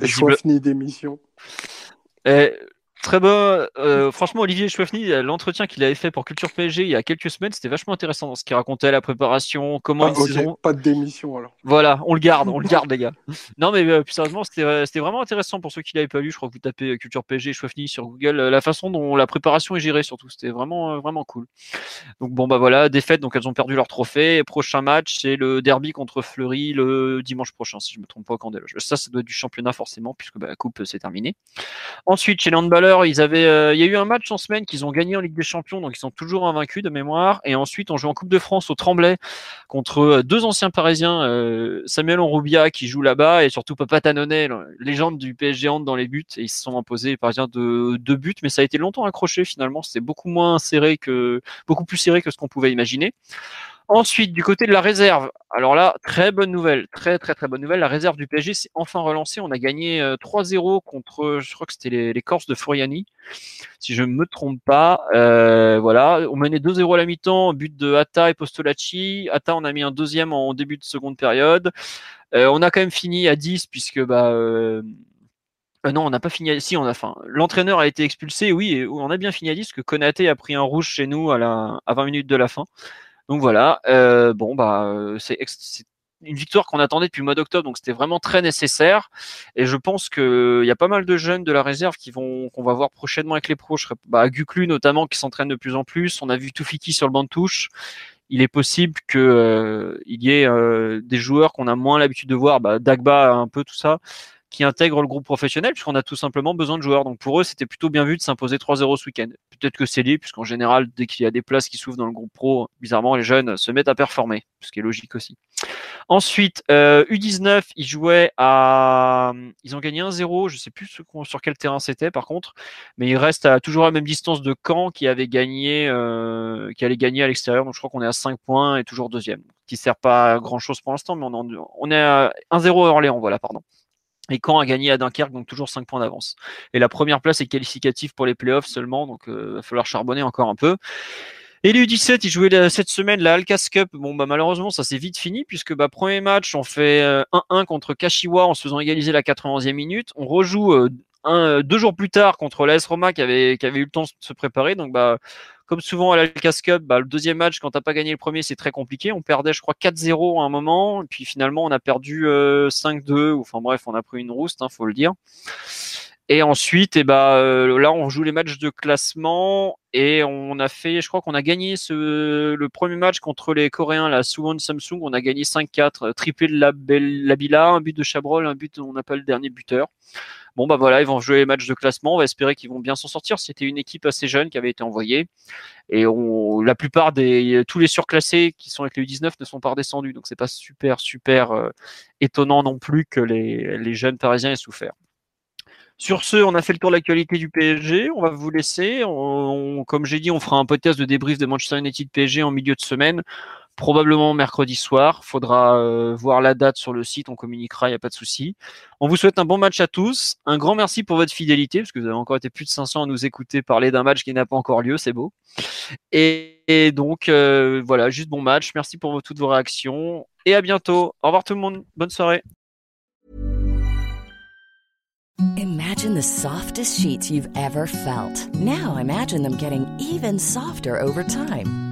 Et choix fini d'émission. Très bon. Euh, franchement, Olivier Chouafny, l'entretien qu'il avait fait pour Culture PSG il y a quelques semaines, c'était vachement intéressant dans ce qu'il racontait, la préparation, comment ah, ils Pas de démission alors. Voilà, on le garde, on le garde, les gars. Non, mais euh, plus sérieusement, euh, c'était vraiment intéressant pour ceux qui l'avaient pas lu. Je crois que vous tapez Culture PSG Chouafny sur Google, la façon dont la préparation est gérée surtout, c'était vraiment, vraiment cool. Donc bon, bah voilà, défaite, donc elles ont perdu leur trophée. prochain match, c'est le derby contre Fleury le dimanche prochain, si je me trompe pas quand Ça, ça doit être du championnat forcément, puisque bah, la coupe c'est terminé. Ensuite, chez ils euh, il y a eu un match en semaine qu'ils ont gagné en Ligue des Champions, donc ils sont toujours invaincus de mémoire. Et ensuite, on joue en Coupe de France au Tremblay contre euh, deux anciens Parisiens, euh, Samuel Onrubia qui joue là-bas et surtout Papa Tanonnet, légende du PSG Hand dans les buts. Et ils se sont imposés les Parisiens de deux buts, mais ça a été longtemps accroché finalement. C'était beaucoup moins serré que, beaucoup plus serré que ce qu'on pouvait imaginer. Ensuite, du côté de la réserve, alors là, très bonne nouvelle, très très très bonne nouvelle. La réserve du PSG s'est enfin relancée. On a gagné 3-0 euh, contre, je crois que c'était les, Corses de Furiani, si je ne me trompe pas. Euh, voilà, on menait 2-0 à la mi-temps, but de Atta et Postolacci. Atta, on a mis un deuxième en début de seconde période. Euh, on a quand même fini à 10 puisque bah non, on n'a pas fini à si on a fin. L'entraîneur a été expulsé, oui, on a bien fini à 10 parce que Konaté a pris un rouge chez nous à 20 minutes de la fin. Donc voilà, euh, bon bah euh, c'est une victoire qu'on attendait depuis le mois d'octobre, donc c'était vraiment très nécessaire. Et je pense qu'il y a pas mal de jeunes de la réserve qui vont qu'on va voir prochainement avec les pros. Je bah, Guclu notamment qui s'entraîne de plus en plus. On a vu Toufiki sur le banc de touche. Il est possible que euh, y ait des joueurs qu'on a moins l'habitude de voir, bah, Dagba un peu tout ça, qui intègrent le groupe professionnel, puisqu'on a tout simplement besoin de joueurs. Donc pour eux, c'était plutôt bien vu de s'imposer 3-0 ce week-end. Peut-être que c'est lié, puisqu'en général, dès qu'il y a des places qui s'ouvrent dans le groupe pro, bizarrement, les jeunes se mettent à performer, ce qui est logique aussi. Ensuite, euh, U19, ils jouaient à. Ils ont gagné 1-0, je sais plus sur quel terrain c'était par contre, mais ils restent à toujours à la même distance de Caen qui avait gagné, euh, qui allait gagner à l'extérieur. Donc je crois qu'on est à 5 points et toujours deuxième. Qui sert pas à grand chose pour l'instant, mais on, est à 1-0 Orléans, voilà, pardon. Et Caen a gagné à Dunkerque, donc toujours 5 points d'avance. Et la première place est qualificative pour les playoffs seulement, donc il euh, va falloir charbonner encore un peu. Et les U17, ils jouaient cette semaine la Alcas Cup. Bon, bah, malheureusement, ça s'est vite fini, puisque bah, premier match, on fait 1-1 euh, contre Kashiwa en se faisant égaliser la 91e minute. On rejoue euh, un, deux jours plus tard contre l'AS Roma qui avait, eu le temps de se préparer. Donc, bah, comme souvent à l'Alcas Cup, bah, le deuxième match, quand t'as pas gagné le premier, c'est très compliqué. On perdait, je crois, 4-0 à un moment, puis finalement, on a perdu 5-2. Euh, enfin bref, on a pris une rouste, hein, faut le dire. Et ensuite, eh bah, euh, là, on joue les matchs de classement et on a fait, je crois qu'on a gagné le premier match contre les Coréens, la Suwon Samsung. On a gagné 5-4, triplé de la, Labila, un but de Chabrol, un but, on n'a pas le dernier buteur. Bon, bah voilà, ils vont jouer les matchs de classement. On va espérer qu'ils vont bien s'en sortir. C'était une équipe assez jeune qui avait été envoyée. Et on, la plupart des, tous les surclassés qui sont avec les U19 ne sont pas redescendus. Donc, c'est pas super, super euh, étonnant non plus que les, les jeunes parisiens aient souffert. Sur ce, on a fait le tour de l'actualité du PSG. On va vous laisser. comme j'ai dit, on fera un podcast de débrief de Manchester United PSG en milieu de semaine probablement mercredi soir. Faudra euh, voir la date sur le site, on communiquera, il n'y a pas de souci. On vous souhaite un bon match à tous. Un grand merci pour votre fidélité, parce que vous avez encore été plus de 500 à nous écouter parler d'un match qui n'a pas encore lieu, c'est beau. Et, donc, euh, voilà, juste bon match. Merci pour toutes vos réactions. Et à bientôt. Au revoir tout le monde. Bonne soirée. Imagine the softest sheets you've ever felt. Now imagine them getting even softer over time.